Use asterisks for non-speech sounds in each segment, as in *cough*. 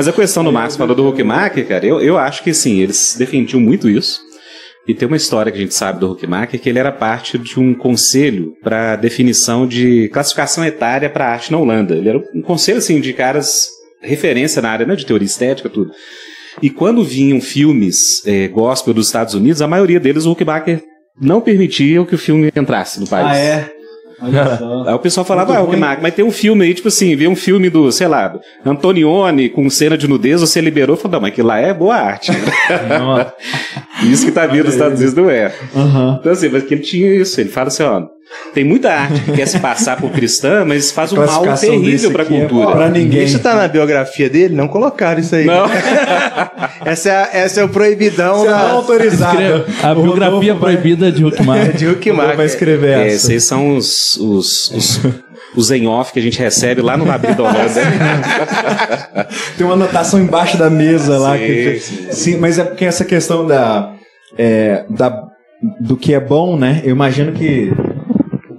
Mas a questão do Marx falou do Huckmacher, cara, eu, eu acho que sim, eles defendiam muito isso. E tem uma história que a gente sabe do Huckmacher que ele era parte de um conselho para definição de classificação etária para arte na Holanda. Ele era um conselho assim de caras referência na área né, de teoria estética tudo. E quando vinham filmes é, gospel dos Estados Unidos, a maioria deles o Huckmacher não permitia que o filme entrasse no país. Ah, é? Aí o pessoal falava, ah, mas tem um filme aí, tipo assim, vê um filme do, sei lá, Antonioni com cena de nudez, você liberou, falou, não, mas aquilo lá é boa arte. *laughs* isso que tá vindo dos Estados Unidos não é. Uhum. Então assim, mas que ele tinha isso, ele fala assim, ó, tem muita arte que quer se passar por cristã, mas faz um mal terrível pra cultura. É pra ninguém. Isso tá na biografia dele? Não colocaram isso aí. Não. *laughs* essa, é, a- essa é o proibidão é da, autorizado. A biografia vai- proibida de Huckmacher. *laughs* de Vai Huckmacher. escrever É, essa. esses são os, os, os, os em off que a gente recebe lá no Rabino da Holanda. *laughs* Tem uma anotação embaixo da mesa lá. Sim, que- sim. sim, mas é porque essa questão da, é, da do que é bom, né? Eu imagino que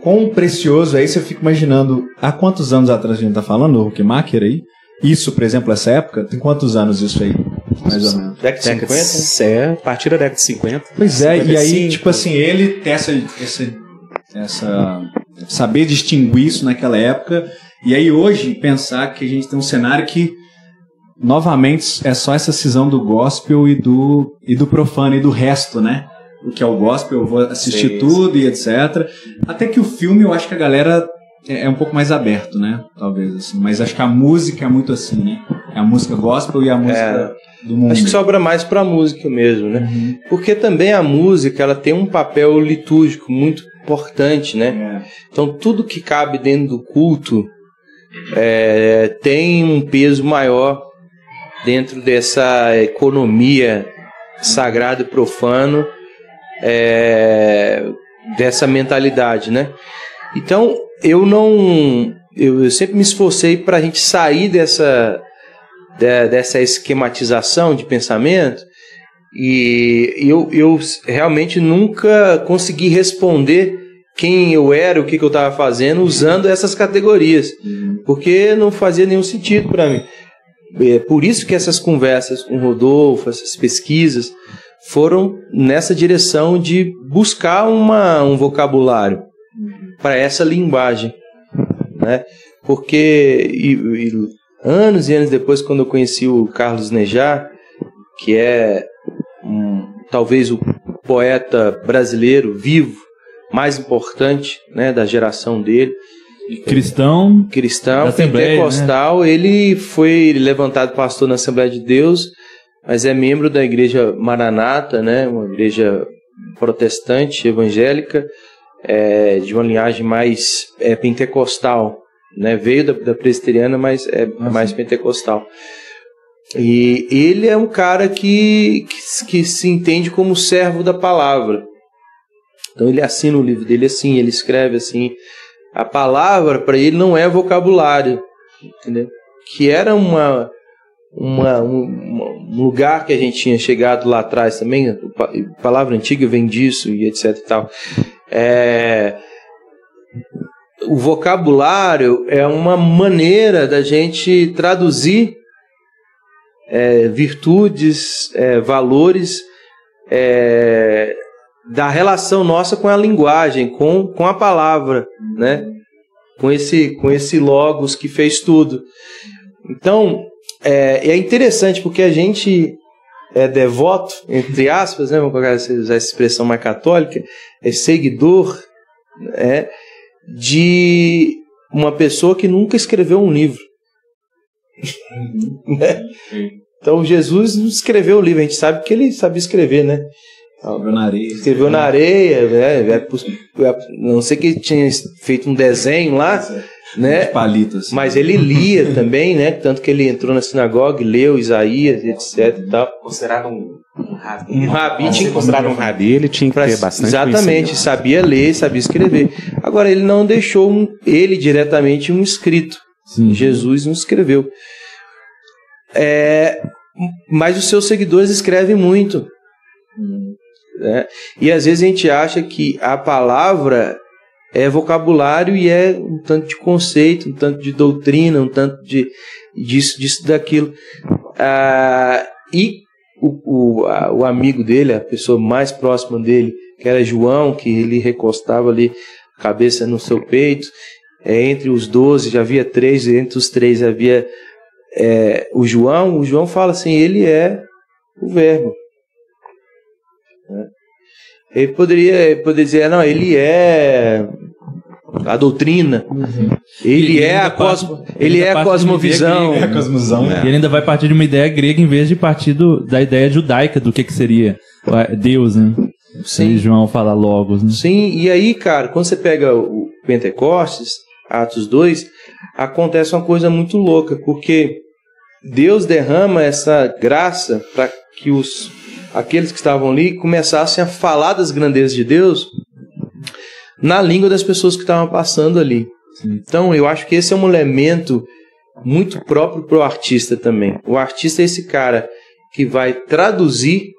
quão precioso é isso. Eu fico imaginando há quantos anos atrás a gente tá falando, o Huckmacher aí? Isso, por exemplo, essa época, tem quantos anos isso aí? Mais ou menos. Década de Década 50? de- É, a partir da década de 50. Pois é, e aí, 55. tipo assim, ele tem essa, essa, essa. saber distinguir isso naquela época, e aí hoje pensar que a gente tem um cenário que, novamente, é só essa cisão do gospel e do, e do profano e do resto, né? O que é o gospel, eu vou assistir Sim, tudo e etc. Até que o filme eu acho que a galera é, é um pouco mais aberto, né? Talvez assim. Mas acho que a música é muito assim, né? É a música gospel e a música do mundo. Acho que sobra mais pra música mesmo, né? Uhum. Porque também a música ela tem um papel litúrgico muito importante, né? É. Então tudo que cabe dentro do culto é, tem um peso maior dentro dessa economia sagrado e profano é, dessa mentalidade, né? Então eu não, eu, eu sempre me esforcei para a gente sair dessa de- dessa esquematização de pensamento e eu, eu realmente nunca consegui responder quem eu era, o que, que eu estava fazendo usando essas categorias, porque não fazia nenhum sentido para mim. É por isso que essas conversas com o Rodolfo, essas pesquisas, foram nessa direção de buscar uma, um vocabulário para essa linguagem, né? Porque e- e anos e anos depois, quando eu conheci o Carlos Nejar, que é um- talvez o poeta brasileiro vivo mais importante, né, da geração dele, Cristão. cristão, Assembleia, né? pentecostal, ele foi levantado pastor na Assembleia de Deus, mas é membro da igreja Maranata, né, uma igreja protestante, evangélica, é, de uma linhagem mais é, pentecostal, né, veio da, da presbiteriana, mas é mais pentecostal. E ele é um cara que, que, que se entende como servo da palavra. Então ele assina o livro dele assim, ele escreve assim. A palavra para ele não é vocabulário, entendeu? Que era uma, uma, um, um lugar que a gente tinha chegado lá atrás também. Palavra antiga vem disso e etc e tal. É, o vocabulário é uma maneira da gente traduzir é, virtudes, é, valores é, da relação nossa com a linguagem, com, com a palavra, né? Com esse, com esse logos que fez tudo. Então, é, é interessante porque a gente é devoto, entre aspas, né? Vamos colocar essa, usar essa expressão mais católica, é seguidor né, de uma pessoa que nunca escreveu um livro. *laughs* Né? Então Jesus não escreveu o livro, a gente sabe que ele sabia escrever, né? Escreveu na areia. Escreveu na areia, né? É poss- é- Não sei que ele tinha feito um desenho lá, né? Palitos. assim. Mas ele lia *laughs* também, né? Tanto que ele entrou na sinagoga e leu Isaías, etc e tal. Considerado um, um rabi. Um rabi Tinha considerado um rabi, ele tinha que ter bastante exatamente, sabia ler, sabia escrever. Agora ele não deixou um- ele diretamente um escrito. Sim. Jesus não escreveu. É, mas os seus seguidores escrevem muito. né? E às vezes a gente acha que a palavra é vocabulário e é um tanto de conceito, um tanto de doutrina, um tanto de disso, disso, daquilo. Ah, e o, o, a- o amigo dele, a pessoa mais próxima dele, que era João, que ele recostava ali a cabeça no seu peito. É, entre os doze já havia três, entre os três havia é, o João. O João fala assim: ele é o Verbo. Ele poderia, ele poderia dizer, não, ele é a doutrina, ele E é a, cosmo, parte- ele ainda é a cosmovisão. É a cosmosão. E ele ainda vai partir de uma ideia grega em vez de partir do- da ideia judaica do que, que seria o- Deus, né? Sim. Aí João fala logos, né? Sim, e aí, cara, quando você pega o Pentecostes, Atos 2, acontece uma coisa muito louca, porque Deus derrama essa graça para que os aqueles que estavam ali começassem a falar das grandezas de Deus na língua das pessoas que estavam passando ali. Então, eu acho que esse é um elemento muito próprio para o artista também. O artista é esse cara que vai traduzir,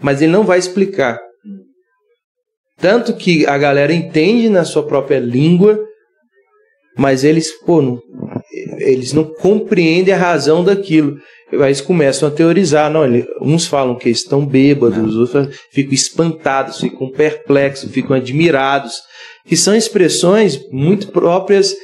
mas ele não vai explicar. Tanto que a galera entende na sua própria língua, mas eles, pô, não, eles não compreendem a razão daquilo. Aí eles começam a teorizar. Não, ele- uns falam que estão bêbados, outros ficam espantados, ficam perplexos, ficam admirados. Que são expressões muito próprias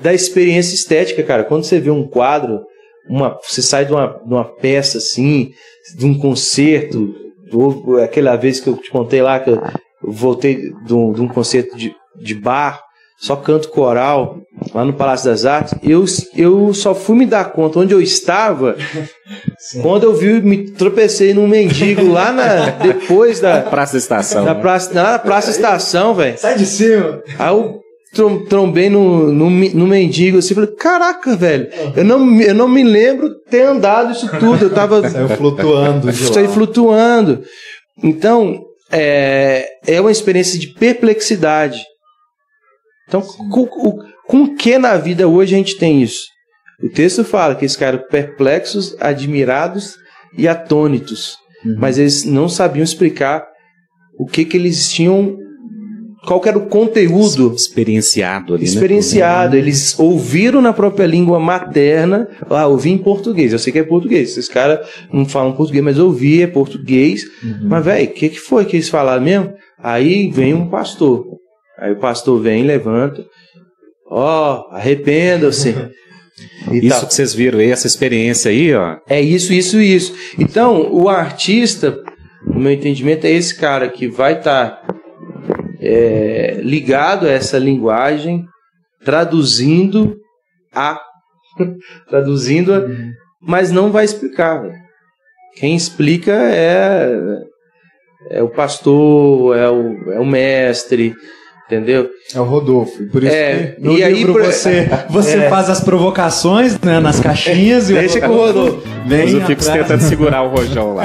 da experiência estética, cara. Quando você vê um quadro, uma, você sai de uma, de uma peça assim, de um concerto, ou aquela vez que eu te contei lá que eu voltei de um, de um concerto de, de bar, só canto coral, lá no Palácio das Artes, eu, eu só fui me dar conta onde eu estava *laughs* quando eu vi, me tropecei num mendigo lá na, depois da, Praça da estação. da né? praça, na praça estação, velho. Sai de cima. Aí eu trom- trombei no, no, no mendigo assim, falei, caraca, velho, eu não, me- eu não me lembro ter andado isso tudo, eu tava Saiu flutuando lá. flutuando. Então, é, é uma experiência de perplexidade. Então, com, com, com que na vida hoje a gente tem isso? O texto fala que eles ficaram perplexos, admirados e atônitos. Mas eles não sabiam explicar o que, que eles tinham, qual era o conteúdo Experienciado ali, né? experienciado. Eles ouviram na própria língua materna. Ah, ouvi em português. Eu sei que é português. Esses caras não falam português, mas ouvi é português. Mas, velho, o que, que foi que eles falaram mesmo? Aí vem um pastor. Aí o pastor vem, levanta. Ó, arrependam-se. E *laughs* Isso tal. que vocês viram aí, essa experiência aí, ó. É isso, isso, isso. Então, o artista, no meu entendimento, é esse cara que vai estar ligado a essa linguagem, traduzindo a. *laughs* traduzindo a, mas não vai explicar. velho. Quem explica é, é o pastor, é o, é o mestre, entendeu? É o Rodolfo. Por isso É, que no e aí livro por- você, *laughs* você É. faz as provocações né, nas caixinhas e Deixa que o Rodolfo. vem Mas eu fico atrás. tentando segurar o rojão lá.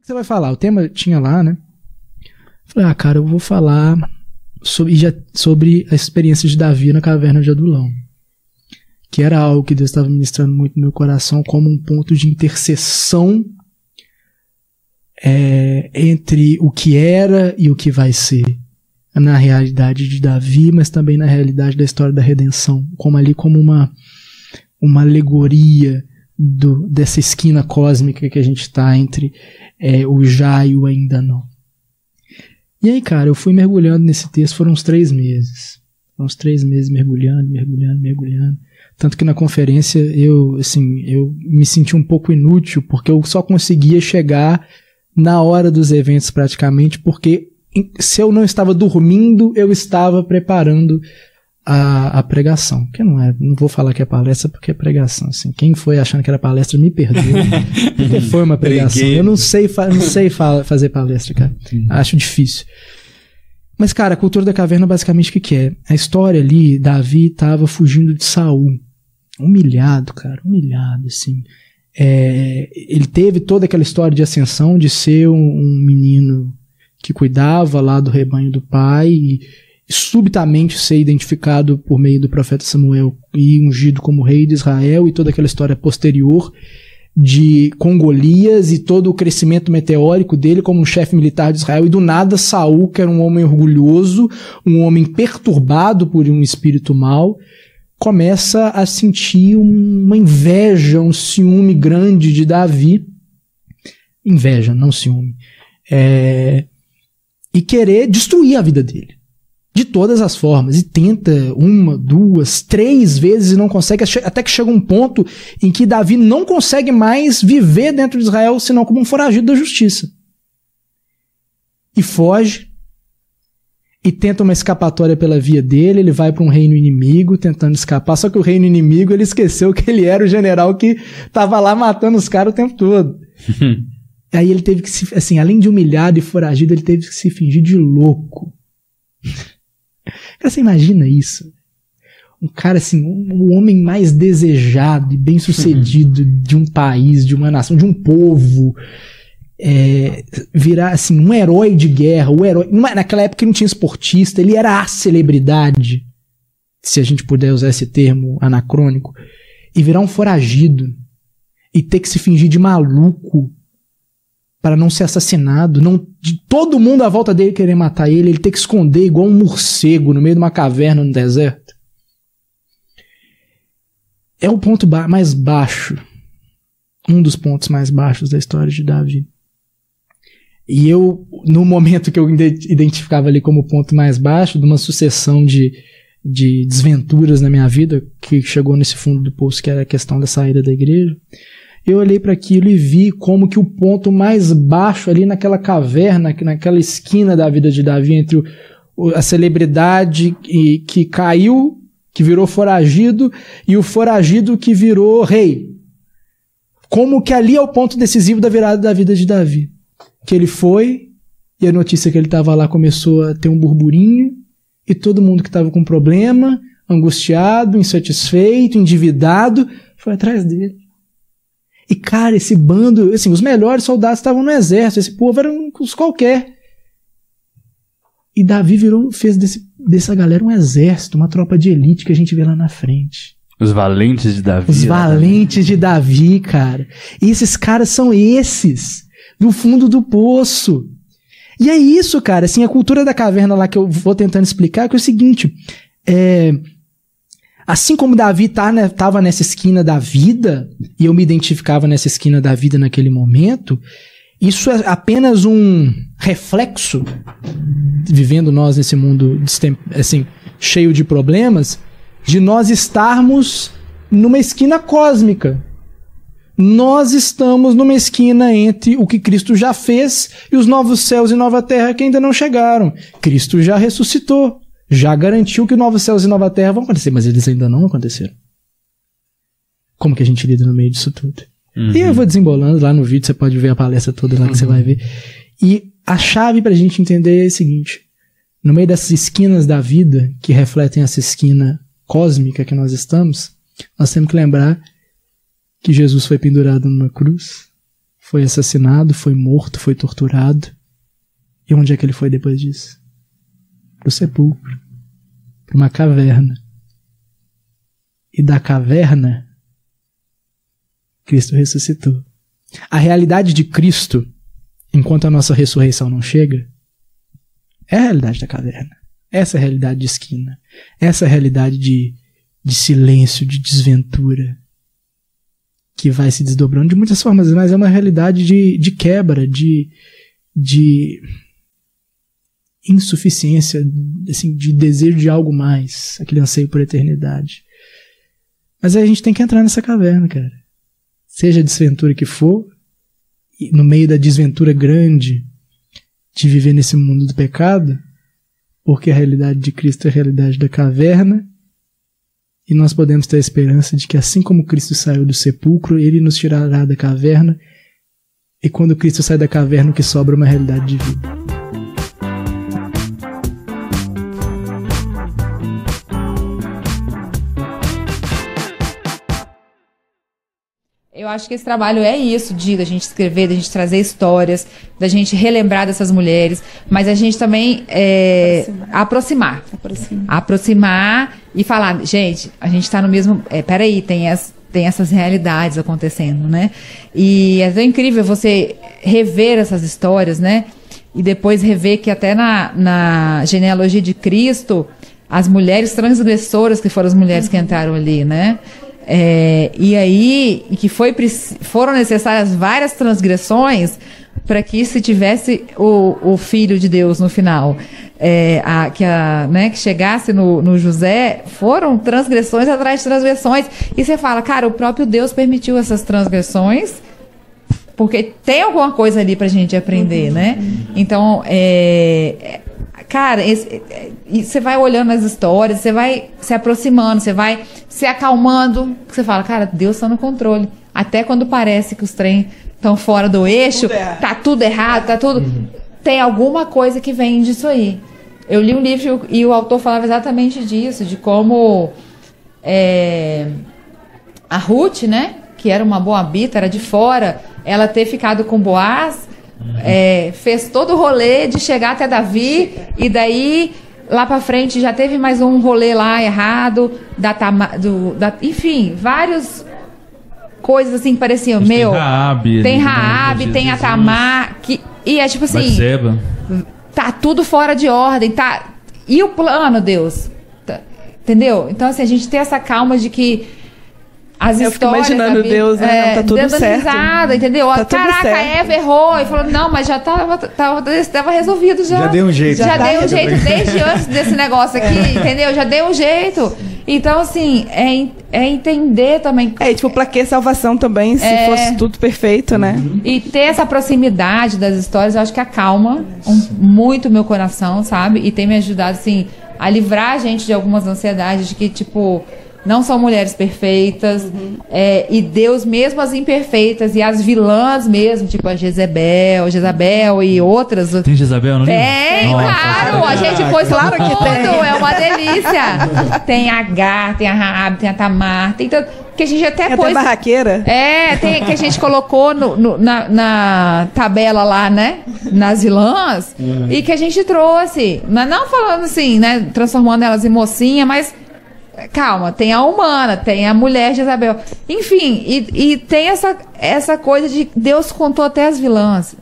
que você vai falar? O tema tinha lá, né? Falei, ah, cara, eu vou falar sobre, sobre a experiência de Davi na caverna de Adulão. Que era algo que Deus estava ministrando muito no meu coração como um ponto de intercessão é, entre o que era e o que vai ser. Na realidade de Davi, mas também na realidade da história da redenção. Como ali como uma, uma alegoria do, dessa esquina cósmica que a gente está entre é, o já e o ainda não. E aí, cara, eu fui mergulhando nesse texto, foram uns três meses. Foram uns três meses mergulhando, mergulhando, mergulhando. Tanto que na conferência eu, assim, eu me senti um pouco inútil, porque eu só conseguia chegar na hora dos eventos praticamente, porque se eu não estava dormindo, eu estava preparando a, a pregação. Que não é, não vou falar que é palestra porque é pregação. Assim. Quem foi achando que era palestra me perdeu. *laughs* porque foi uma pregação. Preguei. Eu não sei, não sei fa- fazer palestra, cara. Acho difícil. Mas, cara, a cultura da caverna basicamente o que, que é? A história ali, Davi estava fugindo de Saul. Humilhado, cara, humilhado, assim. É, ele teve toda aquela história de ascensão, de ser um, um menino que cuidava lá do rebanho do pai e subitamente ser identificado por meio do profeta Samuel e ungido como rei de Israel e toda aquela história posterior de com Golias e todo o crescimento meteórico dele como chefe militar de Israel e do nada Saul, que era um homem orgulhoso, um homem perturbado por um espírito mau, começa a sentir uma inveja, um ciúme grande de Davi. Inveja, não ciúme. É, e querer destruir a vida dele. De todas as formas. E tenta uma, duas, três vezes e não consegue, até que chega um ponto em que Davi não consegue mais viver dentro de Israel senão como um foragido da justiça. E foge. E tenta uma escapatória pela via dele, ele vai para um reino inimigo tentando escapar, só que o reino inimigo ele esqueceu que ele era o general que estava lá matando os caras o tempo todo. *laughs* Aí ele teve que se, assim, além de humilhado e foragido, ele teve que se fingir de louco. Cara, você imagina isso? Um cara assim, um, o homem mais desejado e bem sucedido uhum. de um país, de uma nação, de um povo. É, virar assim, um herói de guerra, o herói. Naquela época não tinha esportista, ele era a celebridade, se a gente puder usar esse termo anacrônico, e virar um foragido e ter que se fingir de maluco para não ser assassinado, não todo mundo à volta dele querer matar ele, ele ter que esconder igual um morcego no meio de uma caverna no deserto. É o ponto ba mais baixo, um dos pontos mais baixos da história de Davi. E eu, no momento que eu identificava ali como ponto mais baixo de uma sucessão de, de desventuras na minha vida, que chegou nesse fundo do poço, que era a questão da saída da igreja, eu olhei para aquilo e vi como que o ponto mais baixo ali naquela caverna, naquela esquina da vida de Davi, entre o, a celebridade que, que caiu, que virou foragido, e o foragido que virou rei. Como que ali é o ponto decisivo da virada da vida de Davi. Que ele foi, e a notícia que ele estava lá começou a ter um burburinho, e todo mundo que estava com problema, angustiado, insatisfeito, endividado, foi atrás dele. E, cara, esse bando, assim, os melhores soldados estavam no exército, esse povo era os qualquer. E Davi virou, fez desse, dessa galera um exército, uma tropa de elite que a gente vê lá na frente. Os valentes de Davi. Os valentes de Davi, cara. E esses caras são esses, do fundo do poço. E é isso, cara, assim, a cultura da caverna lá que eu vou tentando explicar, que é o seguinte, é, Assim como Davi estava né, nessa esquina da vida, e eu me identificava nessa esquina da vida naquele momento, isso é apenas um reflexo, vivendo nós nesse mundo assim, cheio de problemas, de nós estarmos numa esquina cósmica. Nós estamos numa esquina entre o que Cristo já fez e os novos céus e nova terra que ainda não chegaram. Cristo já ressuscitou já garantiu que novos céus e nova terra vão acontecer, mas eles ainda não aconteceram. Como que a gente lida no meio disso tudo? Uhum. E eu vou desembolando lá no vídeo, você pode ver a palestra toda lá que uhum. você vai ver. E a chave pra gente entender é a seguinte: no meio dessas esquinas da vida, que refletem essa esquina cósmica que nós estamos, nós temos que lembrar que Jesus foi pendurado numa cruz, foi assassinado, foi morto, foi torturado. E onde é que ele foi depois disso? para o sepulcro, para uma caverna. E da caverna, Cristo ressuscitou. A realidade de Cristo, enquanto a nossa ressurreição não chega, é a realidade da caverna. Essa é a realidade de esquina. Essa é a realidade de, de silêncio, de desventura, que vai se desdobrando de muitas formas, mas é uma realidade de, de quebra, de, de insuficiência, assim, de desejo de algo mais, aquele anseio por eternidade. Mas aí a gente tem que entrar nessa caverna, cara. Seja a desventura que for, no meio da desventura grande de viver nesse mundo do pecado, porque a realidade de Cristo é a realidade da caverna, e nós podemos ter a esperança de que assim como Cristo saiu do sepulcro, ele nos tirará da caverna, e quando Cristo sai da caverna, o que sobra é uma realidade de vida. Acho que esse trabalho é isso, de da gente escrever, da gente trazer histórias, da gente relembrar dessas mulheres, mas a gente também é, aproximar. Aproximar. aproximar. E falar, gente, a gente está no mesmo. É, peraí, tem as, tem essas realidades acontecendo, né? E é tão incrível você rever essas histórias, né? E depois rever que até na, na genealogia de Cristo, as mulheres transgressoras que foram as mulheres que entraram ali, né? É, e aí, que foi, foram necessárias várias transgressões para que se tivesse o, o filho de Deus no final. É, a, que, a, né, que chegasse no, no José, foram transgressões atrás de transgressões. E você fala, cara, o próprio Deus permitiu essas transgressões porque tem alguma coisa ali pra gente aprender, né? Então, é, cara, é, e você vai olhando as histórias, você vai se aproximando, você vai se acalmando, você fala, cara, Deus está no controle. Até quando parece que os trem estão fora do eixo, tá tudo errado, tá tudo. Tem alguma coisa que vem disso aí. Eu li um livro e o autor falava exatamente disso, de como é, a Ruth, né? Que era uma boa habita, era de fora, ela ter ficado com Boaz, é, fez todo o rolê de chegar até Davi, e daí lá pra frente já teve mais um rolê lá errado, da, do, da, enfim, vários coisas assim que pareciam, Tem meu. Raabe, Tem ali, né, Raabe, de tem a Jesus. Tamar, que, e é tipo assim Batseba. tá tudo fora de ordem, tá. E o plano, Deus? Tá- Entendeu? Então, assim, a gente tem essa calma de que as Eu fico histórias. imaginando Bíblia- Deus, né? Não, tá tudo dando certo. risada, entendeu? Tá tudo Caraca, certo. Eva errou. E falou, não, mas já tava, tava, tava resolvido já. Já deu um jeito. Já, Já deu um tá. jeito desde antes desse negócio aqui, entendeu? Já deu um jeito. Então, assim, é, é entender também. É, tipo, pra que salvação também, se É. fosse tudo perfeito, né? E ter essa proximidade das histórias, eu acho que acalma um- muito o meu coração, sabe? E tem me ajudado, assim, a livrar a gente de algumas ansiedades de que, tipo, não são mulheres perfeitas. é, e Deus, mesmo as imperfeitas e as vilãs mesmo, tipo a Jezebel, Jezabel e outras. Tem Jezabel no livro? Tem, Nossa. claro, a gente pôs Claro claro que tudo, tem. é uma delícia. Tem a Agar, tem a Raab, tem a Tamar, tem tanto, que a gente até Até pôs barraqueira. é, tem que a gente colocou no- no- na, na tabela lá, né? Nas vilãs. E que a gente trouxe. Mas não falando assim, né? Transformando elas em mocinha, mas. Calma, tem a humana, tem a mulher de Isabel. Enfim, e, e tem essa, essa coisa de Deus contou até as vilãs.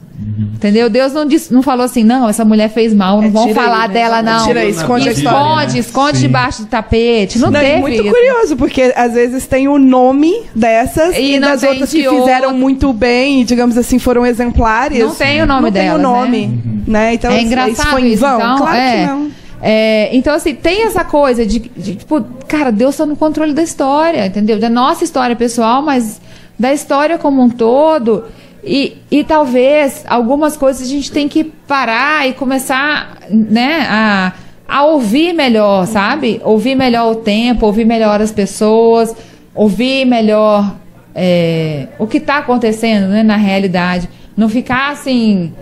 Entendeu? Deus não, disse, não falou assim, não, essa mulher fez mal, não É, vão tira aí, falar né? dela, não. Tira aí, esconde a história, Esconde, né? esconde Sim. debaixo do tapete. Não, Não, teve é muito isso. curioso, porque às vezes tem o nome dessas E e, não das outras que fizeram outro. muito bem e, digamos assim, foram exemplares. Não tem o nome não delas, tem o nome, né? Então, é isso engraçado foi em isso, vão? então, claro é. que não. É, então, assim, tem essa coisa de, de, tipo, cara, Deus está no controle da história, entendeu? Da nossa história pessoal, mas da história como um todo. E, e talvez algumas coisas a gente tem que parar e começar, né, a, a ouvir melhor, sabe? Ouvir melhor o tempo, ouvir melhor as pessoas, ouvir melhor é, o que está acontecendo né, na realidade. Não ficar assim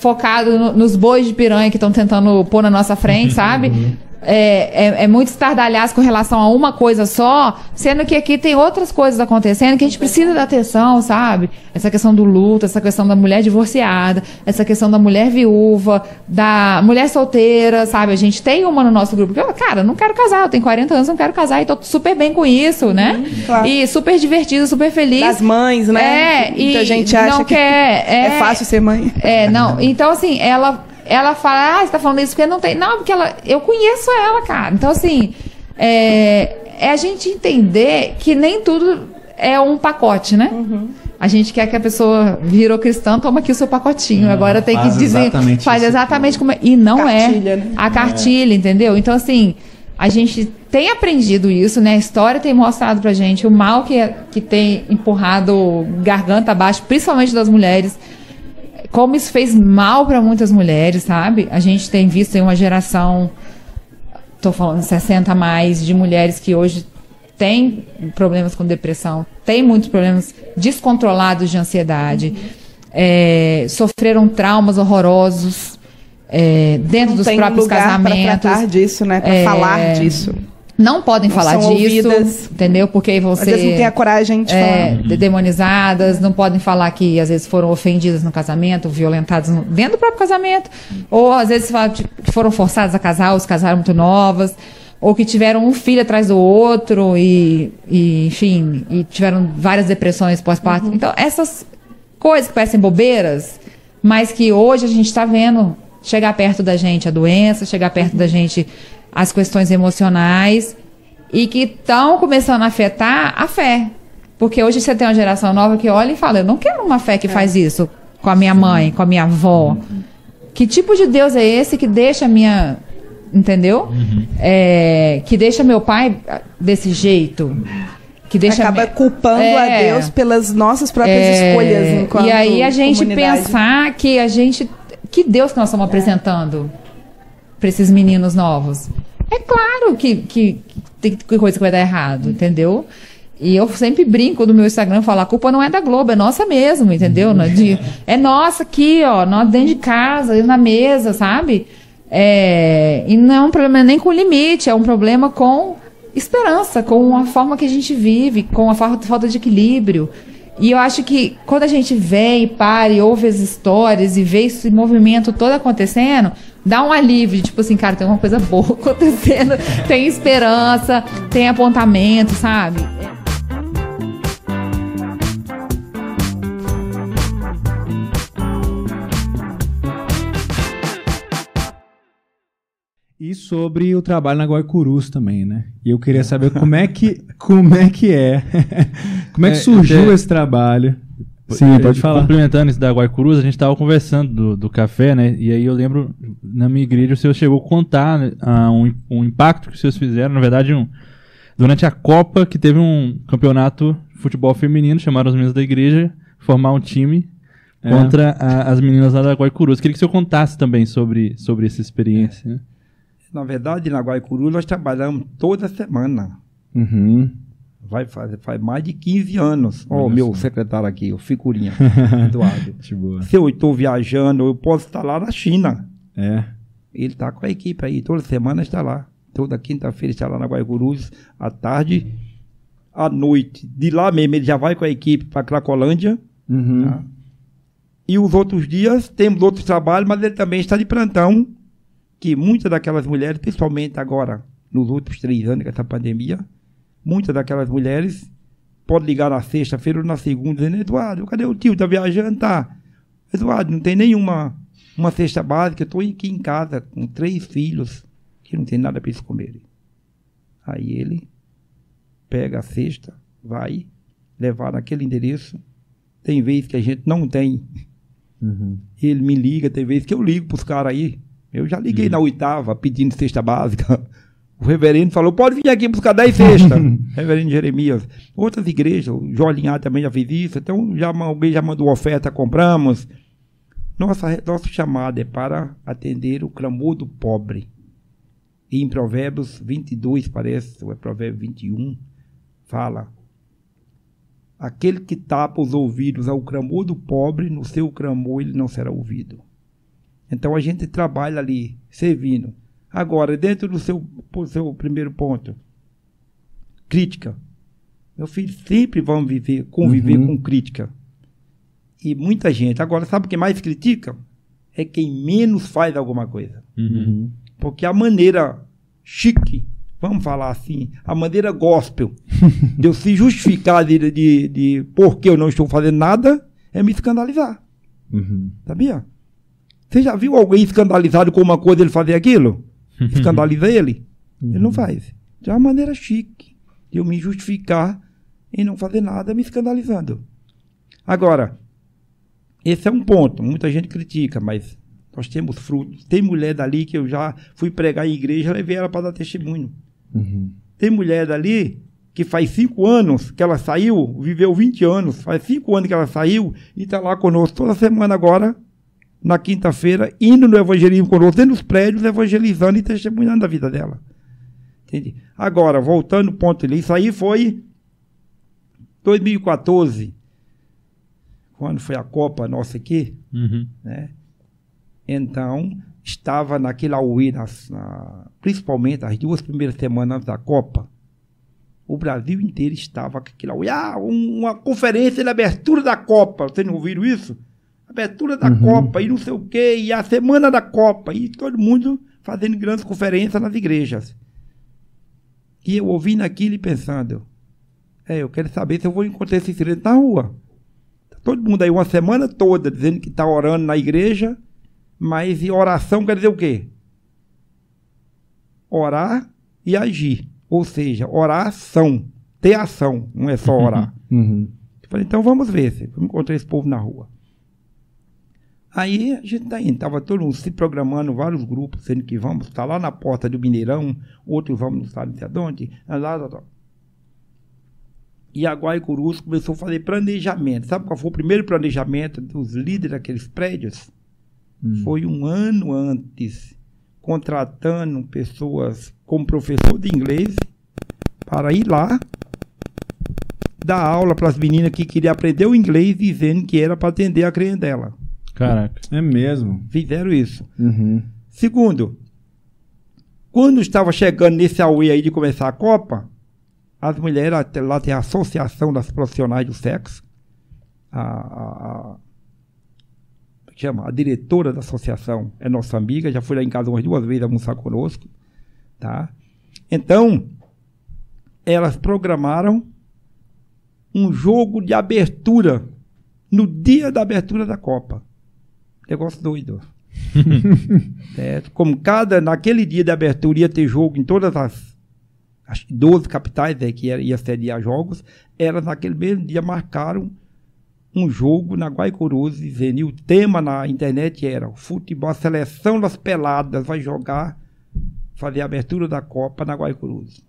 focado no- nos bois de piranha que estão tentando pôr na nossa frente, sabe? É, é, é muito estardalhaço com relação a uma coisa só, sendo que aqui tem outras coisas acontecendo que a gente precisa dar atenção, sabe? Essa questão do luto, essa questão da mulher divorciada, essa questão da mulher viúva, da mulher solteira, sabe? A gente tem uma no nosso grupo que, eu, cara, não quero casar, eu tenho 40 anos, não quero casar e tô super bem com isso, né? claro. E super divertido, super feliz. Das mães, né? É, Muita e gente acha não que quer, é fácil ser mãe. é, não. Então, assim, ela, ela fala, ah, você tá falando isso porque não tem. Não, porque ela, eu conheço ela, cara. Então, assim, é, é a gente entender que nem tudo é um pacote, né? Uhum. A gente quer que a pessoa virou cristã, toma aqui o seu pacotinho. Agora tem que dizer. exatamente faz exatamente como é. E não Cartilha, é. né? A cartilha, entendeu? Então, assim, a gente tem aprendido isso, né? A história tem mostrado pra gente o mal que, é- que tem empurrado garganta abaixo, principalmente das mulheres como isso fez mal para muitas mulheres, sabe? A gente tem visto em uma geração, tô falando 60 a mais, de mulheres que hoje têm problemas com depressão, têm muitos problemas descontrolados de ansiedade, é, sofreram traumas horrorosos é, dentro Não dos próprios lugar pra casamentos. tratar disso, né? Pra É, falar disso. Não podem Não falar são disso, ouvidas. entendeu? Porque aí você Às vezes não tem a coragem de é, falar. de- demonizadas, não podem falar que às vezes foram ofendidas no casamento, violentadas no- dentro do próprio casamento, ou às vezes que foram forçadas a casar, ou se casaram muito novas. ou que tiveram um filho atrás do outro e, e, enfim, e tiveram várias depressões pós-parto. Então, essas coisas que parecem bobeiras, mas que hoje a gente está vendo chegar perto da gente a doença, chegar perto da gente as questões emocionais e que estão começando a afetar a fé. Porque hoje você tem uma geração nova que olha e fala: Eu não quero uma fé que faz isso com a minha mãe, com a minha avó. Que tipo de Deus é esse que deixa a minha. Entendeu? É, que deixa meu pai desse jeito. Que deixa Acaba me- culpando É. a Deus pelas nossas próprias É, escolhas E aí a gente comunidade. pensar que a gente. Que Deus que nós estamos apresentando para esses meninos novos. É claro que, que, que tem coisa que vai dar errado, entendeu? E eu sempre brinco no meu Instagram, falo, a culpa não é da Globo, é nossa mesmo, entendeu? Não é, de- é nossa aqui, ó, nós dentro de casa, na mesa, sabe? É, e não é um problema nem com limite, é um problema com esperança, com a forma que a gente vive, com a fa- falta de equilíbrio. E eu acho que quando a gente vem e para e ouve as histórias e vê esse movimento todo acontecendo, dá um alívio, de, tipo assim, cara, tem uma coisa boa *laughs* acontecendo, tem esperança, tem apontamento, sabe? E sobre o trabalho na Guaicurus também, né? E eu queria saber como é que, como é, que é. *laughs* como é que É, surgiu até- esse trabalho. Sim, Eh, pode falar. Complementando isso da Guaicurus, a gente tava conversando do, do café, né? E aí eu lembro, na minha igreja, o senhor chegou a contar né, um, um impacto que os senhores fizeram, na verdade, um, durante a Copa, que teve um campeonato de futebol feminino, chamaram os meninos da igreja, formar um time É. contra a- as meninas lá da Guaicurus. Queria que o senhor contasse também sobre, sobre essa experiência. né? Na verdade, na Guaicuru nós trabalhamos toda semana. Uhum. Vai fazer faz mais de 15 anos. Ó, o Olha meu secretário aqui, o figurinha, *laughs* Eduardo. Se eu estou viajando, eu posso estar lá na China. É. Ele está com a equipe aí, toda semana está lá. Toda quinta-feira está lá na Guaicurus, à tarde, à noite. De lá mesmo, ele já vai com a equipe para Cracolândia. Uhum. Tá? E os outros dias temos outros trabalhos, mas ele também está de plantão, que muitas daquelas mulheres, principalmente agora, nos últimos três anos com essa pandemia, muitas daquelas mulheres podem ligar na sexta-feira ou na segunda dizendo, Eduardo, cadê o tio? Está viajando? Tá. Eduardo, não tem nenhuma uma cesta básica, eu estou aqui em casa com três filhos, que não tem nada para eles comerem. Aí ele pega a cesta, vai levar naquele endereço. Tem vezes que a gente não tem Uhum. ele me liga, tem vezes que eu ligo pros caras aí. Eu já liguei na oitava pedindo cesta básica. O reverendo falou: pode vir aqui buscar 10 cestas. *laughs* reverendo Jeremias. Outras igrejas, o Jolinhar também já fez isso. Então já, alguém já mandou oferta, compramos. Nossa, nosso chamado é para atender o clamor do pobre. E em Provérbios 22, parece, ou é Provérbio 21, fala: Aquele que tapa os ouvidos ao clamor do pobre, no seu clamor ele não será ouvido. Então a gente trabalha ali, servindo. Agora, dentro do seu, seu primeiro ponto, crítica. Meu filho, sempre vamos viver, conviver Uhum. com crítica. E muita gente. Agora, sabe quem mais critica? É quem menos faz alguma coisa. Uhum. Porque a maneira chique, vamos falar assim, a maneira gospel *laughs* de eu se justificar de, de, de por que eu não estou fazendo nada é me escandalizar. Uhum. Sabia? Você já viu alguém escandalizado com uma coisa ele fazer aquilo? Escandaliza ele? *laughs* Ele não faz. É uma maneira chique de eu me justificar em não fazer nada me escandalizando. Agora, esse é um ponto. Muita gente critica, mas nós temos frutos. Tem mulher dali que eu já fui pregar em igreja, levei ela para dar testemunho. Uhum. Tem mulher dali que faz cinco anos que ela saiu, viveu 20 anos, faz cinco anos que ela saiu e está lá conosco toda semana agora, na quinta-feira, indo no evangelismo conosco, dentro dos prédios, evangelizando e testemunhando a vida dela. Entende? Agora, voltando ao ponto ali, isso aí foi 2014, quando foi a Copa nossa aqui, Uhum. né? Então, estava naquele Aue, nas- na- principalmente as duas primeiras semanas antes da Copa, o Brasil inteiro estava com aquele. Ah, um- uma conferência de abertura da Copa. Vocês não ouviram isso? Abertura da Uhum. Copa e não sei o quê, e a semana da Copa, e todo mundo fazendo grandes conferências nas igrejas. E eu ouvindo aquilo e pensando, é, eu quero saber se eu vou encontrar esse crente na rua. Tá todo mundo aí uma semana toda dizendo que está orando na igreja, mas e oração quer dizer o quê? Orar e agir. Ou seja, oração, ter ação, não é só orar. Uhum. Eu falei, então vamos ver se eu encontrei esse povo na rua. Aí a gente tá indo, tava todo mundo se programando, vários grupos, sendo que vamos estar lá na porta do Mineirão, outros vamos não sabe de onde, lá, lá, lá. E a Guaicurus começou a fazer planejamento. Sabe qual foi o primeiro planejamento dos líderes daqueles prédios? Foi um ano antes, contratando pessoas como professor de inglês para ir lá dar aula para as meninas que queriam aprender o inglês, dizendo que era para atender a cliente dela. Caraca. É mesmo. Fizeram isso. Uhum. Segundo, quando estava chegando nesse auê aí de começar a Copa, as mulheres, lá tem a Associação das Profissionais do Sexo, a, a- a- é chama? A diretora da associação é nossa amiga, já foi lá em casa umas duas vezes almoçar conosco, tá? Então, elas programaram um jogo de abertura no dia da abertura da Copa. Negócio doido. *laughs* Certo? Como cada, naquele dia de abertura ia ter jogo em todas as, as 12 capitais né, que ia, ia sediar jogos, elas naquele mesmo dia marcaram um jogo na Guaicurus, dizendo, e o tema na internet era o futebol, a seleção das peladas vai jogar, fazer a abertura da Copa na Guaicurus.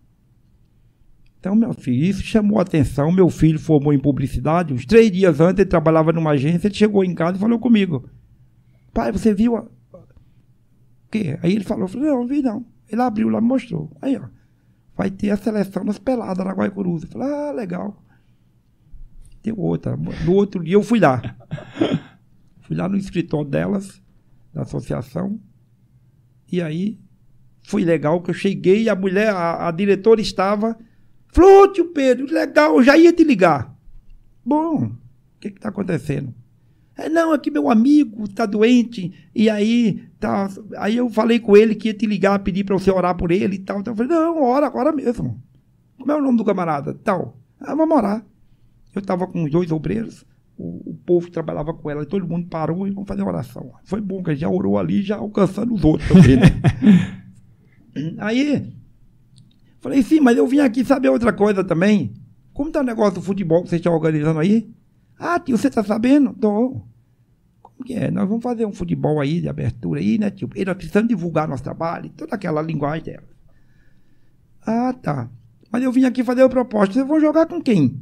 Então, meu filho, isso chamou a atenção. Meu filho formou em publicidade. Uns três dias antes, ele trabalhava numa agência. Ele chegou em casa e falou comigo: Pai, você viu a... o quê? Aí ele falou: eu falei, Não, não vi não. Ele abriu lá e mostrou. Aí, ó. Vai ter a seleção das peladas na Guaicurus. Eu falei: Ah, legal. Tem outra. No outro dia eu fui lá. *laughs* fui lá no escritório delas, da associação. E aí foi legal que eu cheguei e a mulher, a, a diretora estava. Falou, "Ô, tio Pedro, legal, eu já ia te ligar. Bom, o que está acontecendo? É, não, aqui meu amigo está doente, e aí tá. Aí eu falei com ele que ia te ligar, pedir para você orar por ele e tal. Então eu falei, não, ora agora mesmo. Como é o nome do camarada? Tal. Ah, vamos orar. Eu estava com os dois obreiros, o, o povo que trabalhava com ela, todo mundo parou e vamos fazer oração. Foi bom que a gente já orou ali, já alcançando os outros também, né? *laughs* Aí, falei, sim, mas eu vim aqui saber outra coisa também. Como tá o negócio do futebol que vocês estão organizando aí? Ah, tio, você tá sabendo? Tô. Como que é? Nós vamos fazer um futebol aí, de abertura aí, né, tio? E nós precisamos divulgar nosso trabalho, toda aquela linguagem dela. Ah, tá. Mas eu vim aqui fazer a proposta. Vocês vão jogar com quem?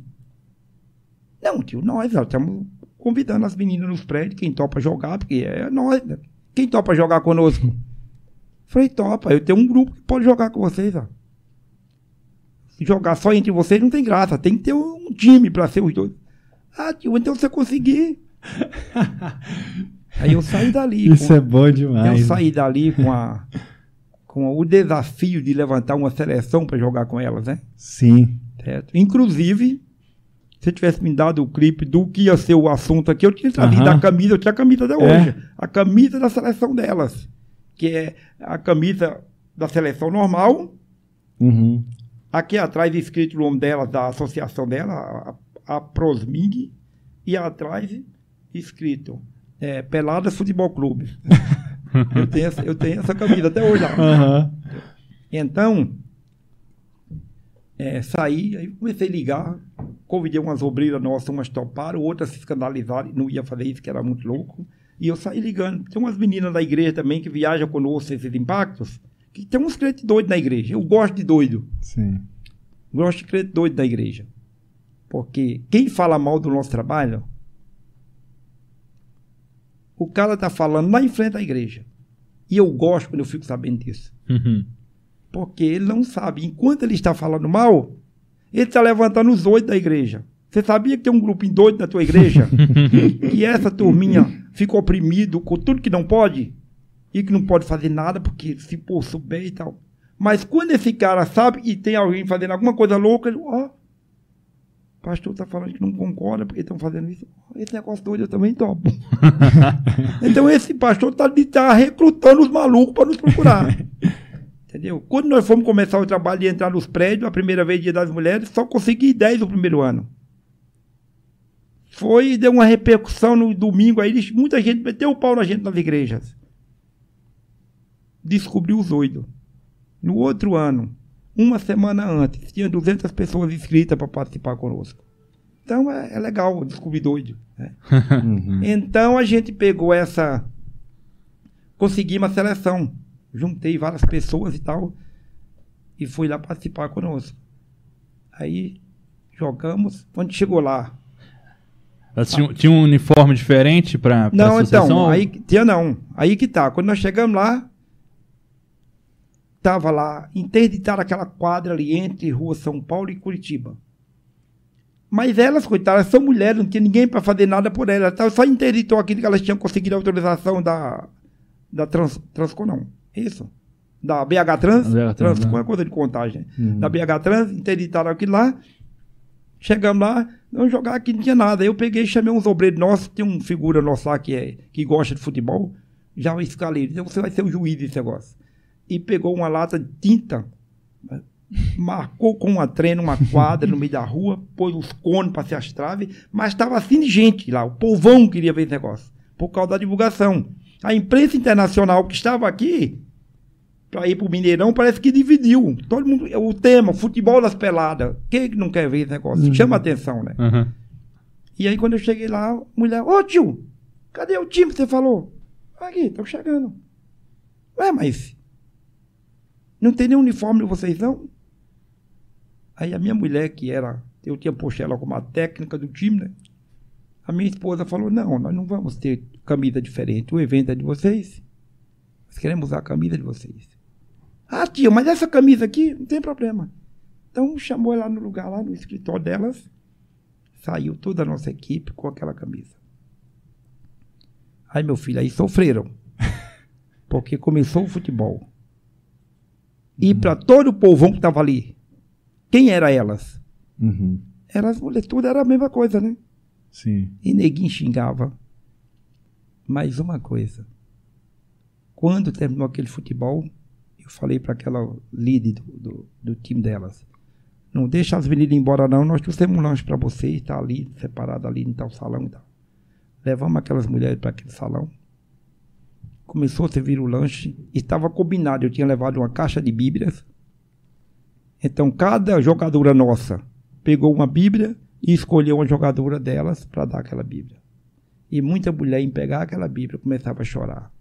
Não, tio, nós estamos convidando as meninas nos prédios, quem topa jogar, porque é nós. né? Quem topa jogar conosco? Falei, topa, eu tenho um grupo que pode jogar com vocês, ó. Se jogar só entre vocês não tem graça, tem que ter um time pra ser os dois. Ah, tio, então você conseguir. *laughs* Aí eu saí dali. Isso com- é bom demais. eu saí dali com, a, com o desafio de levantar uma seleção para jogar com elas, né? Sim. Certo? Inclusive, se tivesse me dado o clipe do que ia ser o assunto aqui, eu tinha trazido a camisa, eu tinha a camisa até É. hoje. A camisa da seleção delas. Que é a camisa da seleção normal, Uhum. aqui atrás escrito o nome dela, da associação dela, a, Prosmig, e atrás escrito é, Peladas Futebol Clube. *laughs* eu, tenho essa, eu tenho essa camisa até hoje. lá. Aham. Então, é, saí, aí comecei a ligar, convidei umas obreiras nossas, umas toparam, outras se escandalizaram, não ia fazer isso, que era muito louco. E eu saí ligando. Tem umas meninas da igreja também que viajam conosco esses impactos, que tem uns crentes doidos na igreja. Eu gosto de doido. Sim. Gosto de crente doido da igreja. Porque quem fala mal do nosso trabalho, o cara tá falando lá em frente da igreja. E eu gosto quando eu fico sabendo disso. Uhum. Porque ele não sabe. Enquanto ele está falando mal, ele está levantando os doidos da igreja. Você sabia que tem um grupinho doido na tua igreja? *laughs* que essa turminha fica oprimido com tudo que não pode? E que não pode fazer nada porque se pô, souber e tal. Mas quando esse cara sabe e tem alguém fazendo alguma coisa louca, ele, ó, o pastor está falando que não concorda porque estão fazendo isso. Esse negócio doido eu também topo. *laughs* então esse pastor está tá recrutando os malucos para nos procurar. *laughs* Entendeu? Quando nós fomos começar o trabalho de entrar nos prédios, a primeira vez dia das mulheres, só consegui 10 no primeiro ano. Foi e deu uma repercussão no domingo aí, muita gente meteu o pau na gente nas igrejas. Descobriu os oito. No outro ano, uma semana antes, tinha 200 pessoas inscritas para participar conosco. Então é, é legal descobrir doido. né? *laughs* Então a gente pegou essa. Conseguimos a seleção. Juntei várias pessoas e tal. E fui lá participar conosco. Aí jogamos. Quando chegou lá. Elas tinham, tinham um uniforme diferente pra Não, então, aí tinha não. Aí que tá. Quando nós chegamos lá, tava lá, interditaram aquela quadra ali entre Rua São Paulo e Curitiba. Mas elas, coitadas, são mulheres, não tinha ninguém para fazer nada por elas. Então, só interditou aquilo que elas tinham conseguido a autorização da, da Trans, Transcom, não. Isso. Da BH Trans. BH Trans, né? é coisa de contagem. Da BH Trans, interditaram aquilo lá. Chegamos lá, vamos jogar aqui, não tinha nada. Eu peguei e chamei uns obreiros nossos, tem um figura nosso lá que, é, que gosta de futebol, já escalei. Então você vai ser o juiz desse negócio. E pegou uma lata de tinta, né, marcou com uma trena, uma quadra no meio da rua, pôs os cones para ser as traves, mas estava assim de gente lá. O povão queria ver esse negócio, por causa da divulgação. A imprensa internacional que estava aqui, para ir pro Mineirão, parece que dividiu. Todo mundo, o tema, futebol das peladas. Quem que não quer ver esse negócio? Chama atenção, né? Aham. E aí quando eu cheguei lá, a mulher, ô tio, cadê o time que você falou? Aqui, tô chegando. Ué, mas não tem nenhum uniforme vocês não? Aí a minha mulher, que era, eu tinha posto ela como a técnica do time, né? A minha esposa falou, não, nós não vamos ter camisa diferente. O evento é de vocês. Nós queremos usar a camisa de vocês. Ah, tia, mas essa camisa aqui não tem problema. Então chamou ela no lugar lá, no escritório delas. Saiu toda a nossa equipe com aquela camisa. Aí, meu filho, aí sofreram. *laughs* Porque começou o futebol. E para todo o povão que estava ali, quem eram elas? Uhum. Eram as mulheres, tudo era a mesma coisa, né? Sim. E neguinho xingava. Mais uma coisa. Quando terminou aquele futebol, eu falei para aquela líder do, do, do time delas: Não deixa as meninas embora, não. Nós trouxemos um lanche para vocês, está ali, separado ali em tal salão e tal. Levamos aquelas mulheres para aquele salão. Começou a servir o lanche. Estava combinado. Eu tinha levado uma caixa de Bíblias. Então, cada jogadora nossa pegou uma Bíblia e escolheu uma jogadora delas para dar aquela Bíblia. E muita mulher, em pegar aquela Bíblia, começava a chorar.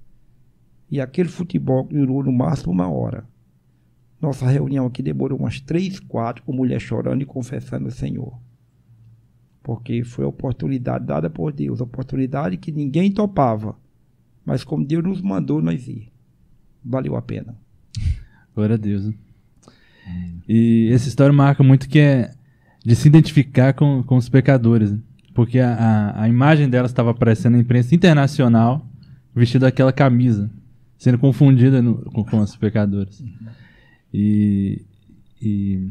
E aquele futebol durou no máximo uma hora. Nossa reunião aqui demorou umas três, quatro, com mulher chorando e confessando o Senhor. Porque foi a oportunidade dada por Deus, oportunidade que ninguém topava. Mas como Deus nos mandou, nós ir. Valeu a pena. Glória a Deus. né? E essa história marca muito que é de se identificar com, com os pecadores. né? Porque a, a, a imagem delas estava aparecendo na imprensa internacional, vestida aquela camisa, sendo confundida no- com, com os pecadores. E, e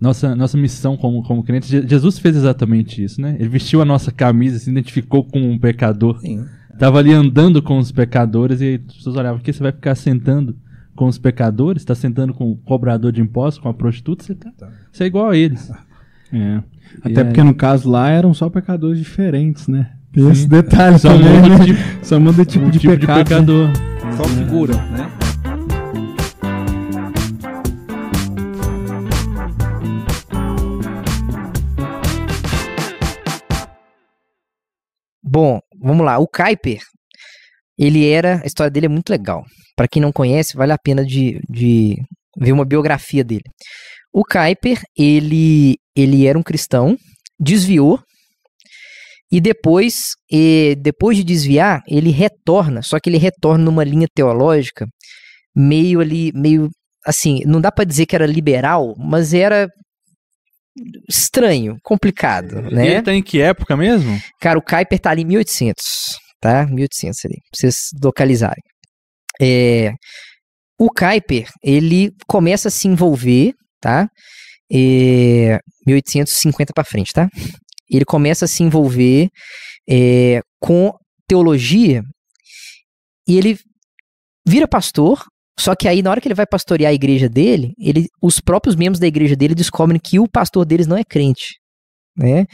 nossa, nossa missão como, como crente, Je- Jesus fez exatamente isso, né? Ele vestiu a nossa camisa, se identificou como um pecador. Sim. Tava ali andando com os pecadores e as pessoas olhavam, que você vai ficar sentando com os pecadores? Tá sentando com o cobrador de impostos, com a prostituta? Você, tá, você é igual a eles. *laughs* É. E Até aí- porque no caso lá eram só pecadores diferentes, né? Tem esse detalhe Só também, muda né? tipo- Só muda tipo, um de, tipo de pecado, né? pecador. Só figura, né? Bom, vamos lá. O Kuiper, ele era. A história dele é muito legal. Para quem não conhece, vale a pena de, de ver uma biografia dele. O Kuiper, ele, ele era um cristão, desviou. E depois, eh, depois de desviar, ele retorna, só que ele retorna numa linha teológica meio ali, meio assim, não dá para dizer que era liberal, mas era estranho, complicado, E né? ele tá em que época mesmo? Cara, o Kuiper tá ali em 1800, tá? 1800 ali, pra vocês localizarem. É, o Kuiper, ele começa a se envolver, tá? É, 1850 pra frente, tá? Ele começa a se envolver é, com teologia e ele vira pastor Só que aí, na hora que ele vai pastorear a igreja dele, ele, os próprios membros da igreja dele descobrem que o pastor deles não é crente, né?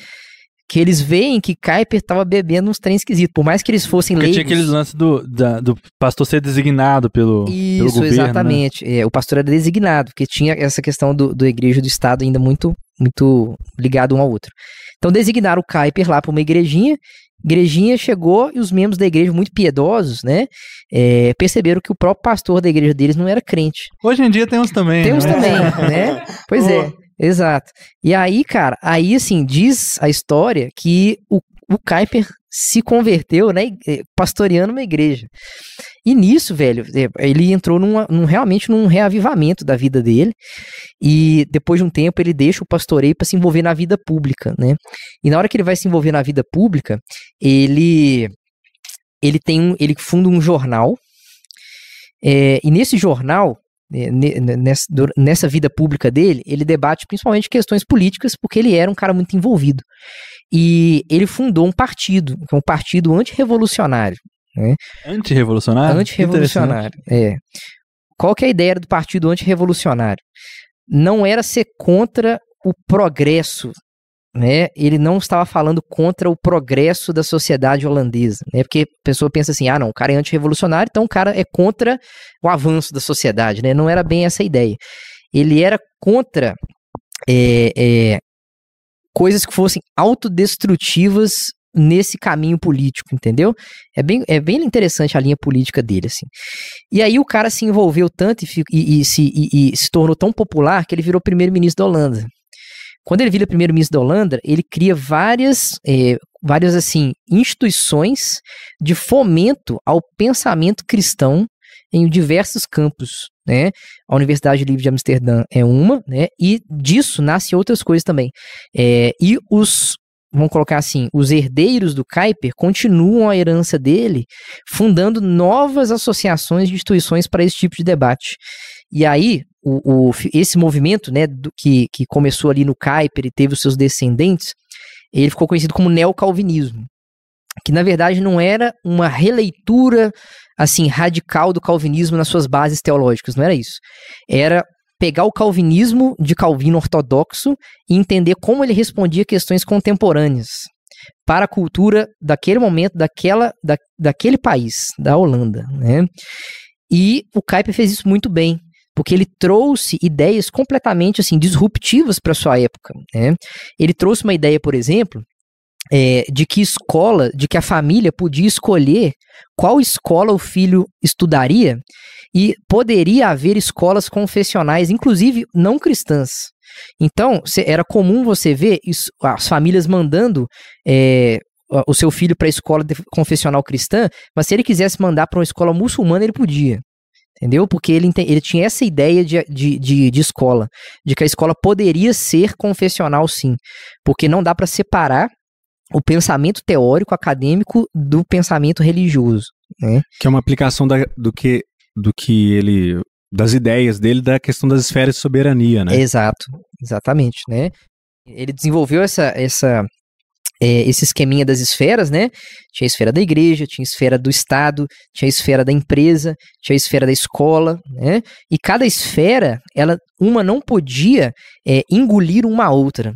Que eles veem que Kuiper estava bebendo uns trem esquisitos. Por mais que eles fossem Porque leigos... tinha aqueles lances do, da- do pastor ser designado pelo, pelo Isso, governo. né? exatamente. É, o pastor era designado, porque tinha essa questão do, do igreja e do Estado ainda muito, muito ligado um ao outro. Então designaram o Kuiper lá para uma igrejinha. Igrejinha chegou e os membros da igreja, muito piedosos, né? é, perceberam que o próprio pastor da igreja deles não era crente. Hoje em dia tem uns também. Tem uns né? também, *laughs* né? Pois é, exato. E aí, cara, aí assim, diz a história que o, o Kuiper se converteu, né, eh, pastoreando uma igreja. E nisso, velho, eh, ele entrou num, realmente num reavivamento da vida dele. E depois de um tempo ele deixa o pastoreio para se envolver na vida pública, né? E na hora que ele vai se envolver na vida pública, ele ele tem um, ele funda um jornal. eh, e nesse jornal né, ne- ne- nessa, nessa vida pública dele, ele debate principalmente questões políticas, porque ele era um cara muito envolvido. E ele fundou um partido, que é um partido antirrevolucionário. Antirrevolucionário? Antirrevolucionário, é. Qual que é a ideia do partido antirrevolucionário? Não era ser contra o progresso, né? Ele não estava falando contra o progresso da sociedade holandesa, né? Porque a pessoa pensa assim, ah, não, o cara é antirrevolucionário, então o cara é contra o avanço da sociedade, né? Não era bem essa ideia. Ele era contra é, é, coisas que fossem autodestrutivas nesse caminho político, entendeu? É bem, é bem interessante a linha política dele, assim. E aí o cara se envolveu tanto e, e- e se, e- e se tornou tão popular que ele virou primeiro-ministro da Holanda. Quando ele vira primeiro-ministro da Holanda, ele cria várias, eh, várias assim, instituições de fomento ao pensamento cristão em diversos campos, né? A Universidade Livre de Amsterdã é uma, né? E disso nascem outras coisas também. Eh, e os, vamos colocar assim, os herdeiros do Kuiper continuam a herança dele, fundando novas associações de instituições para esse tipo de debate. E aí, o, o- esse movimento, né, do, que, que começou ali no Kuiper e teve os seus descendentes, ele ficou conhecido como neocalvinismo, que na verdade não era uma releitura assim radical do calvinismo nas suas bases teológicas, não era isso. Era pegar o calvinismo de Calvino ortodoxo e entender como ele respondia questões contemporâneas para a cultura daquele momento, daquela, da, daquele país, da Holanda, né? E o Kuiper fez isso muito bem, porque ele trouxe ideias completamente assim disruptivas para sua época. Né? Ele trouxe uma ideia, por exemplo, é, de que escola, de que a família podia escolher qual escola o filho estudaria e poderia haver escolas confessionais, inclusive não cristãs. Então, era comum você ver as famílias mandando é, o- seu filho para a escola confessional cristã, mas se ele quisesse mandar para uma escola muçulmana, ele podia. Entendeu? Porque ele, ele tinha essa ideia de, de, de, de escola, de que a escola poderia ser confessional, sim. Porque não dá para separar o pensamento teórico acadêmico do pensamento religioso. Né? Que é uma aplicação da- do, que, do que ele. das ideias dele da questão das esferas de soberania, né? Exato, exatamente, né? Ele desenvolveu essa, essa, é, esse esqueminha das esferas, né? Tinha a esfera da igreja, tinha a esfera do Estado, tinha a esfera da empresa, tinha a esfera da escola, né? E cada esfera, ela, uma não podia é, engolir uma outra.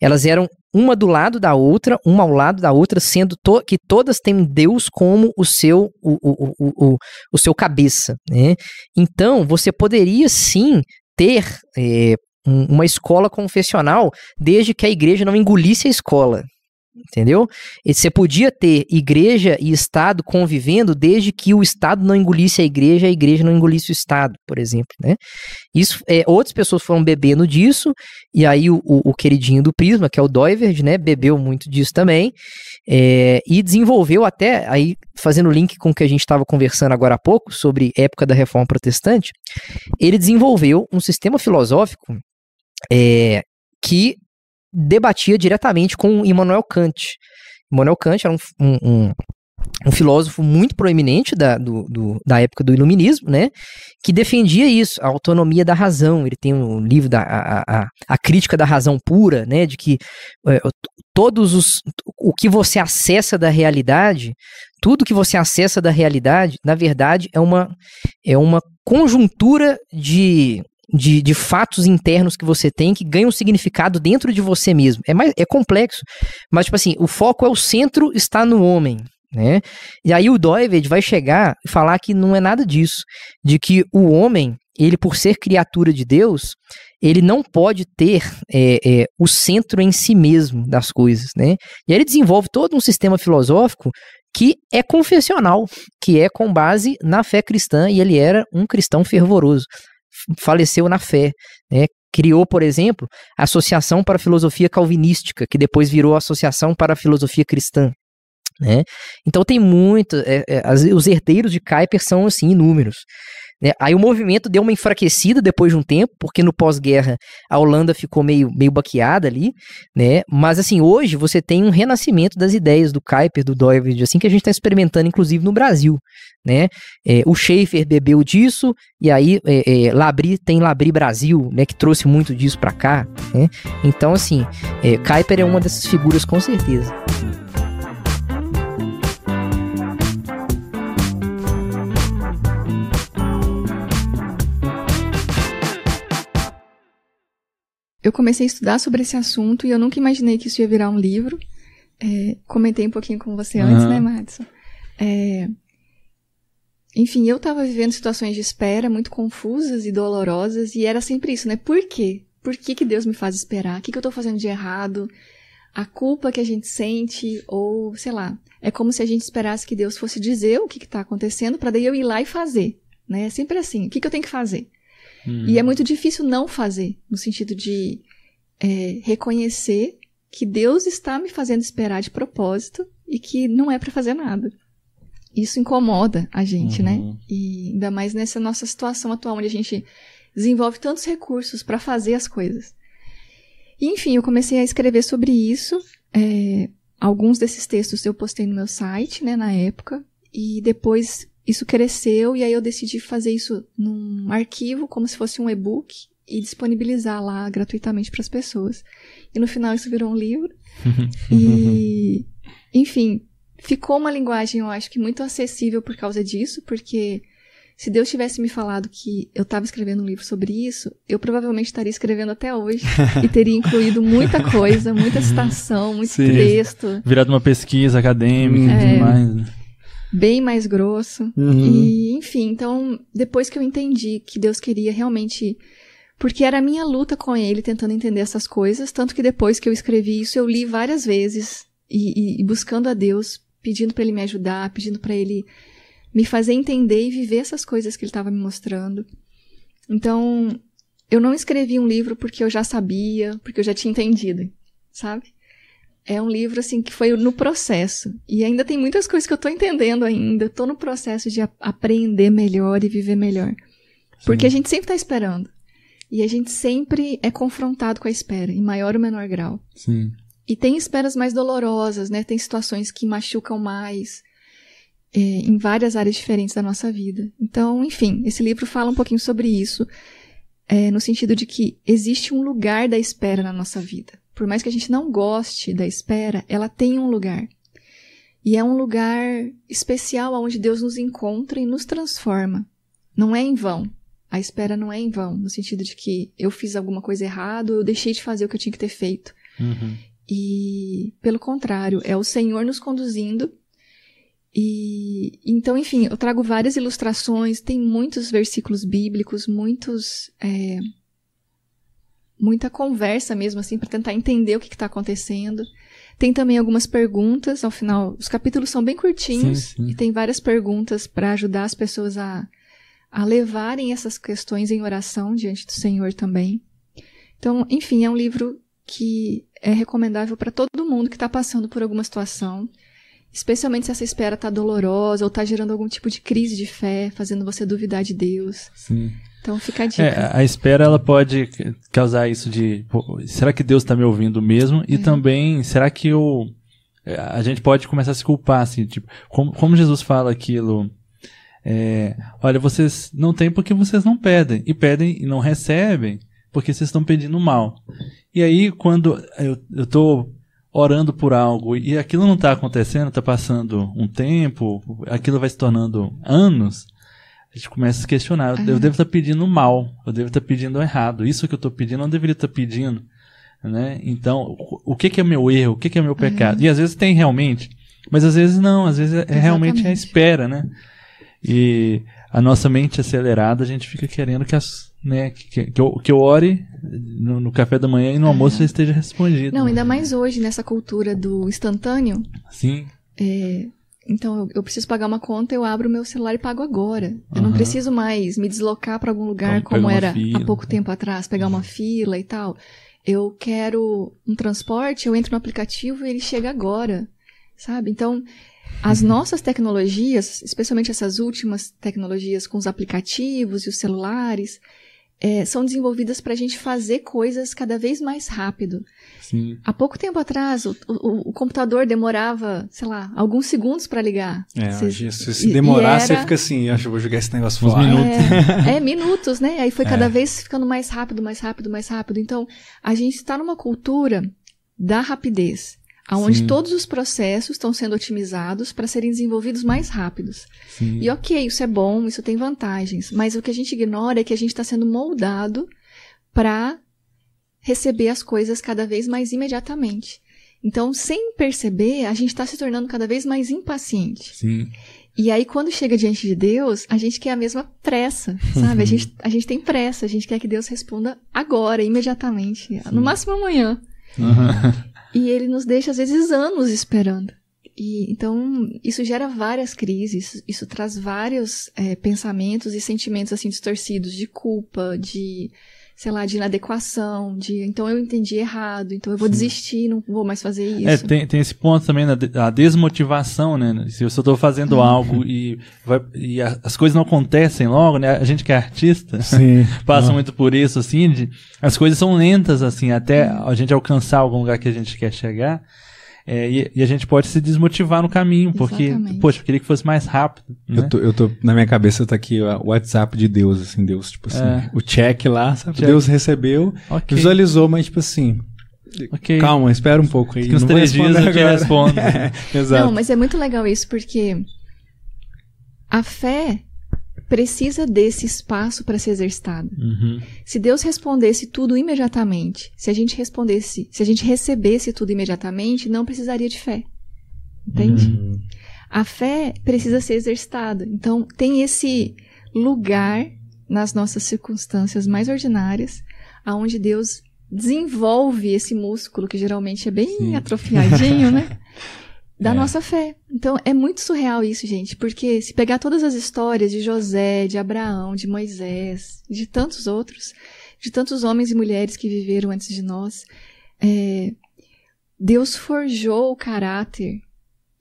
Elas eram uma do lado da outra, uma ao lado da outra, sendo to- que todas têm Deus como o seu, o, o, o, o, seu cabeça, né? Então, você poderia sim ter é, um- uma escola confessional desde que a igreja não engolisse a escola. Entendeu? E você podia ter igreja e Estado convivendo desde que o Estado não engolisse a igreja, a igreja não engolisse o Estado, por exemplo. Né? Isso, é, outras pessoas foram bebendo disso, e aí o, o- o queridinho do Prisma, que é o Doiverd, né, bebeu muito disso também, é, e desenvolveu até, aí fazendo link com o que a gente estava conversando agora há pouco, sobre época da Reforma Protestante, ele desenvolveu um sistema filosófico é, que debatia diretamente com Immanuel Kant. Immanuel Kant era um, um, um- um filósofo muito proeminente da, do, do- da época do iluminismo, né? Que defendia isso, a autonomia da razão. Ele tem um livro da a, a, a crítica da razão pura, né? De que é, todos os o que você acessa da realidade, tudo que você acessa da realidade, na verdade, é uma, é uma conjuntura de, de, de fatos internos que você tem que ganham um significado dentro de você mesmo. É, mais, é complexo, mas, tipo assim, o foco é o centro está no homem. Né? E aí o Doived vai chegar e falar que não é nada disso, de que o homem, ele por ser criatura de Deus, ele não pode ter é, é, o centro em si mesmo das coisas, né? E aí ele desenvolve todo um sistema filosófico que é confessional, que é com base na fé cristã, e ele era um cristão fervoroso. Faleceu na fé, né? Criou, por exemplo, a Associação para a Filosofia Calvinística, que depois virou a Associação para a Filosofia Cristã. Né? Então tem muito. É, é, os herdeiros de Kuiper são assim inúmeros. Né? Aí o movimento deu uma enfraquecida depois de um tempo, porque no pós-guerra a Holanda ficou meio, meio baqueada ali, né? Mas assim, hoje você tem um renascimento das ideias do Kuiper, do Doived, assim que a gente está experimentando, inclusive no Brasil, né? É, o Schaefer bebeu disso, e aí é, é, Labri tem Labri Brasil, né? Que trouxe muito disso para cá, né? Então, assim, é, Kuiper é uma dessas figuras com certeza. Eu comecei a estudar sobre esse assunto e eu nunca imaginei que isso ia virar um livro. É, comentei um pouquinho com você uhum. antes, né, Madison? É, enfim, eu estava vivendo situações de espera muito confusas e dolorosas e era sempre isso, né? Por quê? Por que, que Deus me faz esperar? O que, que eu estou fazendo de errado? A culpa que a gente sente, ou sei lá, é como se a gente esperasse que Deus fosse dizer o que está acontecendo para daí eu ir lá e fazer, né? É sempre assim. O que, que eu tenho que fazer? Uhum. E é muito difícil não fazer, no sentido de é, reconhecer que Deus está me fazendo esperar de propósito e que não é para fazer nada. Isso incomoda a gente, né? uhum. né? E ainda mais nessa nossa situação atual, onde a gente desenvolve tantos recursos para fazer as coisas. E, enfim, eu comecei a escrever sobre isso. É, alguns desses textos eu postei no meu site, né, na época. E depois isso cresceu e aí eu decidi fazer isso num arquivo, como se fosse um e-book, e disponibilizar lá gratuitamente para as pessoas. E no final isso virou um livro. *laughs* e, enfim, ficou uma linguagem, eu acho que muito acessível por causa disso, porque se Deus tivesse me falado que eu estava escrevendo um livro sobre isso, eu provavelmente estaria escrevendo até hoje e teria incluído muita coisa, muita citação, muito Sim, texto. Virado uma pesquisa acadêmica é, e tudo mais. Né? Bem mais grosso. Uhum. E, enfim, então, depois que eu entendi que Deus queria realmente. Porque era a minha luta com ele, tentando entender essas coisas. Tanto que depois que eu escrevi isso, eu li várias vezes. E, e, e buscando a Deus, pedindo para ele me ajudar, pedindo para ele me fazer entender e viver essas coisas que ele estava me mostrando. Então, eu não escrevi um livro porque eu já sabia, porque eu já tinha entendido, sabe? É um livro assim que foi no processo e ainda tem muitas coisas que eu estou entendendo ainda. Estou no processo de aprender melhor e viver melhor, Sim. porque a gente sempre está esperando e a gente sempre é confrontado com a espera em maior ou menor grau. Sim. E tem esperas mais dolorosas, né? Tem situações que machucam mais é, em várias áreas diferentes da nossa vida. Então, enfim, esse livro fala um pouquinho sobre isso, é, no sentido de que existe um lugar da espera na nossa vida por mais que a gente não goste da espera, ela tem um lugar. E é um lugar especial onde Deus nos encontra e nos transforma. Não é em vão. A espera não é em vão, no sentido de que eu fiz alguma coisa errada, eu deixei de fazer o que eu tinha que ter feito. Uhum. E, pelo contrário, é o Senhor nos conduzindo. E então, enfim, eu trago várias ilustrações, tem muitos versículos bíblicos, muitos é, muita conversa mesmo, assim, para tentar entender o que está acontecendo. Tem também algumas perguntas, ao final, os capítulos são bem curtinhos sim, sim. e tem várias perguntas para ajudar as pessoas a, a levarem essas questões em oração diante do Senhor também. Então, enfim, é um livro que é recomendável para todo mundo que está passando por alguma situação, especialmente se essa espera está dolorosa ou está gerando algum tipo de crise de fé, fazendo você duvidar de Deus. Sim. Então fica a dica. É, a espera ela pode causar isso de pô, será que Deus está me ouvindo mesmo? E é. também será que eu é, a gente pode começar a se culpar assim, tipo, como, como Jesus fala aquilo é, olha, vocês não têm porque vocês não pedem. E pedem e não recebem porque vocês estão pedindo mal. E aí, quando eu, eu tô orando por algo e aquilo não está acontecendo, está passando um tempo, aquilo vai se tornando anos, a gente começa a se questionar. Eu, eu devo estar tá pedindo mal, eu devo estar tá pedindo errado. Isso que eu estou pedindo, eu não deveria estar tá pedindo. Né? Então, o que, que é meu erro? O que, que é meu pecado? E às vezes tem realmente, mas às vezes não, às vezes é, é realmente a espera, né? E a nossa mente acelerada, a gente fica querendo que as né, que, que, eu, que eu ore no, no, café da manhã e no almoço já esteja respondido. Não, ainda mais hoje, nessa cultura do instantâneo. Sim. É, então, eu, eu, preciso pagar uma conta, eu abro o meu celular e pago agora. Eu não preciso mais me deslocar para algum lugar Vamos como era fila. há pouco tempo atrás, pegar uma fila e tal. Eu quero um transporte, eu entro no aplicativo e ele chega agora, sabe? Então, as uhum. nossas tecnologias, especialmente essas últimas tecnologias com os aplicativos e os celulares, é, são desenvolvidas para a gente fazer coisas cada vez mais rápido. Sim. Há pouco tempo atrás, o, o, o computador demorava, sei lá, alguns segundos para ligar. É, se, se demorar, era... você fica assim, acho que vou jogar esse negócio fora. Minutos. É, é, minutos, né? Aí foi cada é. vez ficando mais rápido, mais rápido, mais rápido. Então, a gente está numa cultura da rapidez aonde Sim. todos os processos estão sendo otimizados para serem desenvolvidos mais rápidos. Sim. E ok, isso é bom, isso tem vantagens, mas o que a gente ignora é que a gente está sendo moldado para receber as coisas cada vez mais imediatamente. Então, sem perceber, a gente está se tornando cada vez mais impaciente. Sim. E aí, quando chega diante de Deus, a gente quer a mesma pressa, sabe? a, *laughs* gente, a gente tem pressa, a gente quer que Deus responda agora, imediatamente, Sim. no máximo amanhã. Uhum. E ele nos deixa, às vezes, anos esperando. E, então, isso gera várias crises, isso traz vários é, pensamentos e sentimentos assim distorcidos de culpa, de sei lá, de inadequação, de então eu entendi errado, então eu vou Sim. desistir, não vou mais fazer é, isso. É, tem, tem esse ponto também, né, a desmotivação, né? Se eu estou fazendo uhum. algo e, vai, e as coisas não acontecem logo, né? A gente que é artista *laughs* passa uhum. muito por isso, assim, de, as coisas são lentas, assim, até uhum. a gente alcançar algum lugar que a gente quer chegar. É, e, e, a gente pode se desmotivar no caminho, porque, Exatamente. poxa, eu queria que fosse mais rápido. Né? Eu, tô, eu tô, na minha cabeça tá aqui o WhatsApp de Deus, assim, Deus, tipo assim, é. o check lá, sabe? Check. Deus recebeu, okay. visualizou, mas tipo assim, okay. calma, espera um pouco aí. Que uns três dias eu te respondo. *laughs* é, exato. Não, mas é muito legal isso, porque a fé precisa desse espaço para ser exercitada. Uhum. Se Deus respondesse tudo imediatamente, se a gente respondesse, se a gente recebesse tudo imediatamente, não precisaria de fé. Entende? Uhum. A fé precisa ser exercitada. Então, tem esse lugar nas nossas circunstâncias mais ordinárias, aonde Deus desenvolve esse músculo que geralmente é bem Sim. atrofiadinho, né? *laughs* da é. nossa fé. Então é muito surreal isso, gente, porque se pegar todas as histórias de José, de Abraão, de Moisés, de tantos outros, de tantos homens e mulheres que viveram antes de nós, é, Deus forjou o caráter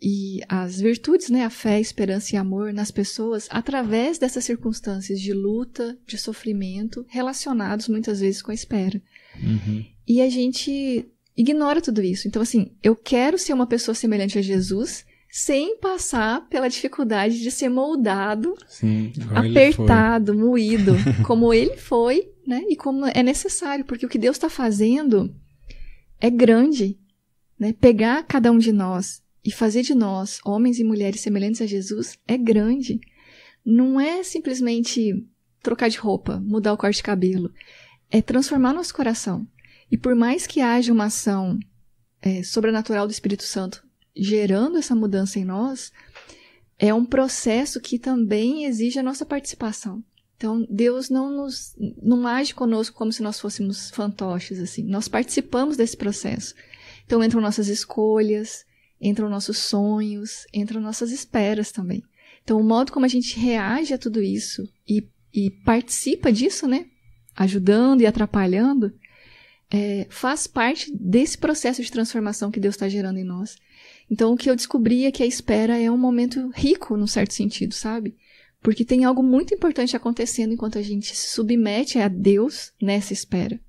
e as virtudes, né, a fé, a esperança e amor nas pessoas através dessas circunstâncias de luta, de sofrimento, relacionados muitas vezes com a espera. Uhum. E a gente ignora tudo isso. Então, assim, eu quero ser uma pessoa semelhante a Jesus sem passar pela dificuldade de ser moldado, Sim, apertado, moído, *laughs* como ele foi, né? E como é necessário, porque o que Deus está fazendo é grande, né? Pegar cada um de nós e fazer de nós homens e mulheres semelhantes a Jesus é grande. Não é simplesmente trocar de roupa, mudar o corte de cabelo. É transformar nosso coração. E por mais que haja uma ação é, sobrenatural do Espírito Santo gerando essa mudança em nós, é um processo que também exige a nossa participação. Então, Deus não nos não age conosco como se nós fôssemos fantoches assim. Nós participamos desse processo. Então entram nossas escolhas, entram nossos sonhos, entram nossas esperas também. Então, o modo como a gente reage a tudo isso e, e participa disso, né? Ajudando e atrapalhando, é, faz parte desse processo de transformação que Deus está gerando em nós. Então, o que eu descobri é que a espera é um momento rico, num certo sentido, sabe? Porque tem algo muito importante acontecendo enquanto a gente se submete a Deus nessa espera.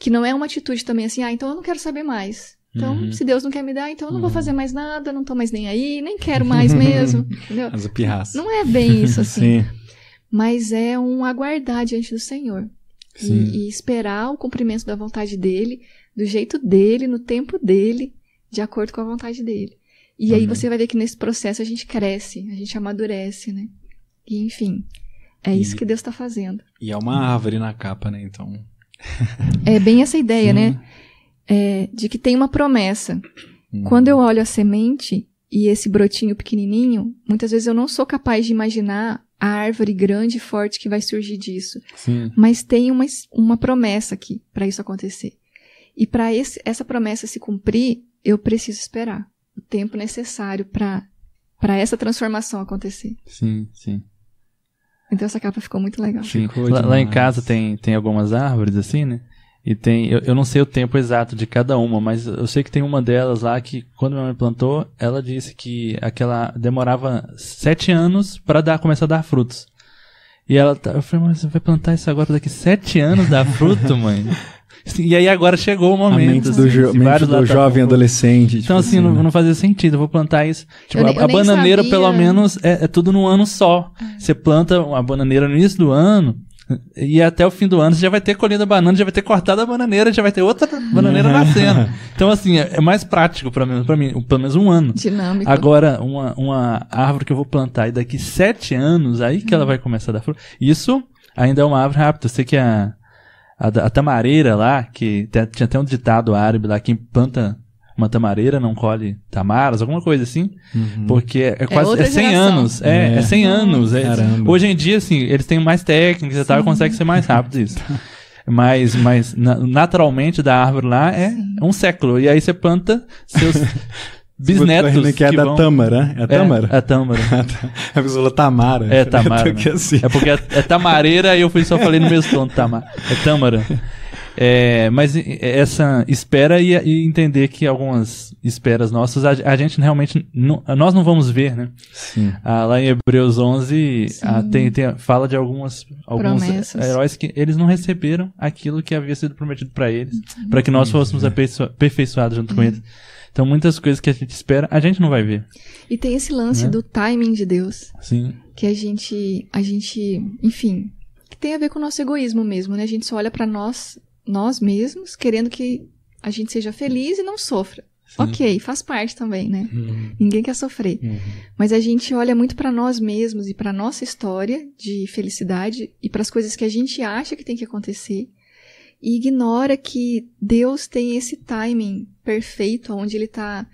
Que não é uma atitude também assim, ah, então eu não quero saber mais. Então, uhum. se Deus não quer me dar, então eu não uhum. vou fazer mais nada, não tô mais nem aí, nem quero mais *laughs* mesmo. entendeu? Mas o pirraça. Não é bem isso *laughs* assim. Sim. Mas é um aguardar diante do Senhor. E, e, esperar o cumprimento da vontade dele, do jeito dele, no tempo dele, de acordo com a vontade dele. E aí você vai ver que nesse processo a gente cresce, a gente amadurece, né? E enfim, é isso E- que Deus está fazendo. E é uma árvore na capa, né? Então. *laughs* É bem essa ideia, Sim. né? É, de que tem uma promessa. Hum. Quando eu olho a semente e esse brotinho pequenininho, muitas vezes eu não sou capaz de imaginar a árvore grande e forte que vai surgir disso. Sim. Mas tem uma, uma promessa aqui para isso acontecer. E para essa promessa se cumprir, eu preciso esperar o tempo necessário para para essa transformação acontecer. Sim, sim. Então essa capa ficou muito legal. Sim. Ficou Lá, lá em casa tem, tem algumas árvores assim, né? E tem, eu, eu não sei o tempo exato de cada uma, mas eu sei que tem uma delas lá que, quando minha mãe plantou, ela disse que aquela demorava sete anos para dar, começar a dar frutos. E ela, tá- eu falei, mas você vai plantar isso agora daqui sete anos dar fruto, mãe? *laughs* E aí agora chegou o A momento. mente do, assim, jo mente do tá jovem com- adolescente. Então, tipo assim, não, não fazia sentido. Eu vou plantar isso. Tipo, Eu a, a bananeira, sabia. pelo menos, é, é tudo num ano só. Você planta uma bananeira no início do ano. E até o fim do ano você já vai ter colhido a banana, já vai ter cortado a bananeira, já vai ter outra bananeira nascendo. *laughs* Então, assim, é, é mais prático pra mim, pra mim, pelo menos um ano. Dinâmico. Agora, uma, uma árvore que eu vou plantar e daqui sete anos, aí que ela vai começar a dar fruto. Isso ainda é uma árvore rápida. Eu sei que a, a, a tamareira lá, que tinha até um ditado árabe lá, quem planta uma tamareira não colhe tamaras, alguma coisa assim. Porque é, é quase é 100 geração. anos. É, é. É. 100 anos. É- Caramba. hoje em dia, assim, eles têm mais técnicas e tal, conseguem ser mais rápido isso. Mas, mas na- naturalmente da árvore lá é um século. E aí você planta seus *laughs* bisnetos. que é da vão- Tâmara, é a Tâmara? É, a Tâmara. *laughs* A pessoa Tamara. É Tamara. Né? assim. É porque é, é Tamareira e eu fui só falei no mesmo tom, Tamara. É Tâmara. É, mas essa espera e, e entender que algumas esperas nossas a, a gente realmente não, nós não vamos ver, né? Sim. Ah, lá em Hebreus 11 ah, tem, tem- fala de algumas alguns Promessas. heróis que eles não receberam aquilo que havia sido prometido para eles, para que nós fôssemos aperfeiçoa- aperfeiçoados junto com eles. Então muitas coisas que a gente espera, a gente não vai ver. E tem esse lance Né? do timing de Deus. Sim. que a gente, a gente, enfim, que tem a ver com o nosso egoísmo mesmo, né? A gente só olha pra nós, nós mesmos, querendo que a gente seja feliz e não sofra. Ok, faz parte também, né? Ninguém quer sofrer. Mas a gente olha muito pra nós mesmos e pra nossa história de felicidade e para as coisas que a gente acha que tem que acontecer e ignora que Deus tem esse timing perfeito onde ele tá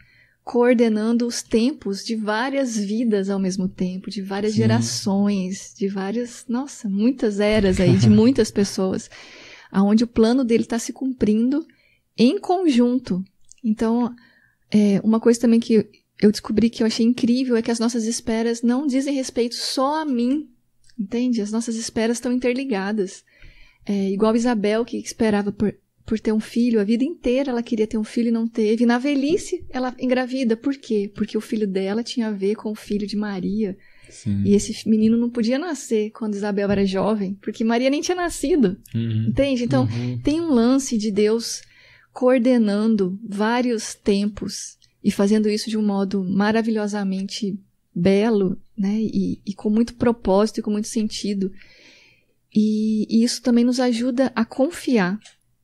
coordenando os tempos de várias vidas ao mesmo tempo, de várias gerações, de várias, nossa, muitas eras aí, de *laughs* muitas pessoas, aonde o plano dele está se cumprindo em conjunto. Então, é, uma coisa também que eu descobri que eu achei incrível é que as nossas esperas não dizem respeito só a mim, entende? As nossas esperas estão interligadas. É, igual Isabel, que esperava por, por ter um filho a vida inteira, ela queria ter um filho e não teve. Na velhice, ela engravida. Por quê? Porque o filho dela tinha a ver com o filho de Maria. E esse menino não podia nascer quando Isabel era jovem, porque Maria nem tinha nascido. Entende? Então, tem um lance de Deus coordenando vários tempos e fazendo isso de um modo maravilhosamente belo, né? E, e com muito propósito e com muito sentido. E, e isso também nos ajuda a confiar,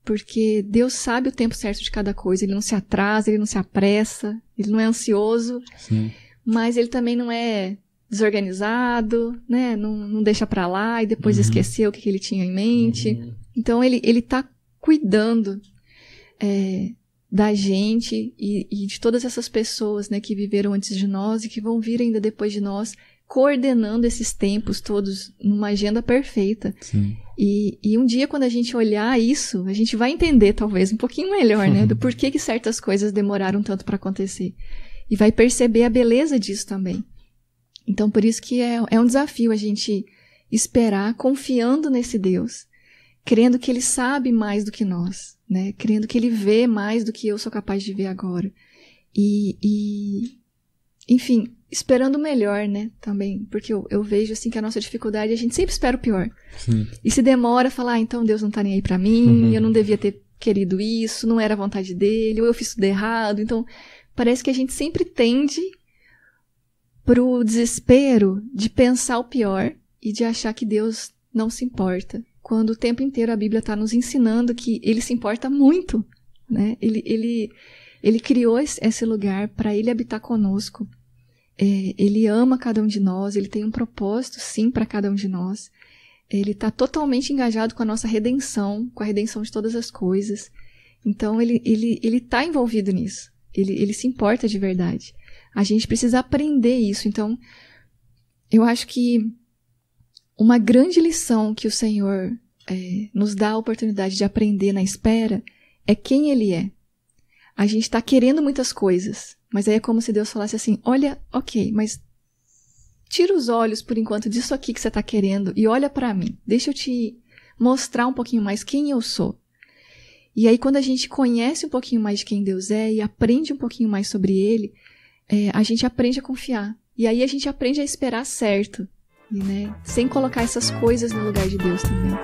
porque Deus sabe o tempo certo de cada coisa. Ele não se atrasa, ele não se apressa, ele não é ansioso, Sim. mas ele também não é desorganizado, né? Não, não deixa pra lá e depois esqueceu o que, que ele tinha em mente. Então ele ele está cuidando é, da gente e, e de todas essas pessoas, né, que viveram antes de nós e que vão vir ainda depois de nós, coordenando esses tempos todos numa agenda perfeita. Sim. E, e um dia, quando a gente olhar isso, a gente vai entender, talvez, um pouquinho melhor, né? Do *laughs* porquê que certas coisas demoraram tanto para acontecer. E vai perceber a beleza disso também. Então, por isso que é, é um desafio a gente esperar, confiando nesse Deus, crendo que Ele sabe mais do que nós, né? Crendo que Ele vê mais do que eu sou capaz de ver agora. E, e enfim, esperando o melhor, né? Também, porque eu, eu vejo assim que a nossa dificuldade, a gente sempre espera o pior. Sim. E se demora, falar, ah, então Deus não tá nem aí pra mim, eu não devia ter querido isso, não era a vontade dele, ou eu fiz tudo errado. Então, parece que a gente sempre tende pro desespero de pensar o pior e de achar que Deus não se importa. Quando o tempo inteiro a Bíblia está nos ensinando que ele se importa muito, né? Ele, ele, Ele criou esse, lugar para ele habitar conosco. É, ele ama cada um de nós, ele tem um propósito, sim, para cada um de nós. Ele está totalmente engajado com a nossa redenção, com a redenção de todas as coisas. Então, ele está ele, ele tá envolvido nisso. Ele, ele se importa de verdade. A gente precisa aprender isso. Então, eu acho que uma grande lição que o Senhor é, nos dá a oportunidade de aprender na espera é quem Ele é. A gente está querendo muitas coisas, mas aí é como se Deus falasse assim: olha, ok, mas tira os olhos por enquanto disso aqui que você está querendo e olha para mim. Deixa eu te mostrar um pouquinho mais quem eu sou. E aí, quando a gente conhece um pouquinho mais de quem Deus é e aprende um pouquinho mais sobre Ele, é, a gente aprende a confiar. E aí a gente aprende a esperar certo, né? Sem colocar essas coisas no lugar de Deus também.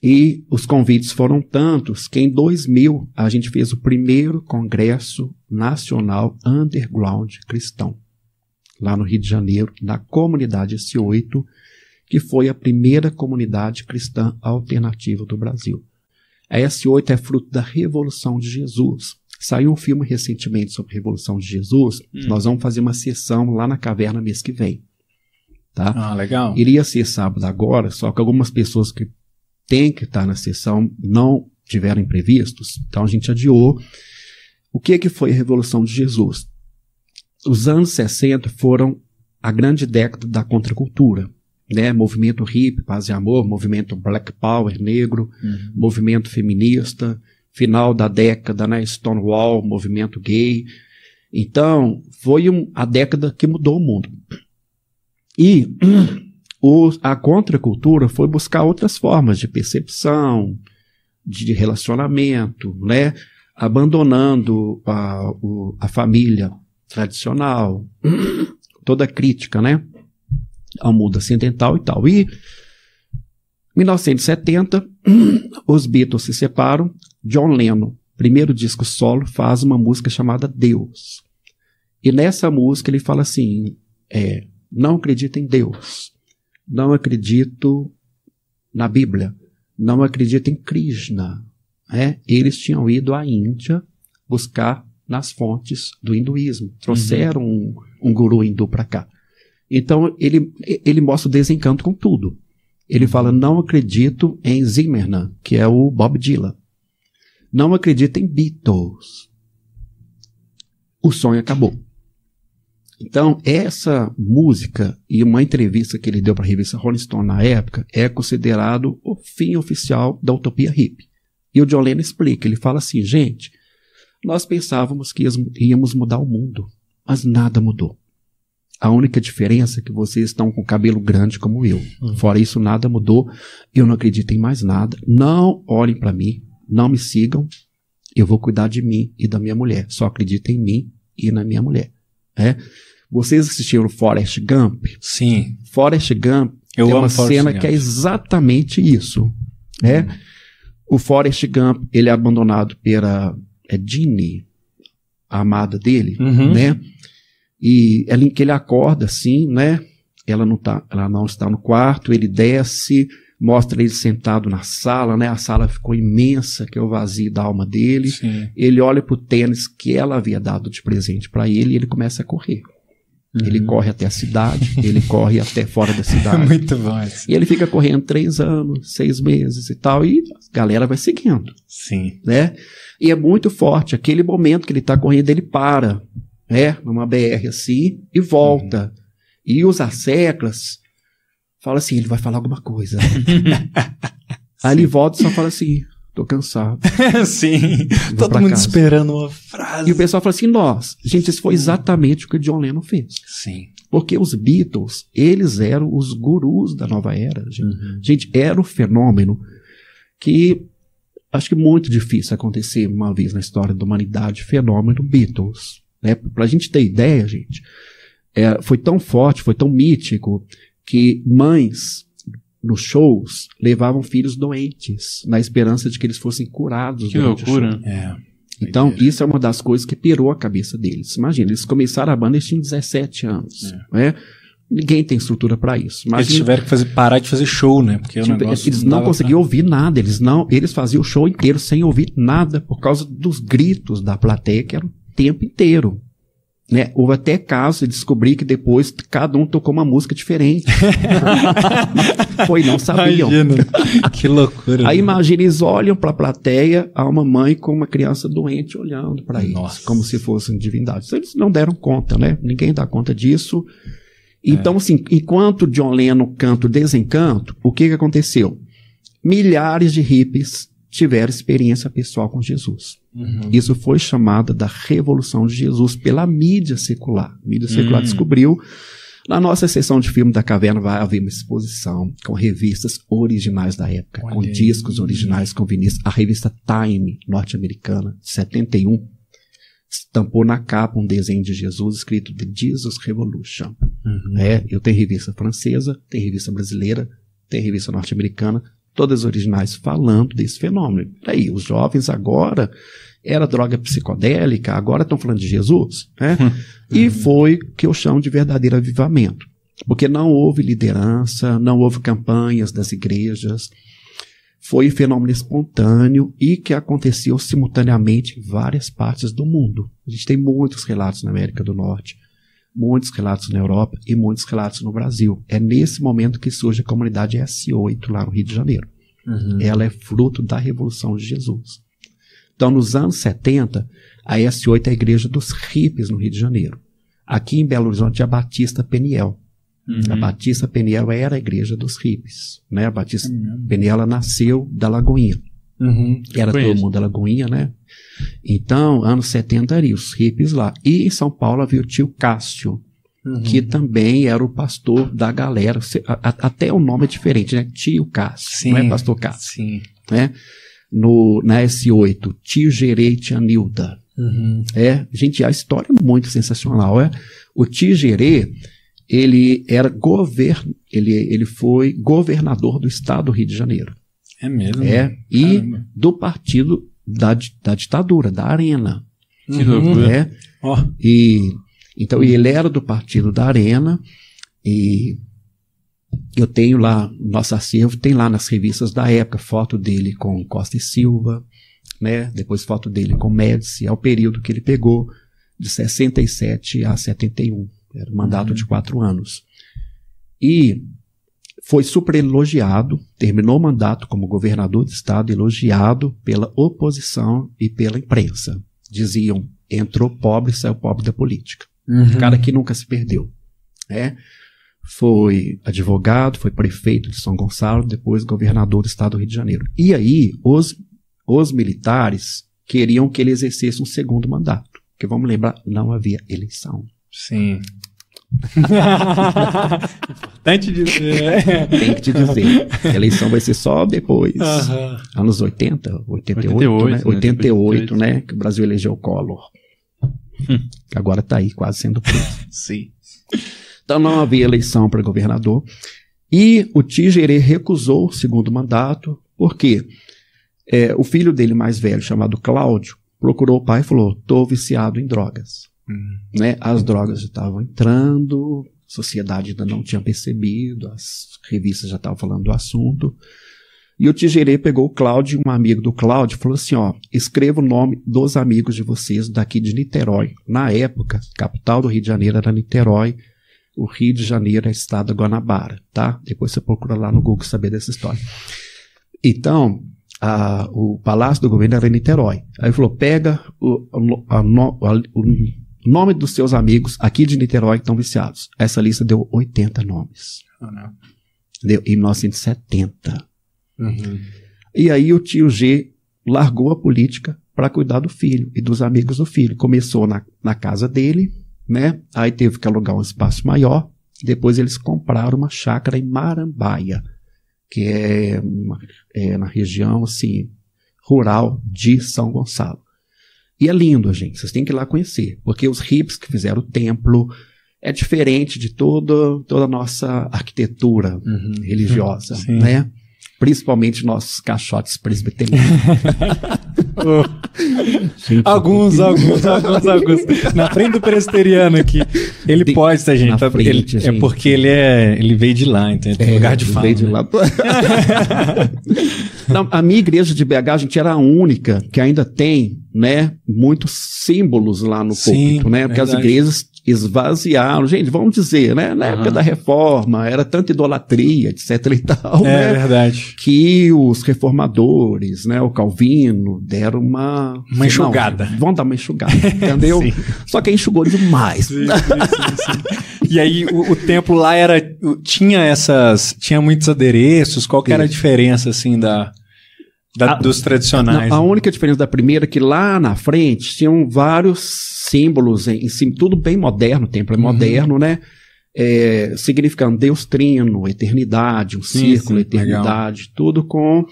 E os convites foram tantos que em 2000 a gente fez o primeiro Congresso Nacional Underground Cristão, lá no Rio de Janeiro, na comunidade S8, que foi a primeira comunidade cristã alternativa do Brasil. A S8 é fruto da Revolução de Jesus. Saiu um filme recentemente sobre a Revolução de Jesus. Hum. Nós vamos fazer uma sessão lá na caverna mês que vem. Tá? Ah, legal. Iria ser sábado agora, só que algumas pessoas que têm que estar na sessão não tiveram imprevistos, então a gente adiou. O que, que foi a Revolução de Jesus? Os anos 60 foram a grande década da contracultura né? Movimento hip, paz e amor, movimento black power negro, uhum. movimento feminista, final da década, né? Stonewall, movimento gay. Então, foi um, a década que mudou o mundo. E *clears throat* o, a contracultura foi buscar outras formas de percepção, de relacionamento, né? Abandonando a, o, a família tradicional, *clears throat* toda crítica, né? Ao mundo ocidental e tal. E 1970, *clears throat* os Beatles se separam. John Lennon, primeiro disco solo, faz uma música chamada Deus. E nessa música ele fala assim: é, não acredito em Deus, não acredito na Bíblia, não acredito em Krishna. É, eles tinham ido à Índia buscar nas fontes do hinduísmo. Trouxeram uhum. um, um guru hindu para cá. Então ele, ele mostra o desencanto com tudo. Ele fala: não acredito em Zimmerman, que é o Bob Dylan. Não acredito em Beatles. O sonho acabou. Então, essa música e uma entrevista que ele deu para a revista Rolling Stone na época é considerado o fim oficial da utopia hippie. E o John Lennon explica: ele fala assim, gente, nós pensávamos que íamos mudar o mundo, mas nada mudou. A única diferença é que vocês estão com cabelo grande como eu. Hum. Fora isso, nada mudou. Eu não acredito em mais nada. Não olhem para mim. Não me sigam. Eu vou cuidar de mim e da minha mulher. Só acreditem em mim e na minha mulher. É? Vocês assistiram Forrest Gump? Sim. Forrest Gump eu tem uma cena Gump. que é exatamente isso. É? Hum. O Forrest Gump, ele é abandonado pela é Ginny, a amada dele, uhum. né? E ela, que ele acorda assim, né? Ela não, tá, ela não está no quarto, ele desce, mostra ele sentado na sala, né? A sala ficou imensa, que é o vazio da alma dele. Sim. Ele olha pro tênis que ela havia dado de presente para ele e ele começa a correr. Uhum. Ele corre até a cidade, ele *laughs* corre até fora da cidade. Muito bom. Isso. E ele fica correndo três anos, seis meses e tal, e a galera vai seguindo. Sim. Né? E é muito forte. Aquele momento que ele está correndo, ele para né, numa BR assim, e volta. Uhum. E os asseclas fala assim, ele vai falar alguma coisa. *laughs* Aí ele volta e só fala assim, tô cansado. *laughs* Sim, todo mundo casa. esperando uma frase. E o pessoal fala assim, nós, gente, isso foi exatamente o que o John Lennon fez. Sim. Porque os Beatles, eles eram os gurus da nova era. Gente, uhum. gente era o fenômeno que acho que muito difícil acontecer uma vez na história da humanidade, fenômeno Beatles. Né? Para a gente ter ideia, gente, é, foi tão forte, foi tão mítico, que mães nos shows levavam filhos doentes, na esperança de que eles fossem curados. Que loucura. É. Então, isso é uma das coisas que pirou a cabeça deles. Imagina, eles começaram a banda, eles tinham 17 anos. É. Né? Ninguém tem estrutura para isso. Eles tiveram que fazer, parar de fazer show, né? Porque o Tipo, negócio eles não dava conseguiam ouvir nada, eles não, eles faziam o show inteiro sem ouvir nada por causa dos gritos da plateia que era o tempo inteiro. Né? Houve até casos de descobrir que depois cada um tocou uma música diferente. *laughs* Foi, não sabiam. Imagina. que loucura. Aí né? imagina, eles olham para a plateia, há uma mãe com uma criança doente olhando para eles, como se fossem divindades. Eles não deram conta, né? Ninguém dá conta disso. Então, assim, enquanto John Lennon canta o Desencanto, o que, que aconteceu? Milhares de hippies tiveram experiência pessoal com Jesus. Uhum. Isso foi chamada da Revolução de Jesus pela mídia secular. A mídia secular Hum. descobriu. Na nossa sessão de filme da caverna vai haver uma exposição com revistas originais da época, com Olha aí. discos originais, com vinis. A revista Time, norte-americana, de 71, estampou na capa um desenho de Jesus escrito The Jesus Revolution. Uhum. É, eu tenho revista francesa, tem revista brasileira, tem revista norte-americana, todas originais falando desse fenômeno. Aí, os jovens agora era droga psicodélica, agora estão falando de Jesus, né? E foi o que eu chamo de verdadeiro avivamento. Porque não houve liderança, não houve campanhas das igrejas, foi um fenômeno espontâneo e que aconteceu simultaneamente em várias partes do mundo. A gente tem muitos relatos na América do Norte, muitos relatos na Europa e muitos relatos no Brasil. É nesse momento que surge a comunidade S8 lá no Rio de Janeiro. Uhum. Ela é fruto da Revolução de Jesus. Então, nos anos 70, a S8 é a igreja dos hippies no Rio de Janeiro. Aqui em Belo Horizonte é a Batista Peniel. A Batista Peniel era a igreja dos hippies. Né? A Batista Peniel ela nasceu da Lagoinha. Uhum. Era todo mundo da Lagoinha, né? Então, anos 70 ali, os hippies lá. E em São Paulo havia o tio Cássio, Uhum. que também era o pastor da galera. Até o nome é diferente, né? Tio Cássio, Sim. não é pastor Cássio. Sim. Né? No, na S8, tio Gerei e tia Nilda. Uhum. É, gente, a história é muito sensacional. É? O tio Gerê, ele era govern, ele, ele foi governador do estado do Rio de Janeiro. É mesmo? É, e do partido da, da ditadura, da Arena. Que loucura. É, Ó. e, então, ele era do partido da Arena e eu tenho lá, nosso acervo tem lá nas revistas da época, foto dele com Costa e Silva, né? Depois foto dele com Médici, é o período que ele pegou de 67 a 71. Era um mandato de quatro anos. E foi super elogiado, terminou o mandato como governador do estado, elogiado pela oposição e pela imprensa. Diziam, entrou pobre, saiu pobre da política. Uhum. Um cara que nunca se perdeu. né? Foi advogado, foi prefeito de São Gonçalo, depois governador do estado do Rio de Janeiro. E aí, os, os militares queriam que ele exercesse um segundo mandato. Porque vamos lembrar, não havia eleição. Sim. Importante dizer. Tem que te dizer. A eleição vai ser só depois. Aham. Anos 80, 88, 88, né? né? 88, né? Que o Brasil elegeu o Collor. Agora tá aí, quase sendo preso. Sim. Então não havia eleição para governador. E o Tigerê recusou o segundo mandato, porque é, o filho dele mais velho, chamado Cláudio, procurou o pai e falou: estou viciado em drogas. Né? As drogas estavam entrando, a sociedade ainda não tinha percebido, as revistas já estavam falando do assunto. E o Tigerê pegou o Cláudio, um amigo do Cláudio, e falou assim: ó, escreva o nome dos amigos de vocês daqui de Niterói. Na época, capital do Rio de Janeiro era Niterói, o Rio de Janeiro é estado Guanabara, tá? Depois você procura lá no Google saber dessa história. Então, a- o palácio do governo era em Niterói. Aí ele falou: pega o, a a- o nome dos seus amigos aqui de Niterói que estão viciados. Essa lista deu 80 nomes. Deu em 1970. Uhum. E aí o tio G largou a política para cuidar do filho e dos amigos do filho. Começou na, na casa dele, né? Aí teve que alugar um espaço maior. Depois eles compraram uma chácara em Marambaia, que é, uma- é na região assim rural de São Gonçalo. E é lindo, gente. Vocês têm que ir lá conhecer, porque os hippies que fizeram o templo é diferente de toda toda a nossa arquitetura religiosa, Sim. né? Principalmente nossos caixotes presbiterianos. *laughs* alguns, alguns, alguns, alguns. Na frente do presbiteriano aqui. Ele De- pode, tá, gente? na Tá- frente, ele- É gente. porque ele é. Ele veio de lá, então ele tem É, lugar de fala. veio de né? lá. *laughs* Não, a minha igreja de BH, a gente era a única que ainda tem, né, muitos símbolos lá no Sim, púlpito, né? Porque as verdade. igrejas esvaziaram, gente, vamos dizer, né? Na época Aham. da reforma, era tanta idolatria, etc e tal, É né? verdade. Que os reformadores, né, o Calvino, deram uma... Uma enxugada. Não, vamos dar uma enxugada, *laughs* entendeu? Sim. Só que enxugou demais. E aí o, o templo lá era tinha essas tinha muitos adereços. Qual que era a diferença assim da, da- dos tradicionais? Não, a única diferença da primeira é que lá na frente tinham vários símbolos em, cima, tudo bem moderno, o templo é Uhum. moderno, né? É, significando Deus trino, eternidade, um Sim, círculo, sim, eternidade, tudo com.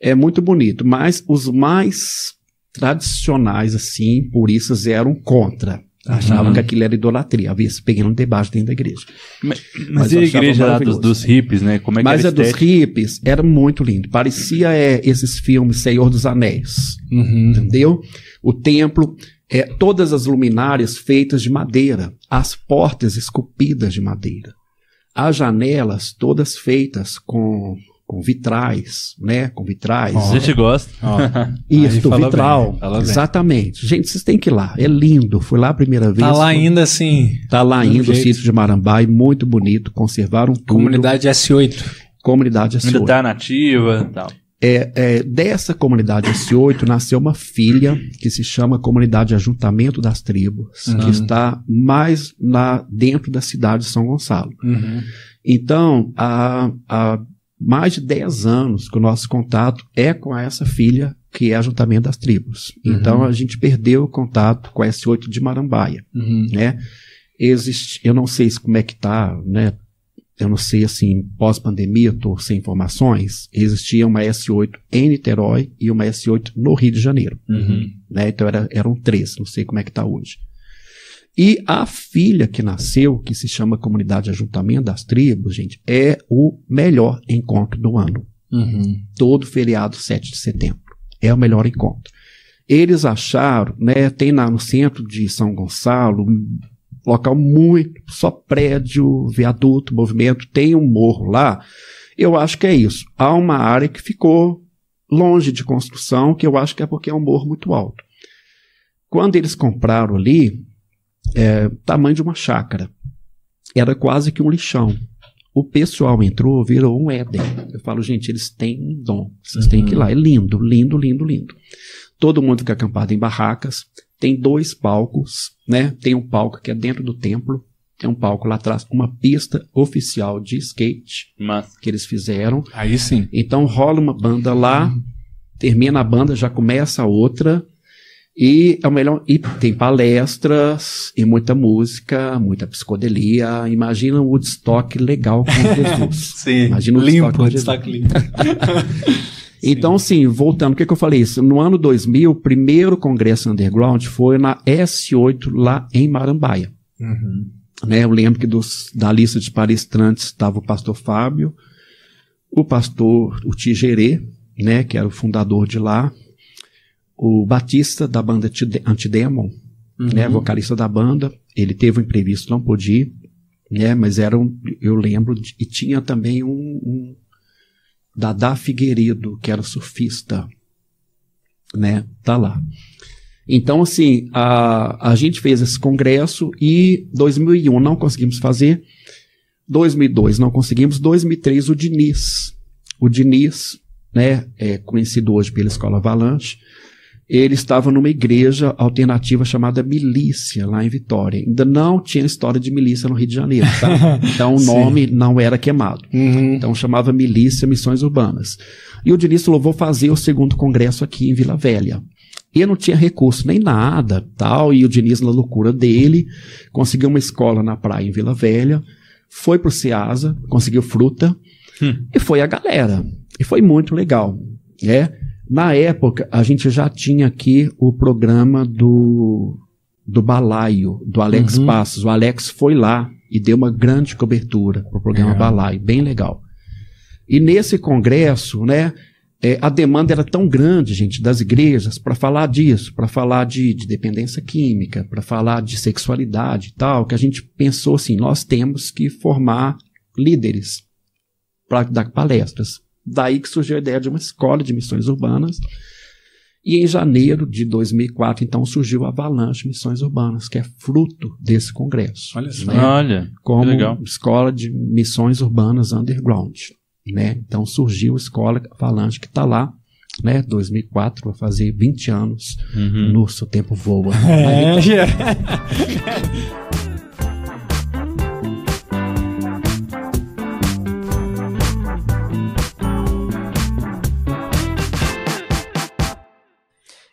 É muito bonito. Mas os mais tradicionais, assim, puristas, eram contra. Achavam Uhum. que aquilo era idolatria. Havia esse pequeno debate dentro da igreja. Mas, Mas e eu a igreja lá dos, dos hippies, né? Como é que Mas era a dos hippies era muito lindo. Parecia é, esses filmes Senhor dos Anéis. Uhum. Entendeu? O templo, é, todas as luminárias feitas de madeira, as portas esculpidas de madeira, as janelas todas feitas com, com vitrais, né? Com vitrais. A gente gosta. Isso, Aí fala vitral. bem, fala bem. Exatamente. Gente, vocês têm que ir lá. É lindo. Fui lá a primeira vez. Tá lá ainda assim. Tá lá ainda o jeito. sítio de Marambai, muito bonito. Conservaram tudo. Comunidade S8. Comunidade Ainda S8. tá nativa e tal. É, é, dessa comunidade S8 nasceu uma filha que se chama Comunidade Ajuntamento das Tribos, Uhum. que está mais na, dentro da cidade de São Gonçalo. Uhum. Então, há, há mais de 10 anos que o nosso contato é com essa filha que é Ajuntamento das Tribos. Uhum. Então, a gente perdeu o contato com a S8 de Marambaia Uhum. né? Existe, eu não sei se como é que tá, né? Eu não sei assim, pós-pandemia, estou sem informações. Existia uma S8 em Niterói e uma S8 no Rio de Janeiro, Uhum. né? Então era, eram três, não sei como é que tá hoje. E a filha que nasceu, que se chama Comunidade Ajuntamento das Tribos, gente, é o melhor encontro do ano Uhum. todo feriado 7 de setembro. É o melhor encontro. Eles acharam, né, tem lá no centro de São Gonçalo, local muito, só prédio, viaduto, movimento, tem um morro lá. Eu acho que é isso. Há uma área que ficou longe de construção, que eu acho que é porque é um morro muito alto. Quando eles compraram ali, é, tamanho de uma chácara, era quase que um lixão. O pessoal entrou, virou um Éden. Eu falo, gente, eles têm um dom. Vocês têm que ir lá. É lindo, lindo, lindo, lindo. Todo mundo fica acampado em barracas. Tem dois palcos, né? Tem um palco que é dentro do templo. Tem um palco lá atrás, uma pista oficial de skate Mas que eles fizeram. Aí sim. Então rola uma banda lá, termina a banda, já começa a outra. E é o melhor. E tem palestras e muita música, muita psicodelia. Imagina um Woodstock legal com *laughs* Jesus. Sim. Imagina o Woodstock limpo, com Jesus. destaque limpo. *laughs* Então, assim, voltando, o que, que eu falei? Isso, No ano 2000, o primeiro congresso underground foi na S8, lá em Marambaia. Uhum. né? Eu lembro que dos, da lista de palestrantes estava o pastor Fábio, o pastor o Tigerê, né, que era o fundador de lá, o Batista da banda Tide- Antidemon, né, vocalista da banda, ele teve um imprevisto, não pôde ir, né, mas era um, eu lembro, de- e tinha também um, um Dadá Figueiredo, que era surfista, né, tá lá. Então, assim, a, a gente fez esse congresso e 2001 não conseguimos fazer, 2002 não conseguimos, 2003 o Diniz, o Diniz, né, é conhecido hoje pela Escola Avalanche, ele estava numa igreja alternativa chamada Milícia, lá em Vitória. Ainda não tinha história de milícia no Rio de Janeiro, tá? *laughs* Então o nome não era queimado. Uhum. Então chamava Milícia Missões Urbanas. E o Diniz falou: vou fazer o segundo congresso aqui em Vila Velha. E eu não tinha recurso nem nada, tal. E o Diniz, na loucura dele, conseguiu uma escola na praia em Vila Velha, foi pro Ceasa, conseguiu fruta, e foi a galera. E foi muito legal. né? Na época, a gente já tinha aqui o programa do, do Balaio, do Alex Uhum. Passos. O Alex foi lá e deu uma grande cobertura pro programa Legal. Balaio, bem legal. E nesse congresso, né, é, a demanda era tão grande, gente, das igrejas para falar disso, para falar de, de dependência química, para falar de sexualidade e tal, que a gente pensou assim: nós temos que formar líderes para dar palestras. Daí que surgiu a ideia de uma escola de missões urbanas. E em janeiro de 2004, então, surgiu a Avalanche Missões Urbanas, que é fruto desse congresso. Olha só. né? Olha, que Como legal. escola de missões urbanas underground. Né? Então surgiu a escola Avalanche, que está lá, né? 2004, vai fazer 20 anos. Uhum. Nossa, o tempo voa. *laughs* É, Aí- já- *laughs* *laughs*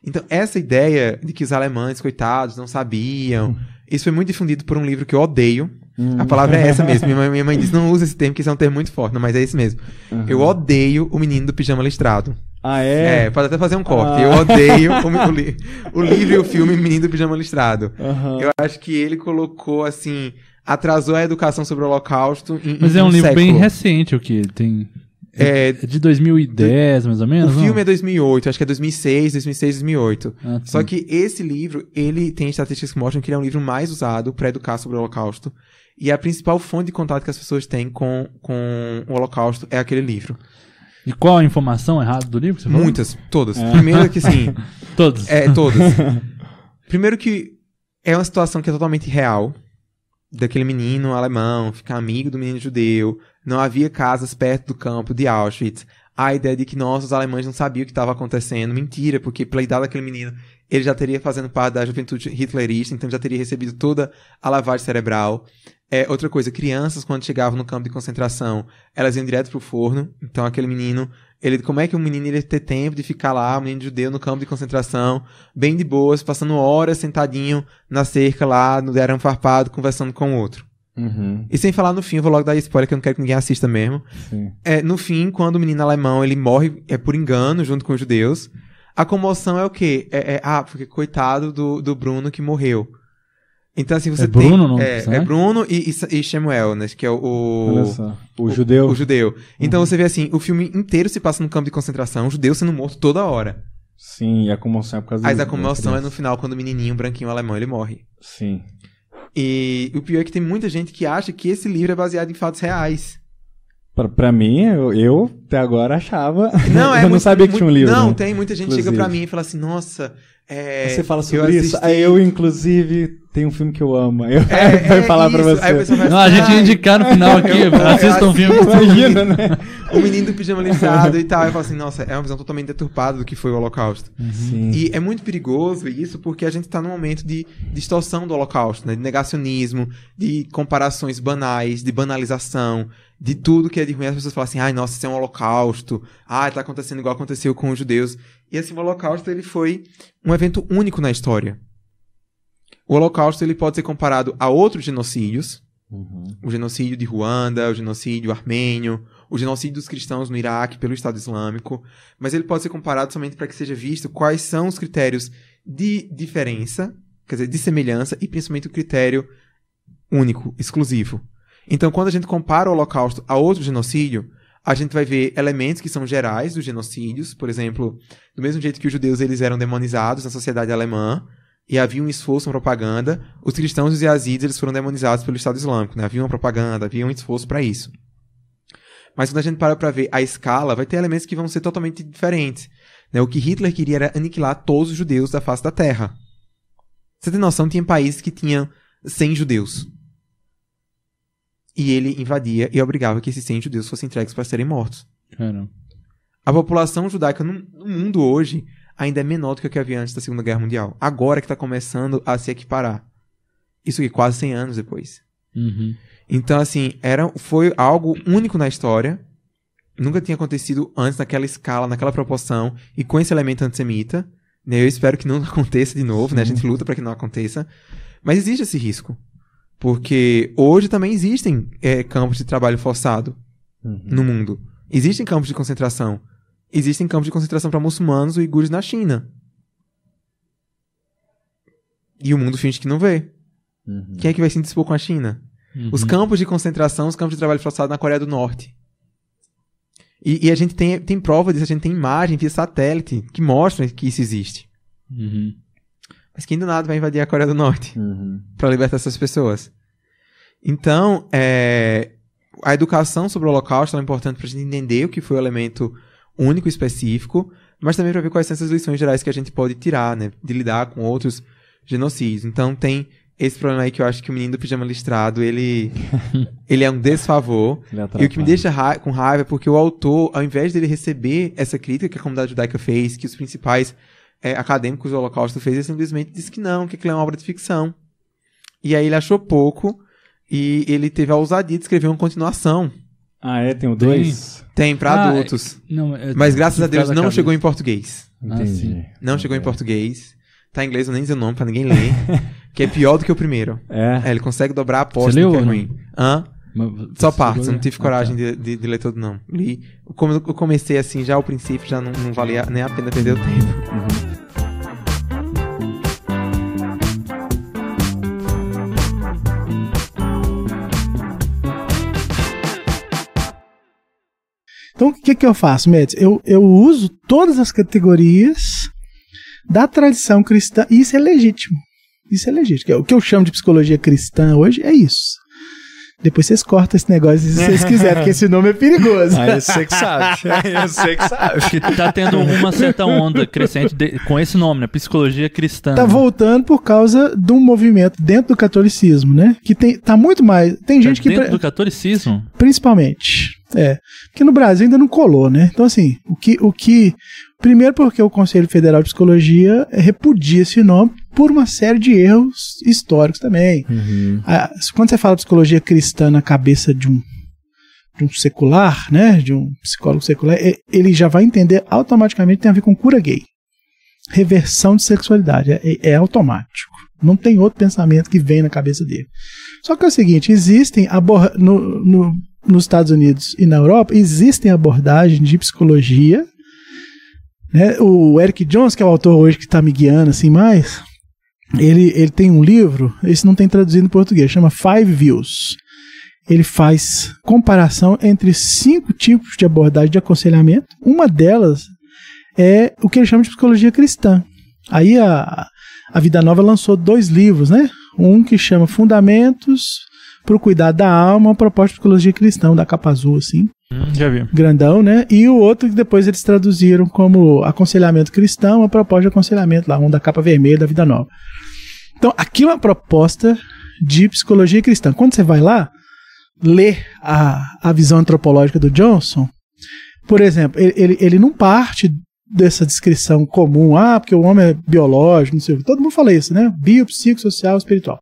Então, essa ideia de que os alemães, coitados, não sabiam, isso foi muito difundido por um livro que eu odeio. A palavra é essa mesmo. *laughs* Minha mãe, minha mãe disse, não usa esse termo, que isso é um termo muito forte, não, mas é esse mesmo. Uhum. Eu odeio o menino do pijama listrado. Ah, é? É, pode até fazer um corte. Ah. Eu odeio *laughs* o, o li- o livro e o filme Menino do Pijama Listrado. Aham. Eu acho que ele colocou, assim, atrasou a educação sobre o Holocausto em, Mas em é um livro bem século. recente, o que tem. É, É de 2010, mais ou menos? O não? filme é 2008, acho que é 2006, 2006, 2008. Ah, tá. Só que esse livro, ele tem estatísticas que mostram que ele é um livro mais usado para educar sobre o Holocausto. E a principal fonte de contato que as pessoas têm com, com o Holocausto é aquele livro. E qual a informação errada do livro? Muitas, todas. É. Primeiro que assim. *laughs* Todos. É, todas. *laughs* Primeiro que é uma situação que é totalmente real. Daquele menino alemão, ficar amigo do menino judeu. Não havia casas perto do campo de Auschwitz. A ideia de que nós, os alemães, não sabiam o que estava acontecendo. Mentira, porque pela idade daquele menino, ele já teria fazendo parte da juventude hitlerista, então já teria recebido toda a lavagem cerebral. É, outra coisa, crianças, quando chegavam no campo de concentração, elas iam direto pro forno. Então aquele menino, ele, como é que um menino ia ter tempo de ficar lá, um menino judeu no campo de concentração, bem de boas, passando horas sentadinho na cerca lá, no arame farpado, conversando com o outro. Uhum. E sem falar no fim, eu vou logo dar spoiler que eu não quero que ninguém assista mesmo. Sim. É, no fim, quando o menino alemão ele morre é por engano junto com os judeus, a comoção é o quê? É, é, ah, porque coitado do, do Bruno que morreu. Então, assim, você É tem. Bruno o do é, personagem? é Bruno e, e, e Shemuel, né? Que é o. Só. O judeu. O judeu. Então você vê assim, o filme inteiro se passa no campo de concentração, o judeu sendo morto toda hora. Sim, e a comoção é por causa Mas a comoção é no final, quando o menininho, branquinho alemão, ele morre. Sim. E o pior é que tem muita gente que acha que esse livro é baseado em fatos reais. Pra, pra mim, eu, eu até agora achava. Não, *laughs* é eu não muito- sabia que muito- tinha um livro. Não, né? tem muita gente que chega Inclusive. pra mim e fala assim, nossa. É, Você fala eu sobre isso? assisti- Aí eu, inclusive, tem um filme que eu amo. Aí eu É, *laughs* vai é falar pra isso. você. Aí a pessoa vai Não, a gente ia indicar no final aqui, *laughs* assista um filme. Imagina, né? *laughs* O menino do pijama listrado e tal. Eu falo assim, nossa, é uma visão totalmente deturpada do que foi o Holocausto. Sim. E é muito perigoso isso porque a gente tá num momento de distorção do Holocausto, né? De negacionismo, de comparações banais, de banalização, de tudo que é de ruim. As pessoas falam assim, ai, nossa, isso é um Holocausto. Ai, tá acontecendo igual aconteceu com os judeus. E assim, o Holocausto, ele foi um evento único na história. O Holocausto, ele pode ser comparado a outros genocídios. O genocídio de Ruanda, o genocídio armênio, o genocídio dos cristãos no Iraque pelo Estado Islâmico, mas ele pode ser comparado somente para que seja visto quais são os critérios de diferença, quer dizer, de semelhança e principalmente o critério único, exclusivo. Então, quando a gente compara o Holocausto a outro genocídio, a gente vai ver elementos que são gerais dos genocídios, por exemplo, do mesmo jeito que os judeus eles eram demonizados na sociedade alemã, e havia um esforço, uma propaganda, os cristãos e os yazidis eles foram demonizados pelo Estado Islâmico, né? Havia uma propaganda, havia um esforço para isso. Mas quando a gente para para ver a escala, vai ter elementos que vão ser totalmente diferentes. Né? O que Hitler queria era aniquilar todos os judeus da face da Terra. Você tem noção, tinha países que tinham 100 judeus. E ele invadia e obrigava que esses 100 judeus fossem entregues para serem mortos. Caramba. A população judaica no, no mundo hoje ainda é menor do que o que havia antes da Segunda Guerra Mundial. Agora que está começando a se equiparar. Isso aqui quase 100 anos depois. Uhum. Então, assim, era, foi algo único na história. Nunca tinha acontecido antes naquela escala, naquela proporção e com esse elemento antissemita. Né? Eu espero que não *laughs* aconteça de novo, né? A gente luta para que não aconteça. Mas existe esse risco. Porque hoje também existem é, campos de trabalho forçado no mundo. Existem campos de concentração. Existem campos de concentração para muçulmanos e uigures na China. E o mundo finge que não vê. Quem é que vai se indispor com a China? Uhum. Os campos de concentração, os campos de trabalho forçado na Coreia do Norte. E, e a gente tem, tem prova disso, a gente tem imagem via satélite que mostra que isso existe. Uhum. Mas quem do nada vai invadir a Coreia do Norte para libertar essas pessoas? Então, é, a educação sobre o Holocausto é importante para a gente entender o que foi o elemento único e específico, mas também para ver quais são essas lições gerais que a gente pode tirar, né, de lidar com outros genocídios. Então, tem esse problema aí que eu acho que o menino do pijama listrado, ele, *laughs* ele é um desfavor. Ele E o que me deixa ra- com raiva é porque o autor, ao invés dele receber essa crítica que a comunidade judaica fez, que os principais é, acadêmicos do Holocausto fez, ele simplesmente disse que não, que aquilo é uma obra de ficção. E aí ele achou pouco e ele teve a ousadia de escrever uma continuação. Ah, é? Tem o dois? Tem, pra Ah, adultos. é- não, eu- Mas graças a Deus da não cabeça. chegou em português. Ah, sim. Não chegou em português. Tá em inglês, eu nem dizer o nome pra ninguém ler. *laughs* que é pior do que o primeiro. É. ele consegue dobrar a aposta Você leu que é ou não? ruim. Hã? Mas Só partes, eu não tive ler? coragem Ah, de, de- de ler todo, não. Li. Como eu comecei assim, já ao princípio, já não, não valia nem a pena perder o tempo. Então, o que, que eu faço, Médici? Eu, eu uso todas as categorias da tradição cristã, e isso é legítimo. Isso é legítimo. O que eu chamo de psicologia cristã hoje é isso. Depois vocês cortam esse negócio se vocês quiserem, porque esse nome é perigoso. Aí você que sabe. *laughs* Aí você que sabe. Acho que tá tendo uma certa onda crescente de- com esse nome, né? Psicologia cristã. Tá voltando por causa de um movimento dentro do catolicismo, né? Que tem, tá muito mais. Tem gente que. Dentro do catolicismo? Principalmente. É. Porque no Brasil ainda não colou, né? Então, assim, o que. O que primeiro, porque o Conselho Federal de Psicologia repudia esse nome por uma série de erros históricos também. Ah, quando você fala psicologia cristã na cabeça de um, de um secular, né? De um psicólogo secular, ele já vai entender automaticamente que tem a ver com cura gay. Reversão de sexualidade. É, é automático. Não tem outro pensamento que vem na cabeça dele. Só que é o seguinte, existem no, no- nos Estados Unidos e na Europa, existem abordagens de psicologia. Né? O Eric Jones, que é o autor hoje que está me guiando assim mais, ele, ele tem um livro, esse não tem traduzido em português, chama Five Views. Ele faz comparação entre cinco tipos de abordagem de aconselhamento. Uma delas é o que ele chama de psicologia cristã. Aí a, a Vida Nova lançou dois livros, né? Um que chama Fundamentos para o Cuidado da Alma, uma proposta de psicologia cristã, da capa azul, assim Hum, já vi. grandão, né? E o outro que depois eles traduziram como aconselhamento cristão, a proposta de aconselhamento lá, um da capa vermelha da Vida Nova. Então, aquilo é uma proposta de psicologia cristã. Quando você vai lá ler a, a visão antropológica do Johnson, por exemplo, ele, ele, ele não parte dessa descrição comum, ah, porque o homem é biológico, não sei o que. Todo mundo fala isso, né? Bio, psico, social, espiritual.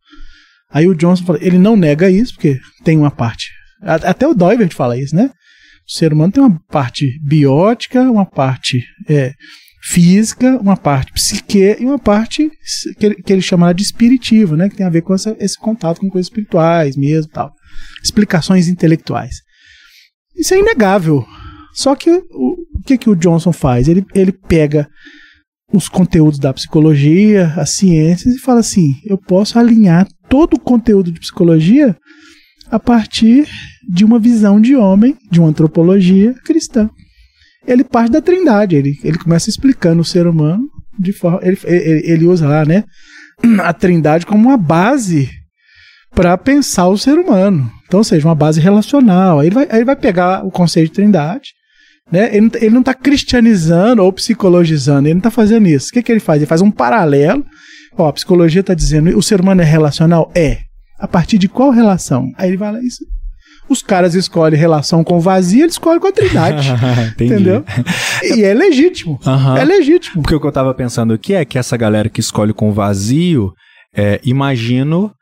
Aí o Johnson fala, ele não nega isso, porque tem uma parte. Até o Doivert fala isso, né? O ser humano tem uma parte biótica, uma parte é, física, uma parte psique e uma parte que ele, que ele chama de espiritivo, né? Que tem a ver com essa- esse contato com coisas espirituais mesmo tal. Explicações intelectuais. Isso é inegável. Só que o, o que, que o Johnson faz? Ele, ele pega os conteúdos da psicologia, as ciências, e fala assim: eu posso alinhar todo o conteúdo de psicologia a partir de uma visão de homem, de uma antropologia cristã. Ele parte da trindade, ele, ele começa explicando o ser humano de forma. Ele, ele, usa lá, né? A trindade como uma base para pensar o ser humano. Então, ou seja, uma base relacional. Aí ele vai, aí ele vai pegar o conceito de trindade. Né? Ele, tá- ele não está cristianizando ou psicologizando, ele não está fazendo isso. O que, que ele faz? Ele faz um paralelo. Ó, a psicologia está dizendo o ser humano é relacional? É. A partir de qual relação? Aí ele vai lá isso. Os caras escolhem relação com vazio, ele escolhe com a trindade. *laughs* Entendeu? E é legítimo. Aham. É legítimo. Porque o que eu tava pensando aqui é que essa galera que escolhe com vazio, é, imagino,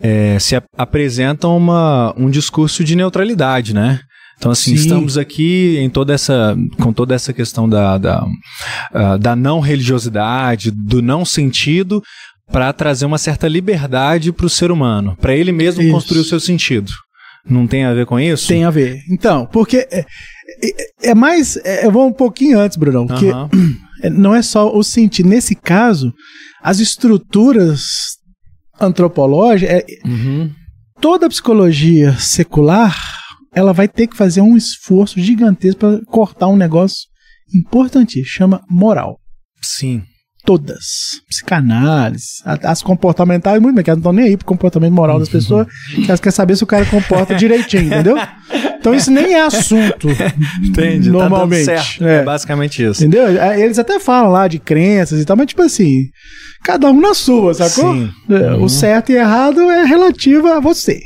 é, se ap- apresentam uma, um discurso de neutralidade, né? Então, assim, Sim. estamos aqui em toda essa, com toda essa questão da, da, ah, da não religiosidade, do não sentido, para trazer uma certa liberdade para o ser humano, para ele mesmo Isso. construir o seu sentido. Não tem a ver com isso? Tem a ver. Então, porque é, é- é mais. é- eu vou um pouquinho antes, Brunão, porque Aham. *clears throat* é, não é só o sentido. Nesse caso, as estruturas antropológicas. é- Uhum. toda a psicologia secular ela vai ter que fazer um esforço gigantesco para cortar um negócio importante, chama moral. Sim. Todas. Psicanálise, as comportamentais, muito bem, que elas não estão nem aí pro comportamento moral das pessoas, que elas querem saber se o cara comporta direitinho, entendeu? Então isso nem é assunto. *laughs* Entende? Normalmente. Tá certo. É. É basicamente isso. Entendeu? É, Eles até falam lá de crenças e tal, mas tipo assim, cada um na sua, sacou? Sim. É, Uhum. O certo e errado é relativo a você.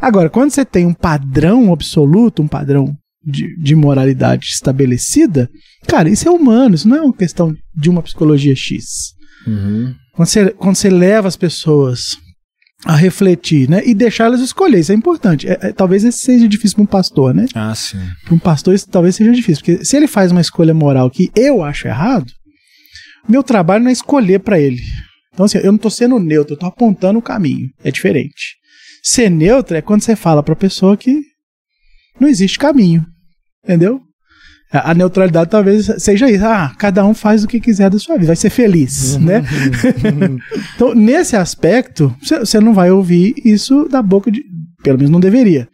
Agora, quando você tem um padrão absoluto, um padrão de, de moralidade estabelecida, cara, isso é humano, isso não é uma questão de uma psicologia X. Uhum. Quando você, quando você leva as pessoas a refletir, né? E deixar elas escolher, isso é importante. É- é- talvez esse seja difícil para um pastor, né? Ah, sim. Para um pastor isso talvez seja difícil, porque se ele faz uma escolha moral que eu acho errado, meu trabalho não é escolher para ele. Então assim, eu não tô sendo neutro, eu tô apontando o caminho. É diferente. Ser neutro é quando você fala para pessoa que não existe caminho. Entendeu? A a neutralidade talvez seja isso. Ah, cada um faz o que quiser da sua vida, vai ser feliz, né? *laughs* então, nesse aspecto, você- não vai ouvir isso da boca de. Pelo menos não deveria.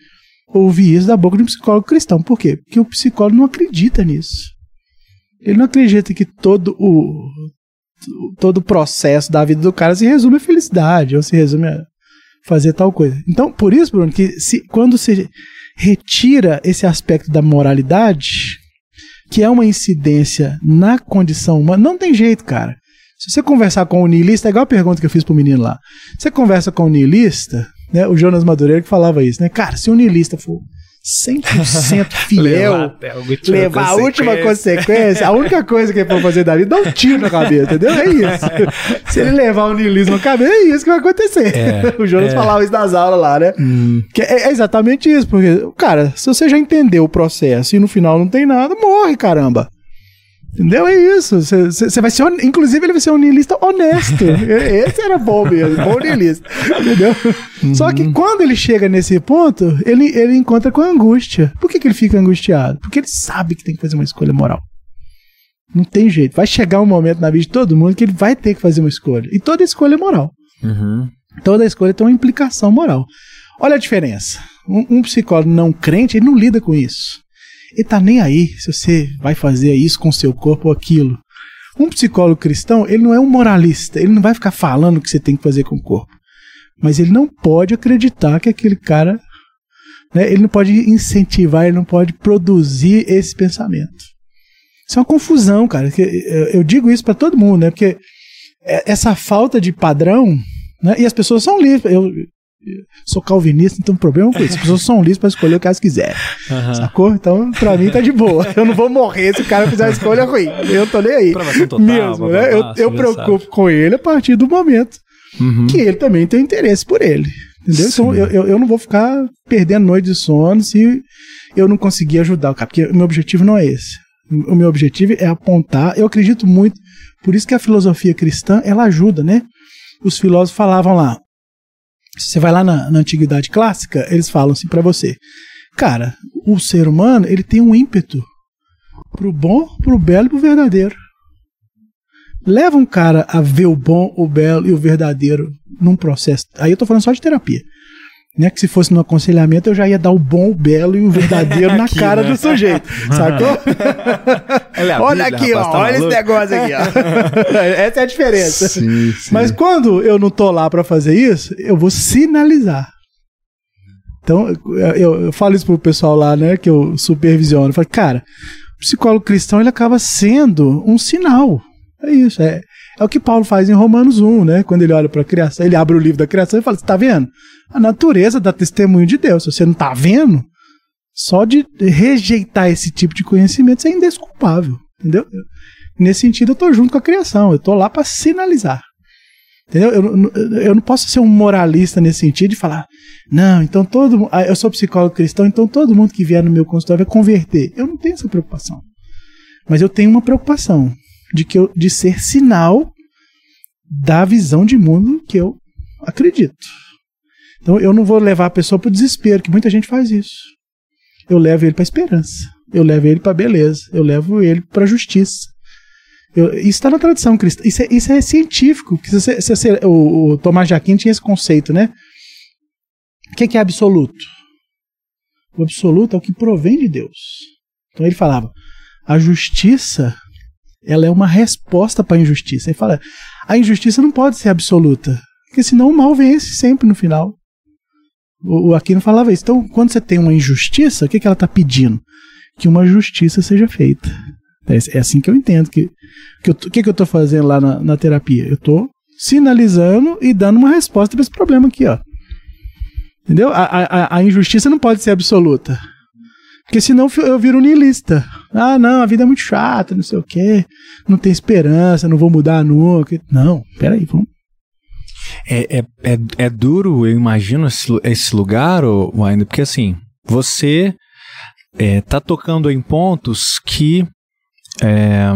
Ouvir isso da boca de um psicólogo cristão. Por quê? Porque o psicólogo não acredita nisso. Ele não acredita que todo o. Todo o processo da vida do cara se resume a felicidade, ou se resume a fazer tal coisa. Então, por isso, Bruno, que se, quando se retira esse aspecto da moralidade, que é uma incidência na condição humana, não tem jeito, cara. Se você conversar com o niilista, é igual a pergunta que eu fiz pro menino lá. Você conversa com o niilista, né? O Jonas Madureira que falava isso, né? Cara, se o niilista for 100% *laughs* fiel, Levar a última levar a última consequência. a única coisa que ele for fazer da vida, dá um tiro na cabeça, entendeu? É isso. *laughs* Se ele levar o niilismo na cabeça, é isso que vai acontecer. É, *laughs* o Jonas é. falava isso nas aulas lá, né? Que é, é exatamente isso, porque, cara, se você já entendeu o processo e no final não tem nada, morre, caramba. Entendeu? É isso. Você- vai ser. Inclusive, ele vai ser um niilista honesto. *laughs* Esse era bom mesmo, bom niilista. Entendeu? Só que quando ele chega nesse ponto, ele, ele encontra com angústia. Por que, que ele fica angustiado? Porque ele sabe que tem que fazer uma escolha moral. Não tem jeito. Vai chegar um momento na vida de todo mundo que ele vai ter que fazer uma escolha. E toda escolha é moral. Uhum. Toda escolha tem uma implicação moral. Olha a diferença. Um, um psicólogo não crente, ele não lida com isso. Ele tá nem aí se você vai fazer isso com seu corpo ou aquilo. Um psicólogo cristão, ele não é um moralista, ele não vai ficar falando o que você tem que fazer com o corpo. Mas ele não pode acreditar que aquele cara, né, ele não pode incentivar, ele não pode produzir esse pensamento. Isso é uma confusão, cara. que Eu digo isso para todo mundo, né? Porque é- essa falta de padrão, né? E as pessoas são livres. Eu sou calvinista, não tem problema com isso. As pessoas são livres para escolher o que elas quiserem. Sacou? Então, pra mim tá de boa. *laughs* Eu não vou morrer se o cara fizer uma escolha ruim. Eu tô nem aí. Total, Mesmo, né? Eu, eu preocupo com ele a partir do momento Uhum. que ele também tem interesse por ele. Entendeu? Então eu, eu, eu não vou ficar perdendo noite de sono se eu não conseguir ajudar o cara, porque o meu objetivo não é esse. O meu objetivo é apontar, eu acredito muito, por isso que a filosofia cristã, ela ajuda, né? Os filósofos falavam lá, se você vai lá na, na antiguidade clássica, eles falam assim pra você, cara, o ser humano, ele tem um ímpeto pro bom, pro belo e pro verdadeiro. Leva um cara a ver o bom, o belo e o verdadeiro num processo. Aí eu tô falando só de terapia. Né, que se fosse no aconselhamento eu já ia dar o bom, o belo e o verdadeiro *laughs* na Aqui, cara né? do sujeito, sacou? *laughs* Olha Olha Bíblia, aqui, rapaz, ó, tá olha esse maluco? negócio aqui, ó. *laughs* Essa é a diferença. Sim, sim. Mas quando eu não tô lá pra fazer isso, eu vou sinalizar. Então, eu, eu- eu falo isso pro pessoal lá, né, que eu supervisiono. Eu falo, cara, o psicólogo cristão ele acaba sendo um sinal. É isso, é, é o que Paulo faz em Romanos 1, né? Quando ele olha para a criação, ele abre o livro da criação e fala: Você tá vendo? A natureza dá testemunho de Deus. Se você não tá vendo, só de rejeitar esse tipo de conhecimento, você é indesculpável. Entendeu? Nesse sentido, eu tô junto com a criação, eu tô lá para sinalizar. Entendeu? Eu, não- eu não posso ser um moralista nesse sentido de falar, não, então todo ah, eu sou psicólogo cristão, então todo mundo que vier no meu consultório vai converter. Eu não tenho essa preocupação. Mas eu tenho uma preocupação de que eu, de ser sinal da visão de mundo que eu acredito. Então eu não vou levar a pessoa para o desespero, que muita gente faz isso. Eu levo ele para esperança. Eu levo ele para beleza. Eu levo ele para justiça. Eu- isso está na tradição cristã. Isso é, isso é científico. Se você- se você- o, o Tomás de Aquino tinha esse conceito, né? O que, que é absoluto? O absoluto é o que provém de Deus. Então ele falava: a justiça ela é uma resposta para a injustiça. Ele fala: a injustiça não pode ser absoluta, porque senão o mal vence sempre no final. O, o Aquino falava isso. Então, quando você tem uma injustiça, o que, que ela está pedindo? Que uma justiça seja feita. É, é assim que eu entendo. que que O que, que eu estou fazendo lá na, na terapia? Eu estou sinalizando e dando uma resposta para esse problema aqui, ó. Entendeu? A, a, a injustiça não pode ser absoluta. Porque senão eu viro niilista. Ah, não, a vida é muito chata, não sei o quê. Não tem esperança, não vou mudar nunca. Não, peraí, vamos. É, é, é, é duro, eu imagino, esse, esse lugar, ainda porque assim, você é, tá tocando em pontos que é,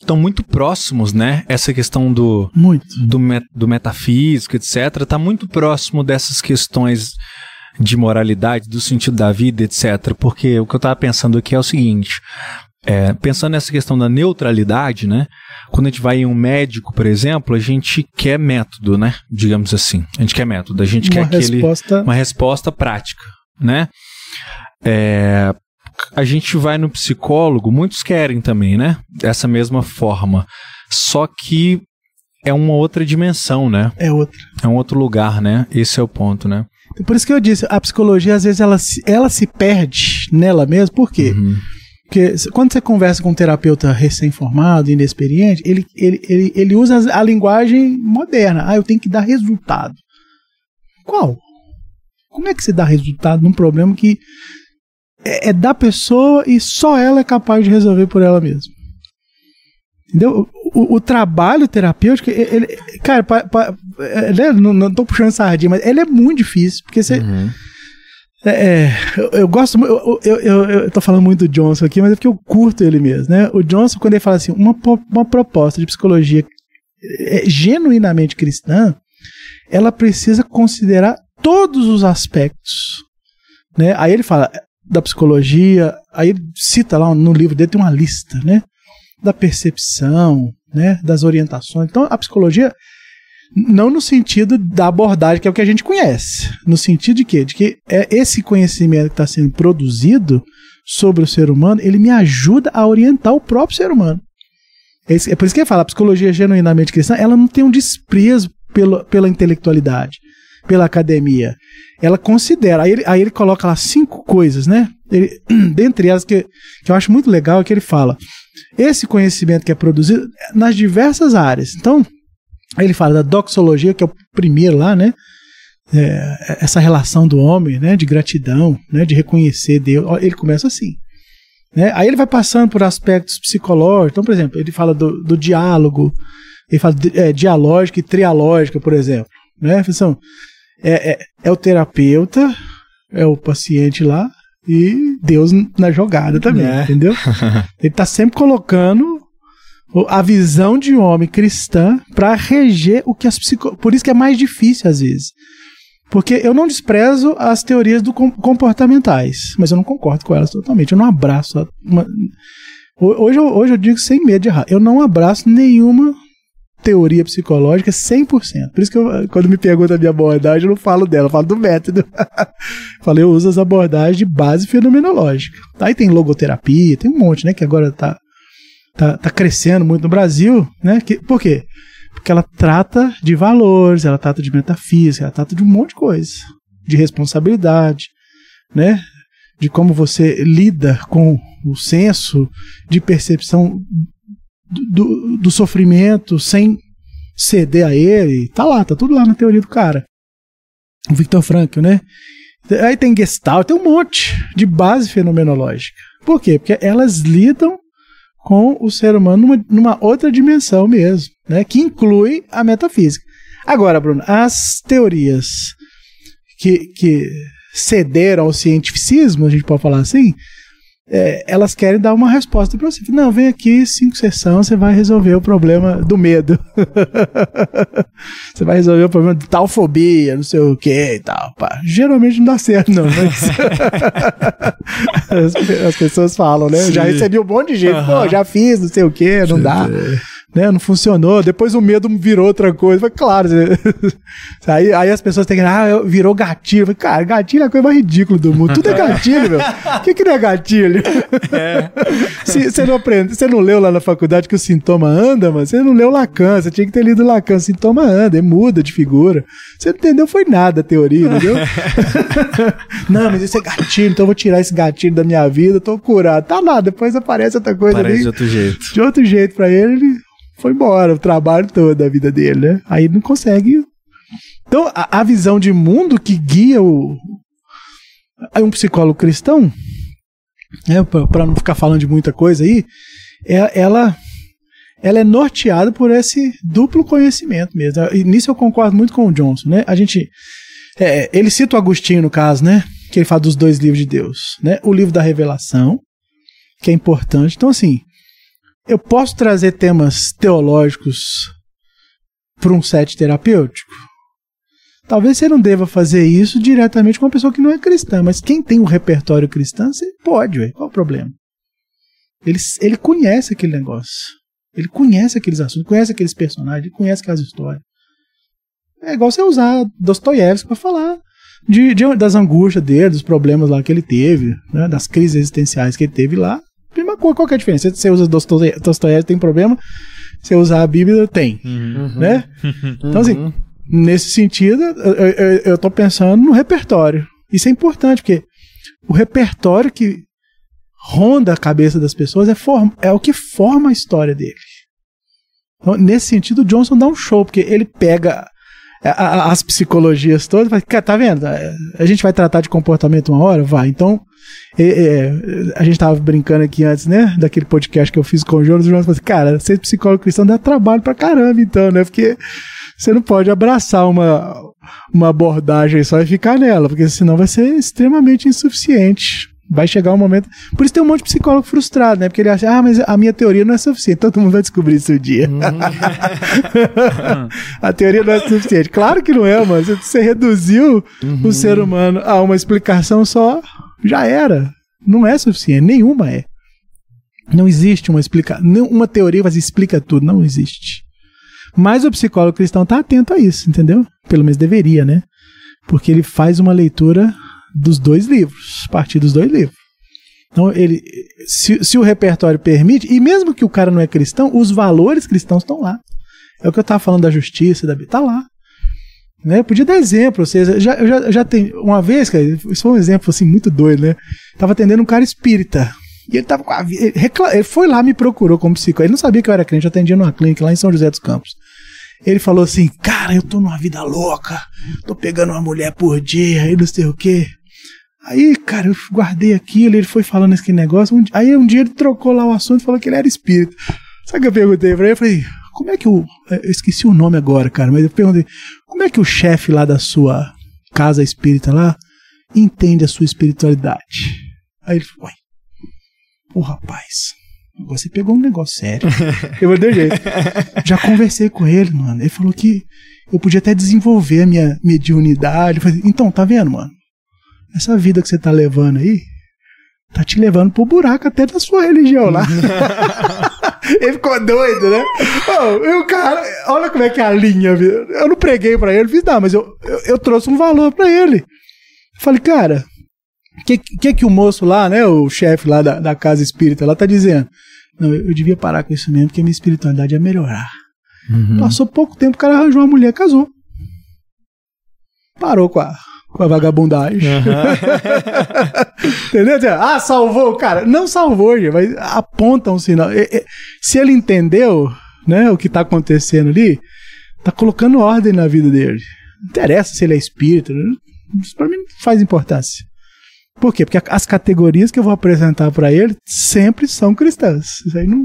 estão muito próximos, né? Essa questão do muito. do, met, do metafísico, etc, está muito próximo dessas questões de moralidade, do sentido da vida, etc. Porque o que eu estava pensando aqui é o seguinte: é, pensando nessa questão da neutralidade, né? Quando a gente vai em um médico, por exemplo, a gente quer método, né? Digamos assim, a gente quer método, a gente uma quer aquele, resposta... uma resposta prática, né? É, a gente vai no psicólogo, muitos querem também, né? Dessa mesma forma. Só que é uma outra dimensão, né? É outra. É um outro lugar, né? Esse é o ponto, né? Por isso que eu disse, a psicologia às vezes ela se, ela se perde nela mesma, por quê? Uhum. Porque quando você conversa com um terapeuta recém-formado, inexperiente, ele, ele, ele, ele usa a linguagem moderna. Ah, eu tenho que dar resultado. Qual? Como é que você dá resultado num problema que é, é da pessoa e só ela é capaz de resolver por ela mesma? Entendeu? O, o, trabalho terapêutico, ele, cara, pa, pa, ele, não, não tô puxando sardinha, mas ele é muito difícil, porque você. Uhum. É, eu, eu, gosto, eu, eu, eu, eu tô falando muito do Johnson aqui, mas é porque eu curto ele mesmo, né? O Johnson, quando ele fala assim, uma, uma proposta de psicologia é, genuinamente cristã, ela precisa considerar todos os aspectos, né? Aí ele fala da psicologia, aí ele cita lá no livro dele, tem uma lista, né? Da percepção, né? Das orientações. Então, a psicologia não no sentido da abordagem, que é o que a gente conhece. No sentido de quê? De que é esse conhecimento que está sendo produzido sobre o ser humano, ele me ajuda a orientar o próprio ser humano. É, é por isso que ele fala, a psicologia genuinamente cristã, ela não tem um desprezo pelo, pela intelectualidade, pela academia. Ela considera, aí ele, aí ele coloca lá cinco coisas, né? Ele, *clears throat* dentre elas que, que eu acho muito legal é que ele fala, esse conhecimento que é produzido nas diversas áreas. Então, ele fala da doxologia, que é o primeiro lá, né? É, essa relação do homem, né? De gratidão, né? De reconhecer Deus. Ele começa assim. Né? Aí ele vai passando por aspectos psicológicos. Então, por exemplo, ele fala do, do diálogo, ele fala de, é, dialógica e trialógica, por exemplo. Né? São, é, é, é o terapeuta, é o paciente lá, e Deus na jogada também, É. entendeu? *laughs* Ele está sempre colocando a visão de homem cristã para reger o que as psico... Por isso que é mais difícil às vezes. Porque eu não desprezo as teorias do com- comportamentais, mas eu não concordo com elas totalmente. Eu não abraço. Uma... Ho- Hoje, eu, hoje eu digo sem medo de errar. Eu não abraço nenhuma teoria psicológica 100%. Por isso que eu, quando me perguntam a minha abordagem, eu não falo dela, eu falo do método. *laughs* Falei, eu uso as abordagens de base fenomenológica. Aí tem logoterapia, tem um monte, né? Que agora tá, tá, tá crescendo muito no Brasil, né? Que, por quê? Porque ela trata de valores, ela trata de metafísica, ela trata de um monte de coisa. De responsabilidade, né? De como você lida com o senso de percepção do, do, sofrimento sem ceder a ele. Tá lá, tá tudo lá na teoria do cara. O Victor Frankl, né? Aí tem Gestalt, tem um monte de base fenomenológica. Por quê? Porque elas lidam com o ser humano numa, numa outra dimensão mesmo, né? Que inclui a metafísica. Agora, Bruno, as teorias que, que cederam ao cientificismo, a gente pode falar assim, é, elas querem dar uma resposta para você. Não, vem aqui, cinco sessões, você vai resolver o problema do medo. *laughs* você vai resolver o problema de tal fobia, não sei o que e tal. Pá. Geralmente não dá certo, não. Mas... *laughs* as, as pessoas falam, né? Eu já Sim. recebi um monte de gente, pô, Aham. já fiz, não sei o que, não dá. Né? Não funcionou. Depois o medo virou outra coisa. Falei, claro. você- *laughs* aí, aí as pessoas têm que. Ah, virou gatilho. Falei, cara, gatilho é a coisa mais ridícula do mundo. Tudo é gatilho, meu. O *laughs* que, que não é gatilho? *laughs* Se você não aprende, você não leu lá na faculdade que o sintoma anda, mano. Você não leu Lacan, você tinha que ter lido Lacan. O sintoma anda, ele muda de figura. Você não entendeu, foi nada a teoria, entendeu? não, mas isso é gatilho, então eu vou tirar esse gatilho da minha vida, tô curado. Tá lá, depois aparece outra coisa Parece ali. de outro jeito. De outro jeito pra ele, ele foi embora, o trabalho todo da vida dele, né? Aí não consegue. Então, a, a visão de mundo que guia o. Aí um psicólogo cristão, né, pra não ficar falando de muita coisa aí, é- ela, ela é norteada por esse duplo conhecimento mesmo. E nisso eu concordo muito com o Johnson, né? A gente. é, ele cita o Agostinho, no caso, né? Que ele fala dos dois livros de Deus, né? O livro da revelação, que é importante. Então, assim, eu posso trazer temas teológicos para um set terapêutico? Talvez você não deva fazer isso diretamente com uma pessoa que não é cristã, mas quem tem um repertório cristão, você pode, ué. qual o problema? Ele, ele conhece aquele negócio. Ele conhece aqueles assuntos, conhece aqueles personagens, conhece aquelas histórias. É igual você usar Dostoiévski para falar de, de- das angústias dele, dos problemas lá que ele teve, né, das crises existenciais que ele teve lá. Coisa, qual que é a diferença? Você usa Dostoiévski, tem problema. Você usar a Bíblia, tem. Né? Então, assim, nesse sentido, eu, eu, eu tô pensando no repertório. Isso é importante, porque o repertório que ronda a cabeça das pessoas é, form, é o que forma a história dele. Então, nesse sentido, o Johnson dá um show, porque ele pega a- as psicologias todas fala, cara, tá vendo? A gente vai tratar de comportamento uma hora? Vai. Então, é, é, a gente tava brincando aqui antes, né? Daquele podcast que eu fiz com o Jonas. O Jonas falou assim, cara, ser psicólogo cristão dá trabalho pra caramba, então, né? Porque você não pode abraçar uma, uma abordagem só e ficar nela, porque senão vai ser extremamente insuficiente. Vai chegar um momento. Por isso tem um monte de psicólogo frustrado, né? Porque ele acha, ah, mas a minha teoria não é suficiente. Todo mundo vai descobrir isso um dia. *laughs* a teoria não é suficiente. Claro que não é, mano. Você- reduziu o ser humano a uma explicação só, já era. Não é suficiente. Nenhuma é. Não existe uma explicação. Uma teoria que explica tudo. Não existe. Mas o psicólogo cristão está atento a isso, entendeu? Pelo menos deveria, né? Porque ele faz uma leitura dos dois livros, partir dos dois livros. Então, ele, se, se o repertório permite, e mesmo que o cara não é cristão, os valores cristãos estão lá. É o que eu estava falando da justiça, da tá lá. Né? Eu podia dar exemplo, ou seja, já, já, já tem uma vez, cara, isso foi um exemplo assim muito doido, né? Tava atendendo um cara espírita. E ele tava com a vi- ele, recla- ele foi lá me procurou como psicólogo. Ele não sabia que eu era crente, eu atendia numa clínica lá em São José dos Campos. Ele falou assim: "Cara, eu tô numa vida louca. Tô pegando uma mulher por dia, e não sei o quê". Aí, cara, eu guardei aquilo, ele foi falando esse negócio. um aí um dia ele trocou lá o assunto e falou que ele era espírita. Sabe o que eu perguntei pra ele? Eu falei, como é que o. Eu esqueci o nome agora, cara, mas eu perguntei, como é que o chefe lá da sua casa espírita lá entende a sua espiritualidade? Aí ele falou, uai, pô, rapaz, você pegou um negócio sério. *laughs* eu vou dar jeito. Já conversei com ele, mano. Ele falou que eu podia até desenvolver a minha mediunidade. Falei, então, tá vendo, mano? Essa vida que você tá levando aí tá te levando pro buraco até da sua religião lá. *laughs* ele ficou doido, né? Ô, e o cara, olha como é que é a linha. viu? Eu não preguei pra ele, fiz, não, mas eu, eu, eu trouxe um valor pra ele. Eu falei, cara, o que, que que o moço lá, né, o chefe lá da, da casa espírita lá tá dizendo? Não, eu, eu devia parar com isso mesmo, porque minha espiritualidade ia melhorar. Passou pouco tempo, o cara arranjou uma mulher, casou. Parou com a, com a vagabundagem. *laughs* Entendeu? Ah, salvou o cara. Não salvou, gente, mas aponta um sinal. E- e- Se ele entendeu né, o que tá acontecendo ali, tá colocando ordem na vida dele. Não interessa se ele é espírita. né? Isso pra mim não faz importância. Por quê? Porque as categorias que eu vou apresentar pra ele sempre são cristãs. Isso aí não.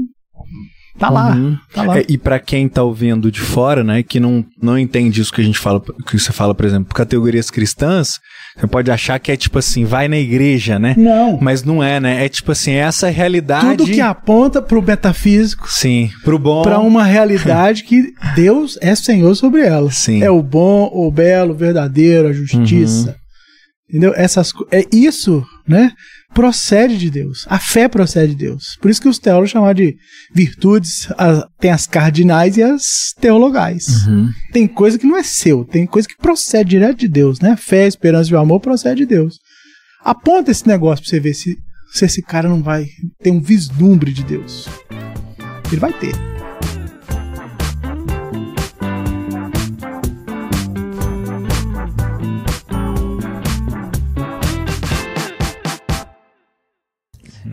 Tá lá. Uhum. Tá lá. É, e pra quem tá ouvindo de fora, né, que não, não entende isso que a gente fala, que você fala, por exemplo, categorias cristãs, você pode achar que é tipo assim, vai na igreja, né? Não. Mas não é, né? É tipo assim, essa realidade. Tudo que aponta pro metafísico. Sim, pro bom. Pra uma realidade que *laughs* Deus é Senhor sobre ela. Sim. É o bom, o belo, o verdadeiro, a justiça. Uhum. Entendeu? Essas, é isso, né? Procede de Deus. A fé procede de Deus. Por isso que os teólogos chamam de virtudes, tem as cardinais e as teologais. Tem coisa que não é seu, tem coisa que procede direto de Deus, né? Fé, esperança e o amor procede de Deus. Aponta esse negócio pra você ver se, se esse cara não vai ter um vislumbre de Deus. Ele vai ter.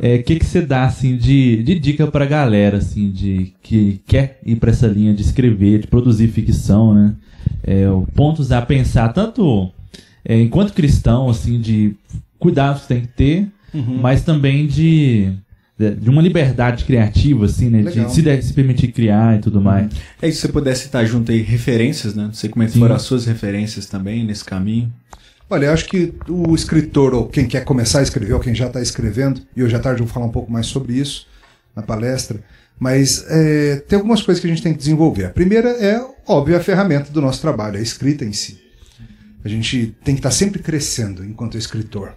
É, o que que você dá assim de, de dica pra galera assim de que quer ir pra essa linha de escrever, de produzir ficção, né? É, pontos a pensar tanto é, enquanto cristão assim de cuidados que tem que ter, Uhum. mas também de de uma liberdade criativa assim, né? Legal. De se, de- se permitir criar e tudo mais. É isso, se você puder citar junto aí referências, né? Não sei como é foram as suas referências também nesse caminho. Olha, acho que o escritor, ou quem quer começar a escrever, ou quem já está escrevendo, e hoje à tarde eu vou falar um pouco mais sobre isso na palestra, mas é, tem algumas coisas que a gente tem que desenvolver. A primeira é, óbvio, a ferramenta do nosso trabalho, a escrita em si. A gente tem que estar sempre crescendo enquanto escritor.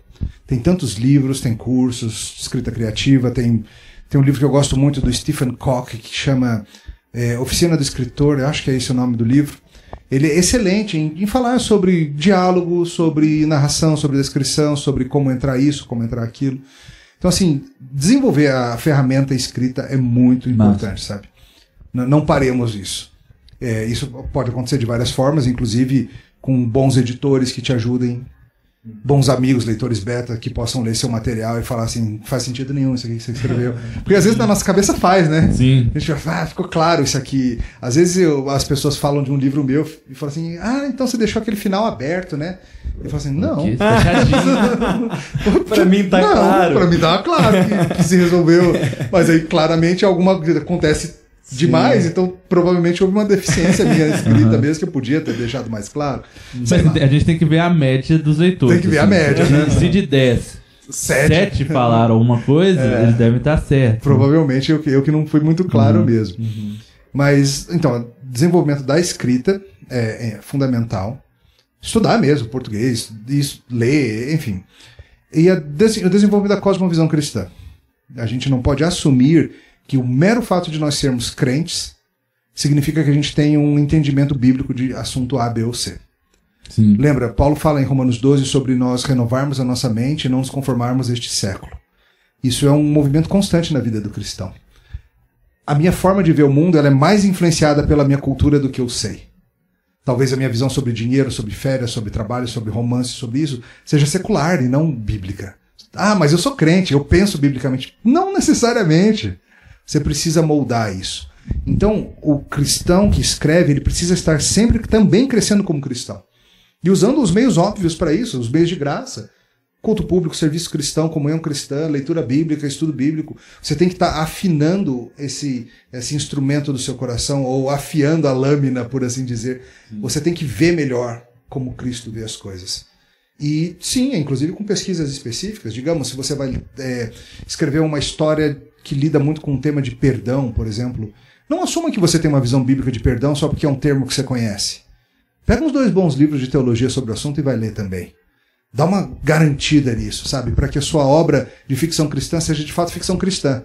Tem tantos livros, tem cursos escrita criativa, tem, tem um livro que eu gosto muito do Stephen Koch, que chama é, Oficina do Escritor, eu acho que é esse o nome do livro. Ele é excelente em, em falar sobre diálogo, sobre narração, sobre descrição, sobre como entrar isso, como entrar aquilo. Então, assim, desenvolver a ferramenta escrita é muito importante, sabe? N- não paremos isso. É, isso pode acontecer de várias formas, inclusive com bons editores que te ajudem, bons amigos, leitores beta, que possam ler seu material e falar assim, faz sentido nenhum isso aqui que você escreveu. *laughs* Porque às vezes na nossa cabeça faz, né? Sim. A gente fala, ah, ficou claro isso aqui. Às vezes eu- as pessoas falam de um livro meu e falam assim, ah, então você deixou aquele final aberto, né? Eu falo assim, não. *laughs* Pra mim tá Não, claro. Pra mim tá claro que, que se resolveu. *laughs* Mas aí claramente alguma coisa acontece demais, então provavelmente houve uma deficiência minha escrita Aham. mesmo que eu podia ter deixado mais claro. Lá. a gente tem que ver a média dos leitores. Tem que ver a assim. média, né? Se de 10, Sete. 7 falaram alguma coisa, É. eles devem estar certos. Provavelmente eu, que- eu que não fui muito claro Uhum. mesmo. Mas, então, desenvolvimento da escrita é, é fundamental. Estudar mesmo português, isso, ler, enfim. E a o desenvolvimento da cosmovisão cristã. A gente não pode assumir que o mero fato de nós sermos crentes significa que a gente tem um entendimento bíblico de assunto A, B ou C. Sim. Lembra, Paulo fala em Romanos 12 sobre nós renovarmos a nossa mente e não nos conformarmos a este século. Isso é um movimento constante na vida do cristão. A minha forma de ver o mundo ela é mais influenciada pela minha cultura do que eu sei. Talvez a minha visão sobre dinheiro, sobre férias, sobre trabalho, sobre romance, sobre isso, seja secular e não bíblica. Ah, mas eu sou crente, eu penso biblicamente. Não necessariamente. Você precisa moldar isso. Então, o cristão que escreve, ele precisa estar sempre também crescendo como cristão. E usando os meios óbvios para isso, os meios de graça. Culto público, serviço cristão, comunhão cristã, leitura bíblica, estudo bíblico. Você tem que estar afinando esse, esse instrumento do seu coração, ou afiando a lâmina, por assim dizer. Você tem que ver melhor como Cristo vê as coisas. E sim, inclusive com pesquisas específicas. Digamos, se você vai é, escrever uma história que lida muito com o tema de perdão, por exemplo, não assuma que você tem uma visão bíblica de perdão só porque é um termo que você conhece. Pega uns dois bons livros de teologia sobre o assunto e vai ler também. Dá uma garantida nisso, sabe? Para que a sua obra de ficção cristã seja de fato ficção cristã.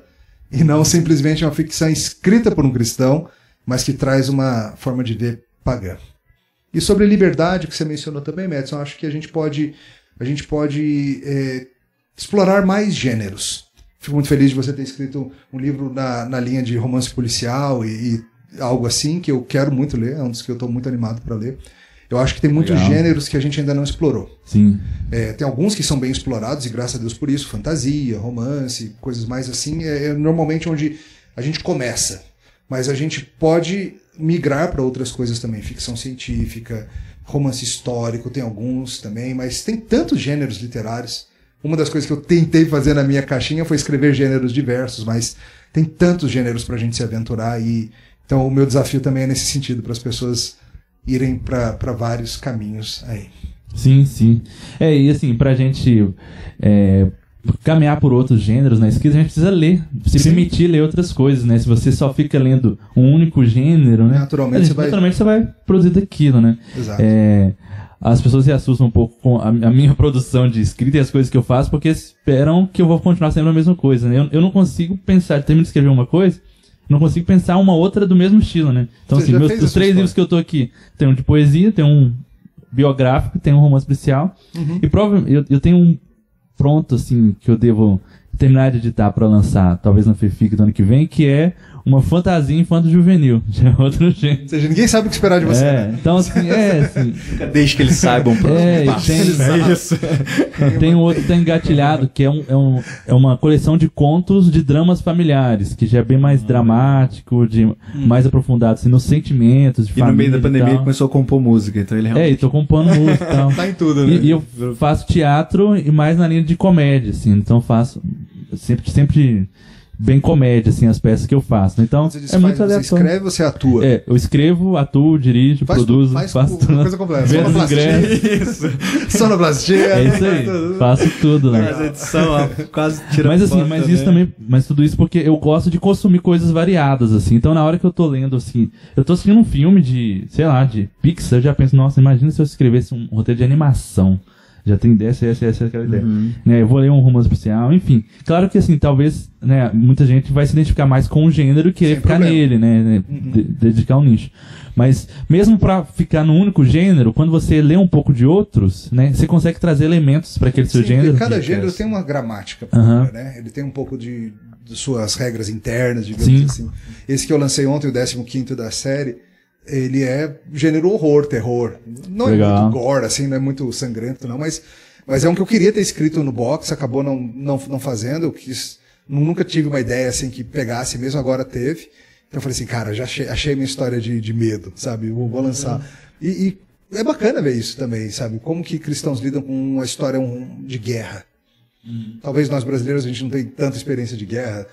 E não simplesmente uma ficção escrita por um cristão, mas que traz uma forma de ver pagã. E sobre liberdade, que você mencionou também, Madison, acho que a gente pode, a gente pode é, explorar mais gêneros. Fico muito feliz de você ter escrito um livro na, na linha de romance policial e, e algo assim, que eu quero muito ler, é um dos que eu estou muito animado para ler. Eu acho que tem muitos Legal. gêneros que a gente ainda não explorou. Sim. É, tem alguns que são bem explorados, e graças a Deus por isso, fantasia, romance, coisas mais assim, é, é normalmente onde a gente começa. Mas a gente pode migrar para outras coisas também, ficção científica, romance histórico, tem alguns também, mas tem tantos gêneros literários. Uma das coisas que eu tentei fazer na minha caixinha foi escrever gêneros diversos, mas tem tantos gêneros para a gente se aventurar e então o meu desafio também é nesse sentido, para as pessoas irem para vários caminhos aí. Sim, sim. É, e assim, pra gente é, caminhar por outros gêneros na escrita, a gente precisa ler, se permitir ler outras coisas, né? Se você só fica lendo um único gênero, né? Naturalmente a gente- você vai- naturalmente você vai produzir daquilo, né? Exato. É, as pessoas se assustam um pouco com a, a minha *laughs* produção de escrita e as coisas que eu faço, porque esperam que eu vou continuar sendo a mesma coisa, né? Eu, eu não consigo pensar, termino de escrever uma coisa, não consigo pensar uma outra do mesmo estilo, né? Então, Você assim, meus, os três livros que eu tô aqui, tem um de poesia, tem um biográfico, tem um romance policial, Uhum. e provavelmente eu, eu tenho um pronto, assim, que eu devo terminar de editar pra lançar, talvez na FEFIC do ano que vem, que é uma fantasia infanto-juvenil, de *laughs* outro jeito. Ou seja, ninguém sabe o que esperar de você. É, então assim, é *laughs* assim. Desde que eles saibam o próximo É, passo. tem, É isso. tem um outro que tá engatilhado, que é, um, é, um, é uma coleção de contos de dramas familiares, que já é bem mais dramático, de, mais aprofundado, assim, nos sentimentos, de E no meio da pandemia ele começou a compor música, então ele É, realmente... e tô compondo música *laughs* e tal. Tá em tudo, né? E, e eu faço teatro e mais na linha de comédia, assim. Então faço sempre, sempre bem comédia, assim, as peças que eu faço. Então Você diz, é muito faz- você aleatório. escreve, você atua. É, eu escrevo, atuo, dirijo, Faz produzo, tudo, faz faço tudo, uma coisa completa. Vendo ingressos. *laughs* Sonoplastia. É isso aí. Faço tudo, né? Faz edição, ó, quase tira Mas assim, mas isso também, mas tudo isso porque eu gosto de consumir coisas variadas assim. Então na hora que eu tô lendo assim, eu tô assistindo um filme de, sei lá, de Pixar, eu já penso, nossa, imagina se eu escrevesse um roteiro de animação. Já tem essa, essa, essa, aquela ideia. Né, eu vou ler um romance especial, enfim. Claro que assim, talvez, né, muita gente vai se identificar mais com o gênero e querer Sem ficar problema. nele, né, né, de- dedicar um nicho. Mas mesmo pra ficar no único gênero, quando você lê um pouco de outros, né, você consegue trazer elementos para aquele seu Sim, gênero. porque cada gênero tem uma gramática própria, né? Ele tem um pouco de, de suas regras internas, digamos Sim. assim. Esse que eu lancei ontem, o 15 da série, ele é gênero horror, terror. Não Legal. é muito gore, assim, não é muito sangrento, não, mas, mas é um que eu queria ter escrito no box, acabou não, não, não fazendo, eu quis, nunca tive uma ideia assim que pegasse mesmo, agora teve. Então eu falei assim, cara, já achei, achei minha história de, de medo, sabe? Vou, vou lançar. E, e é bacana ver isso também, sabe? Como que cristãos lidam com uma história de guerra. Talvez nós brasileiros a gente não tem tanta experiência de guerra.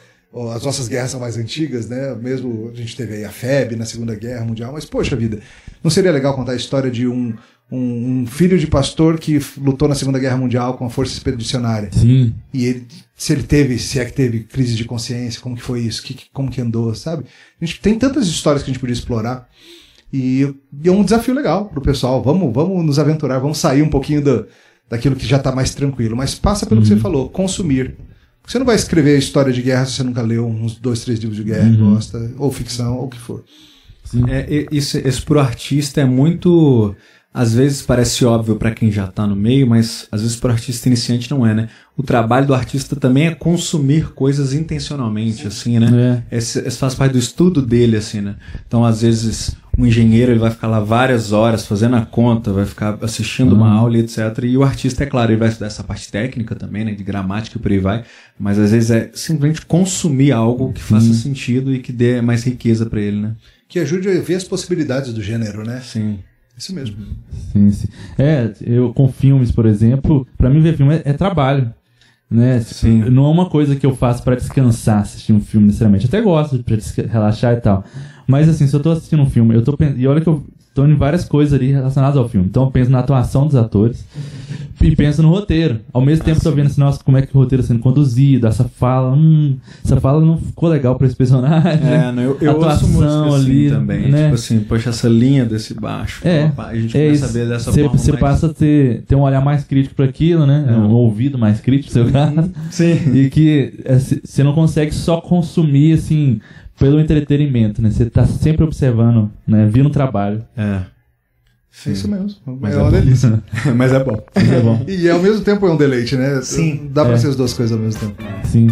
As nossas guerras são mais antigas, né? Mesmo a gente teve aí a FEB na Segunda Guerra Mundial, mas poxa vida, não seria legal contar a história de um, um, um filho de pastor que lutou na Segunda Guerra Mundial com a força expedicionária? Sim. E ele, se ele teve, se é que teve crise de consciência, como que foi isso, que, como que andou, sabe? A gente tem tantas histórias que a gente podia explorar. E, e é um desafio legal pro pessoal. Vamos, vamos nos aventurar, vamos sair um pouquinho do, daquilo que já tá mais tranquilo. Mas passa pelo que você falou, consumir. Você não vai escrever história de guerra se você nunca leu uns dois, três livros de guerra e Uhum. gosta, ou ficção, ou o que for. É, isso, isso pro artista é muito. Às vezes parece óbvio para quem já tá no meio, mas às vezes pro artista iniciante não é, né? O trabalho do artista também é consumir coisas intencionalmente, assim, né? Esse, esse faz parte do estudo dele, assim, né? Então, às vezes, um engenheiro ele vai ficar lá várias horas fazendo a conta, vai ficar assistindo uma Uhum. aula e etc. E o artista, é claro, ele vai estudar essa parte técnica também, né? De gramática e por aí vai. Mas às vezes é simplesmente consumir algo que faça Uhum. sentido e que dê mais riqueza para ele, né? Que ajude a ver as possibilidades do gênero, né? Sim. Isso mesmo. Sim, sim. É, eu com filmes, por exemplo, pra mim ver filme é, é trabalho. Né? Sim. Não é uma coisa que eu faço pra descansar assistir um filme necessariamente. Até gosto pra relaxar e tal. Mas assim, se eu tô assistindo um filme, eu tô e olha que eu tô em várias coisas ali relacionadas ao filme. Então eu penso na atuação dos atores e penso no roteiro. Ao mesmo tempo tô vendo assim, nossa, como é que o roteiro está sendo conduzido, essa fala, hum, essa fala não ficou legal pra esse personagem. É, não, eu, eu ouço atuação música assim ali, também. né? Tipo assim, poxa, essa linha desse baixo. É, opa, a gente é começa isso. a ver dessa Você- forma. Você mais- passa a ter, ter um olhar mais crítico para aquilo, né? Um ouvido mais crítico, seu caso. Sim. E que é, você não consegue só consumir, assim, pelo entretenimento, né? Você tá sempre observando, né? Vindo o trabalho. É. É isso mesmo. Mas é é uma bom. delícia. *laughs* Mas é bom. Mas é bom. E ao mesmo tempo é um deleite, né? Sim. Dá pra É. ser as duas coisas ao mesmo tempo. Sim.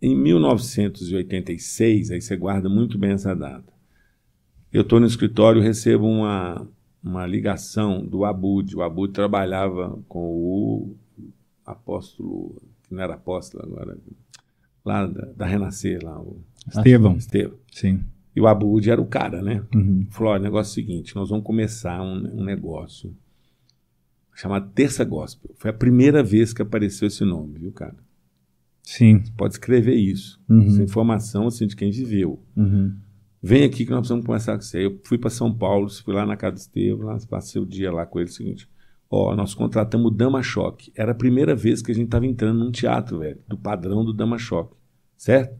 Em 1986, aí você guarda muito bem essa data. Eu estou no escritório e recebo uma, uma ligação do Abud. O Abud trabalhava com o apóstolo, que não era apóstolo agora, lá da, da Renascer, lá, o Estevão. Estevão. Sim. E o Abud era o cara, né? Uhum. Falou: olha, o negócio é o seguinte: nós vamos começar um, um negócio chamado Terça Gospel. Foi a primeira vez que apareceu esse nome, viu, cara? Sim. Você pode escrever isso. Uhum. Essa informação assim, de quem viveu. Uhum. Vem aqui que nós precisamos conversar com você. Eu fui para São Paulo, fui lá na casa do Estevam, lá, passei o dia lá com ele. é o seguinte: Ó, nós contratamos o Dama Choque. Era a primeira vez que a gente estava entrando num teatro, velho, do padrão do Dama Choque, certo?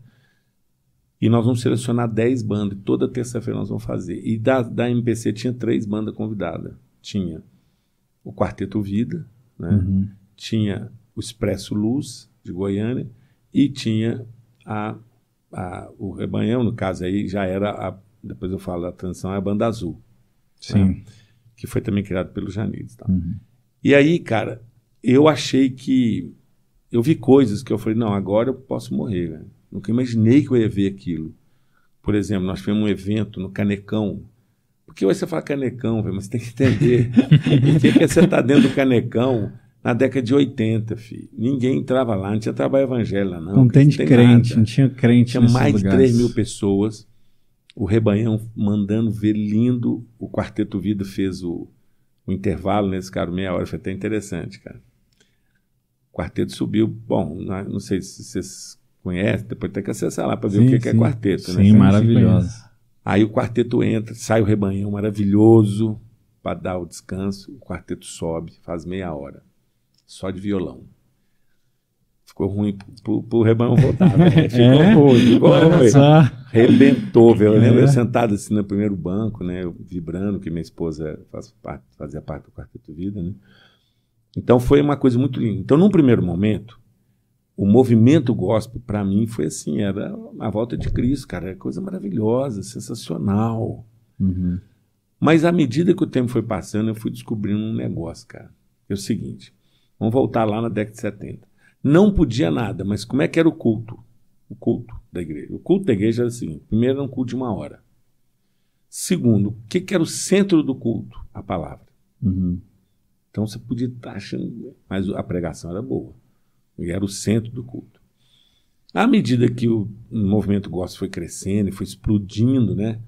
E nós vamos selecionar 10 bandas, toda terça-feira nós vamos fazer. E da, da MPC tinha três bandas convidadas. Tinha o Quarteto Vida, né? Uhum. tinha o Expresso Luz, de Goiânia, e tinha a, a- o Rebanhão, no caso aí, já era, a, depois eu falo da transição, é a Banda Azul. Sim. né? Que foi também criado pelo Janides. Tá? Uhum. E aí, cara, eu achei que. Eu vi coisas que eu falei, não, agora eu posso morrer. Né? Nunca imaginei que eu ia ver aquilo. Por exemplo, nós tivemos um evento no Canecão. Porque hoje você fala Canecão, mas você tem que entender. *laughs* Por que, que você está dentro do Canecão na década de 80, filho? Ninguém entrava lá, não tinha trabalho evangélico lá, não. Não tem de crente, não tinha crente Tinha mais de lugares. 3 mil pessoas. O Rebanhão mandando ver lindo. O Quarteto Vida fez o, o intervalo nesse cara, meia hora. Foi até interessante, cara. O quarteto subiu. Bom, não, sei se vocês conhecem, depois tem que acessar lá para ver Sim, o que, que é sim. quarteto. Sim, né? maravilhoso. Aí o quarteto entra, sai o rebanhão maravilhoso para dar o descanso. O quarteto sobe, faz meia hora, só de violão. Ficou ruim pro, pro, rebanhão voltar, *laughs* velho. Ficou É? ruim, ficou ruim. Rebentou, velho. Eu lembro É. eu sentado assim no primeiro banco, né? eu vibrando, que minha esposa faz parte, fazia parte do Quarteto Vida, né? Então foi uma coisa muito linda. Então, num primeiro momento, o movimento gospel, para mim, foi assim: era a volta de Cristo, cara. Era coisa maravilhosa, sensacional. Uhum. Mas à medida que o tempo foi passando, eu fui descobrindo um negócio, cara. É o seguinte: vamos voltar lá na década de 70. Não podia nada, mas como é que era o culto? O culto da igreja. O culto da igreja era o seguinte: primeiro, era um culto de uma hora. Segundo, o que, que era o centro do culto? A palavra. Uhum. Então você podia estar achando, mas a pregação era boa. E era o centro do culto. À medida que o movimento gospel foi crescendo e foi explodindo, né?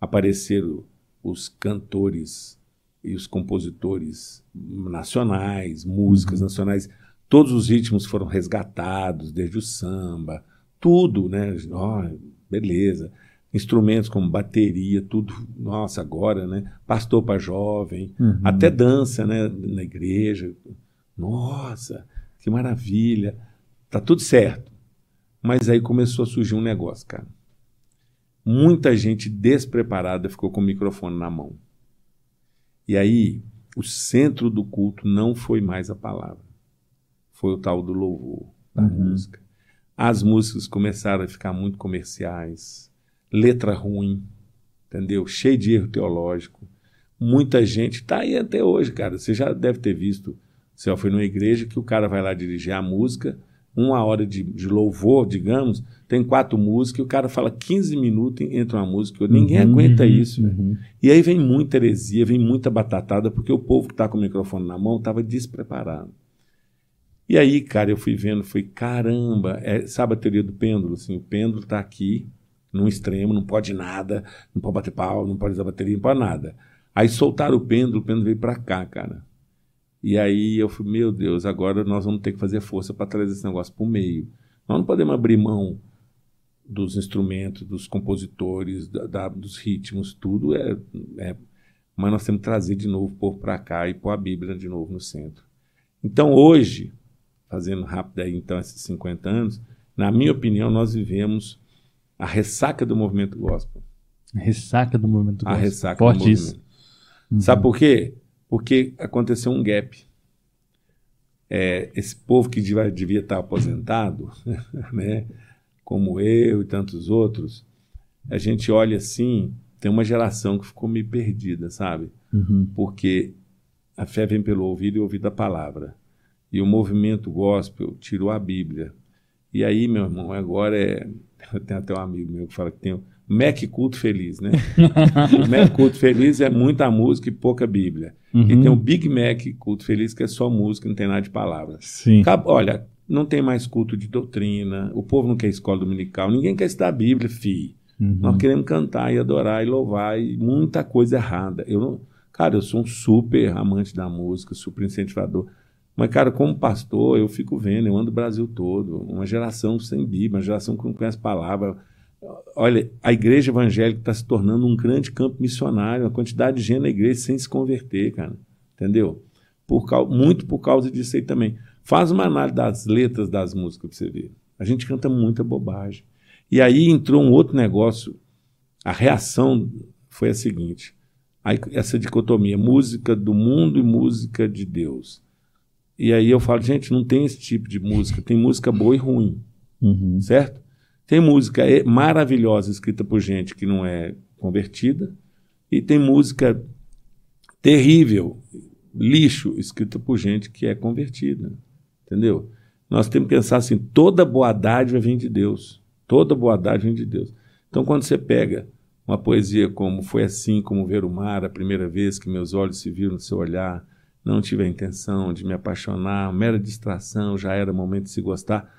Apareceram os cantores e os compositores nacionais, músicas nacionais. Todos os ritmos foram resgatados, desde o samba, tudo, né? Ó, beleza. Instrumentos como bateria, tudo, nossa, agora, né? Pastor para jovem, Uhum. até dança, né? Na igreja. Nossa, que maravilha. Tá tudo certo. Mas aí começou a surgir um negócio, cara. Muita gente despreparada ficou com o microfone na mão. E aí, o centro do culto não foi mais a palavra. Foi o tal do louvor, da Uhum. música. As músicas começaram a ficar muito comerciais, letra ruim, entendeu? Cheio de erro teológico. Muita gente está aí até hoje, cara. Você já deve ter visto. Você foi numa igreja que o cara vai lá dirigir a música, uma hora de, de louvor, digamos, tem quatro músicas, e o cara fala 15 minutos entre uma música. Ninguém Uhum, aguenta uhum, isso. uhum. E aí vem muita heresia, vem muita batatada, porque o povo que está com o microfone na mão estava despreparado. E aí, cara, eu fui vendo, fui, caramba, é, sabe a teoria do pêndulo? Assim, o pêndulo está aqui, num extremo, não pode nada, não pode bater pau, não pode usar bateria, não pode nada. Aí soltaram o pêndulo, o pêndulo veio para cá, cara. E aí eu falei, meu Deus, agora nós vamos ter que fazer força para trazer esse negócio para o meio. Nós não podemos abrir mão dos instrumentos, dos compositores, da, da- dos ritmos, tudo é, é- Mas nós temos que trazer de novo, pôr para cá e pôr a Bíblia de novo no centro. Então hoje, fazendo rápido aí então esses 50 anos, na minha opinião, nós vivemos a ressaca do movimento gospel. Ressaca do movimento A gospel. ressaca Forte do isso. movimento. Sabe por quê? Porque aconteceu um gap. É, esse povo que devia, devia estar aposentado, *laughs* né, como eu e tantos outros, a gente olha assim, tem uma geração que ficou meio perdida, sabe? Uhum. Porque a fé vem pelo ouvido e ouvido da palavra. E o movimento gospel tirou a Bíblia. E aí, meu irmão, agora é. Eu tenho até um amigo meu que fala que tem o Mac Culto Feliz, né? *laughs* Mac Culto Feliz é muita música e pouca Bíblia. Uhum. E tem o Big Mac Culto Feliz, que é só música, não tem nada de palavra. Sim. Olha, não tem mais culto de doutrina, o povo não quer escola dominical, ninguém quer estudar a Bíblia, fi. Uhum. Nós queremos cantar e adorar e louvar e muita coisa errada. Eu não, cara, eu sou um super amante da música, super incentivador. Mas, cara, como pastor, eu fico vendo, eu ando o Brasil todo, uma geração sem Bíblia, uma geração que não conhece palavra. Olha, a igreja evangélica está se tornando um grande campo missionário, uma quantidade de gente na igreja sem se converter, cara. Entendeu? por muito por causa disso aí também. Faz uma análise das letras das músicas para você ver. A gente canta muita bobagem. E aí entrou um outro negócio. A reação foi a seguinte: aí, essa dicotomia, música do mundo e música de Deus. E aí eu falo, gente, não tem esse tipo de música, tem música boa e ruim, certo? Tem música maravilhosa escrita por gente que não é convertida, e tem música terrível, lixo, escrita por gente que é convertida, entendeu? Nós temos que pensar assim, toda boa dádiva vem de Deus, toda boa dádiva vem de Deus. Então quando você pega uma poesia como Foi assim como ver o mar a primeira vez que meus olhos se viram no seu olhar, não tive a intenção de me apaixonar, mera distração, já era momento de se gostar.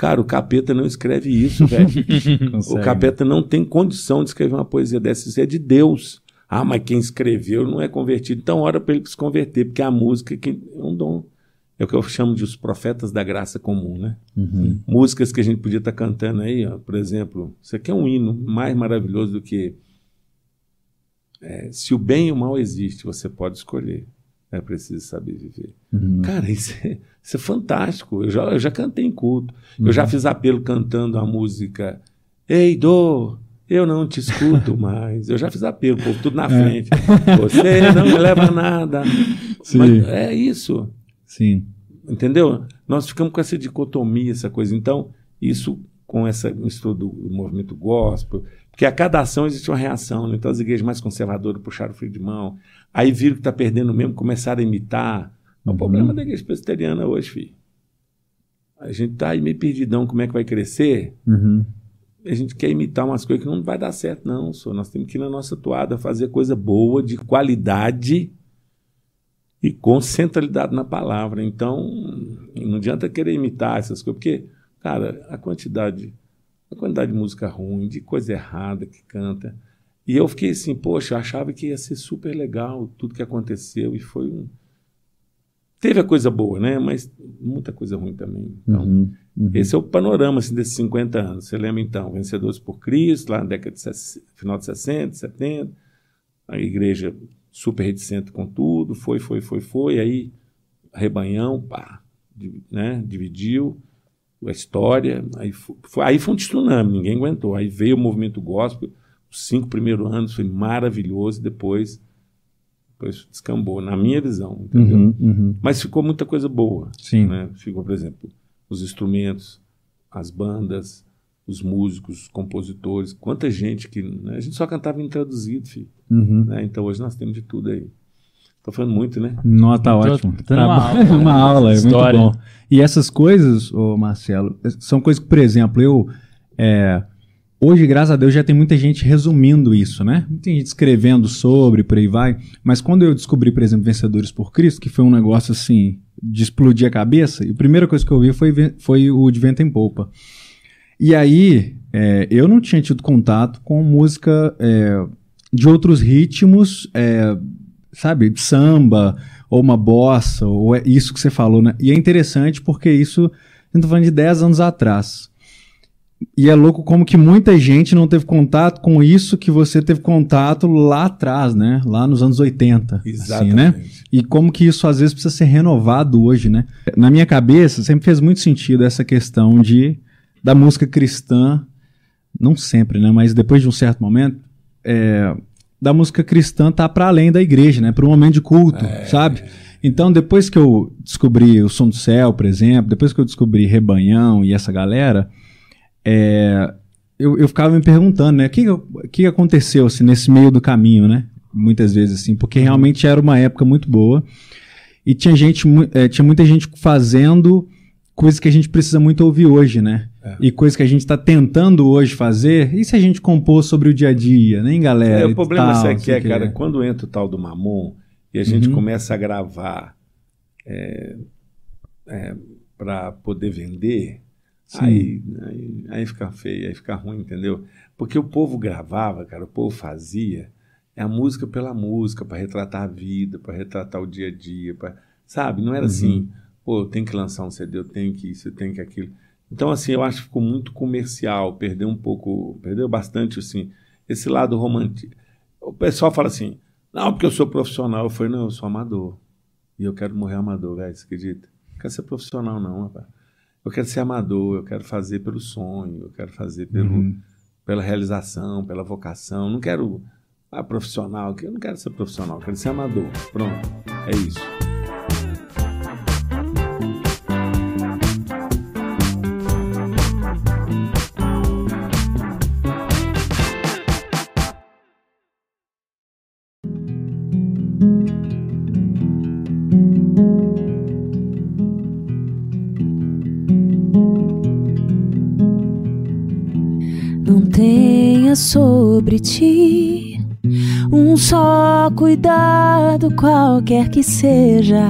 Cara, o capeta não escreve isso, velho. *laughs* o capeta não tem condição de escrever uma poesia dessa, isso é de Deus. Ah, mas quem escreveu não é convertido. Então, ora para ele se converter, porque a música é um dom. É o que eu chamo de os profetas da graça comum, né? Uhum. Músicas que a gente podia estar cantando aí, ó, por exemplo, isso aqui é um hino mais maravilhoso do que é, se o bem e o mal existe, você pode escolher. É preciso saber viver. Uhum. Cara, isso é, isso é fantástico. Eu já, eu já cantei em culto. Eu já Uhum. fiz apelo cantando a música Ei, dor, eu não te escuto *laughs* mais. Eu já fiz apelo, povo tudo na É. frente. Você *laughs* não me leva a nada. Sim. Mas é isso. Sim. Entendeu? Nós ficamos com essa dicotomia, essa coisa. Então, isso com essa mistura do, movimento gospel, porque a cada ação existe uma reação. Né? Então, as igrejas mais conservadoras puxaram o freio de mão, aí viram que está perdendo mesmo, começaram a imitar. É o problema da igreja presbiteriana hoje, filho. A gente está aí meio perdidão, como é que vai crescer? Uhum. A gente quer imitar umas coisas que não vai dar certo, não. Só. Nós temos que ir na nossa toada fazer coisa boa, de qualidade e com centralidade na palavra. Então, não adianta querer imitar essas coisas, porque, cara, a quantidade, a quantidade de música ruim, de coisa errada que canta. E eu fiquei assim, poxa, eu achava que ia ser super legal tudo que aconteceu, e foi um. Teve a coisa boa, né? Mas muita coisa ruim também. Então, Uhum. Uhum. esse é o panorama assim, desses 50 anos. Você lembra então, Vencedores por Cristo, lá na década de final de 60, 70, a igreja super reticente com tudo, foi, foi, foi, foi, aí rebanhão, pá, né, dividiu a história, aí foi, aí foi um tsunami, ninguém aguentou. Aí veio o movimento gospel, os cinco primeiros anos foi maravilhoso, depois, depois descambou, na minha visão, entendeu? Uhum, uhum. Mas ficou muita coisa boa. Sim. Né? Ficou, por exemplo, os instrumentos, as bandas, os músicos, os compositores. Quanta gente que. né? A gente só cantava em traduzido, filho. Uhum. Né? Então hoje nós temos de tudo aí. Tô falando muito, né? Não, tá ótimo. tô uma Tá aula, bom. *laughs* né? uma aula, é História. muito bom. E essas coisas, ô Marcelo, são coisas que, por exemplo, eu. é, hoje, graças a Deus, já tem muita gente resumindo isso, né? Muita gente escrevendo sobre, por aí vai. Mas quando eu descobri, por exemplo, Vencedores por Cristo, que foi um negócio assim, de explodir a cabeça, e a primeira coisa que eu vi foi, foi o de Vento em Polpa. E aí, é, eu não tinha tido contato com música é, de outros ritmos, é, sabe, samba, ou uma bossa, ou é isso que você falou, né? E é interessante porque isso, a gente tá falando de 10 anos atrás. E é louco como que muita gente não teve contato com isso que você teve contato lá atrás, né? Lá nos anos 80. Assim, né? E como que isso às vezes precisa ser renovado hoje, né? Na minha cabeça sempre fez muito sentido essa questão de da música cristã, não sempre, né? Mas depois de um certo momento, é, da música cristã tá para além da igreja, né? Para um momento de culto, sabe? Então, depois que eu descobri o Som do Céu, por exemplo, depois que eu descobri Rebanhão e essa galera, é, eu, eu ficava me perguntando, né? O que, que aconteceu assim, nesse meio do caminho, né? Muitas vezes, assim, porque realmente era uma época muito boa e tinha gente, eh, tinha muita gente fazendo coisas que a gente precisa muito ouvir hoje, né? E coisas que a gente está tentando hoje fazer. E se a gente compor sobre o dia a dia, né, galera? É, o problema tal, é que é, cara, quando entra o tal do Mamon e a gente Uhum. começa a gravar para poder vender, aí, aí, aí fica feio, aí fica ruim, entendeu? Porque o povo gravava, cara, o povo fazia é a música pela música, para retratar a vida, para retratar o dia a dia, pra, sabe? Não era Uhum. assim, pô, eu tenho que lançar um CD, eu tenho que isso, eu tenho que aquilo. Então, assim, eu acho que ficou muito comercial, perdeu um pouco, perdeu bastante, assim, esse lado romântico. O pessoal fala assim, não, porque eu sou profissional. Eu falei, não, eu sou amador. E eu quero morrer amador, velho, você acredita? Não quero ser profissional, não, rapaz. Eu quero ser amador, eu quero fazer pelo sonho, eu quero fazer pelo, Uhum. pela realização, pela vocação. Não quero ah, profissional, eu não quero ser profissional, eu quero ser amador. Pronto, é isso. Tenha sobre ti um só cuidado, qualquer que seja.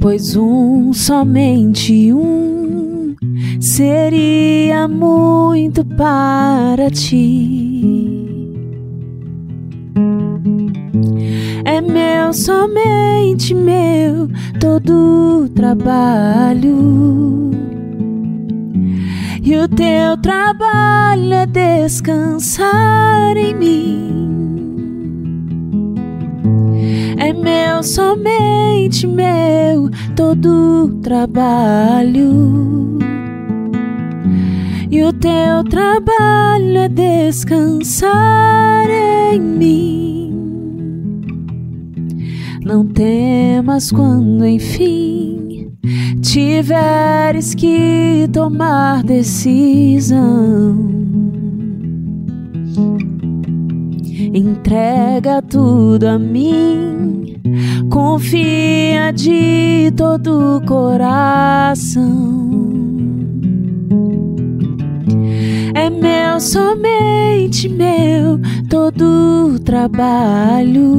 Pois um, somente um, seria muito para ti. É meu, somente meu, todo o trabalho. E o teu trabalho é descansar em mim. É meu, somente meu, todo trabalho. E o teu trabalho é descansar em mim. Não temas quando enfim tiveres que tomar decisão. Entrega tudo a mim, confia de todo o coração. É meu, somente meu, todo o trabalho.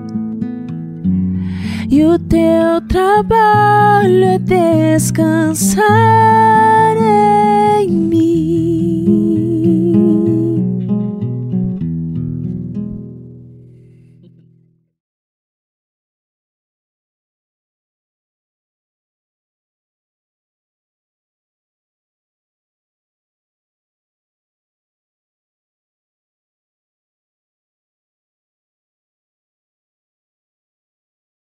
E o teu trabalho é descansar em mim.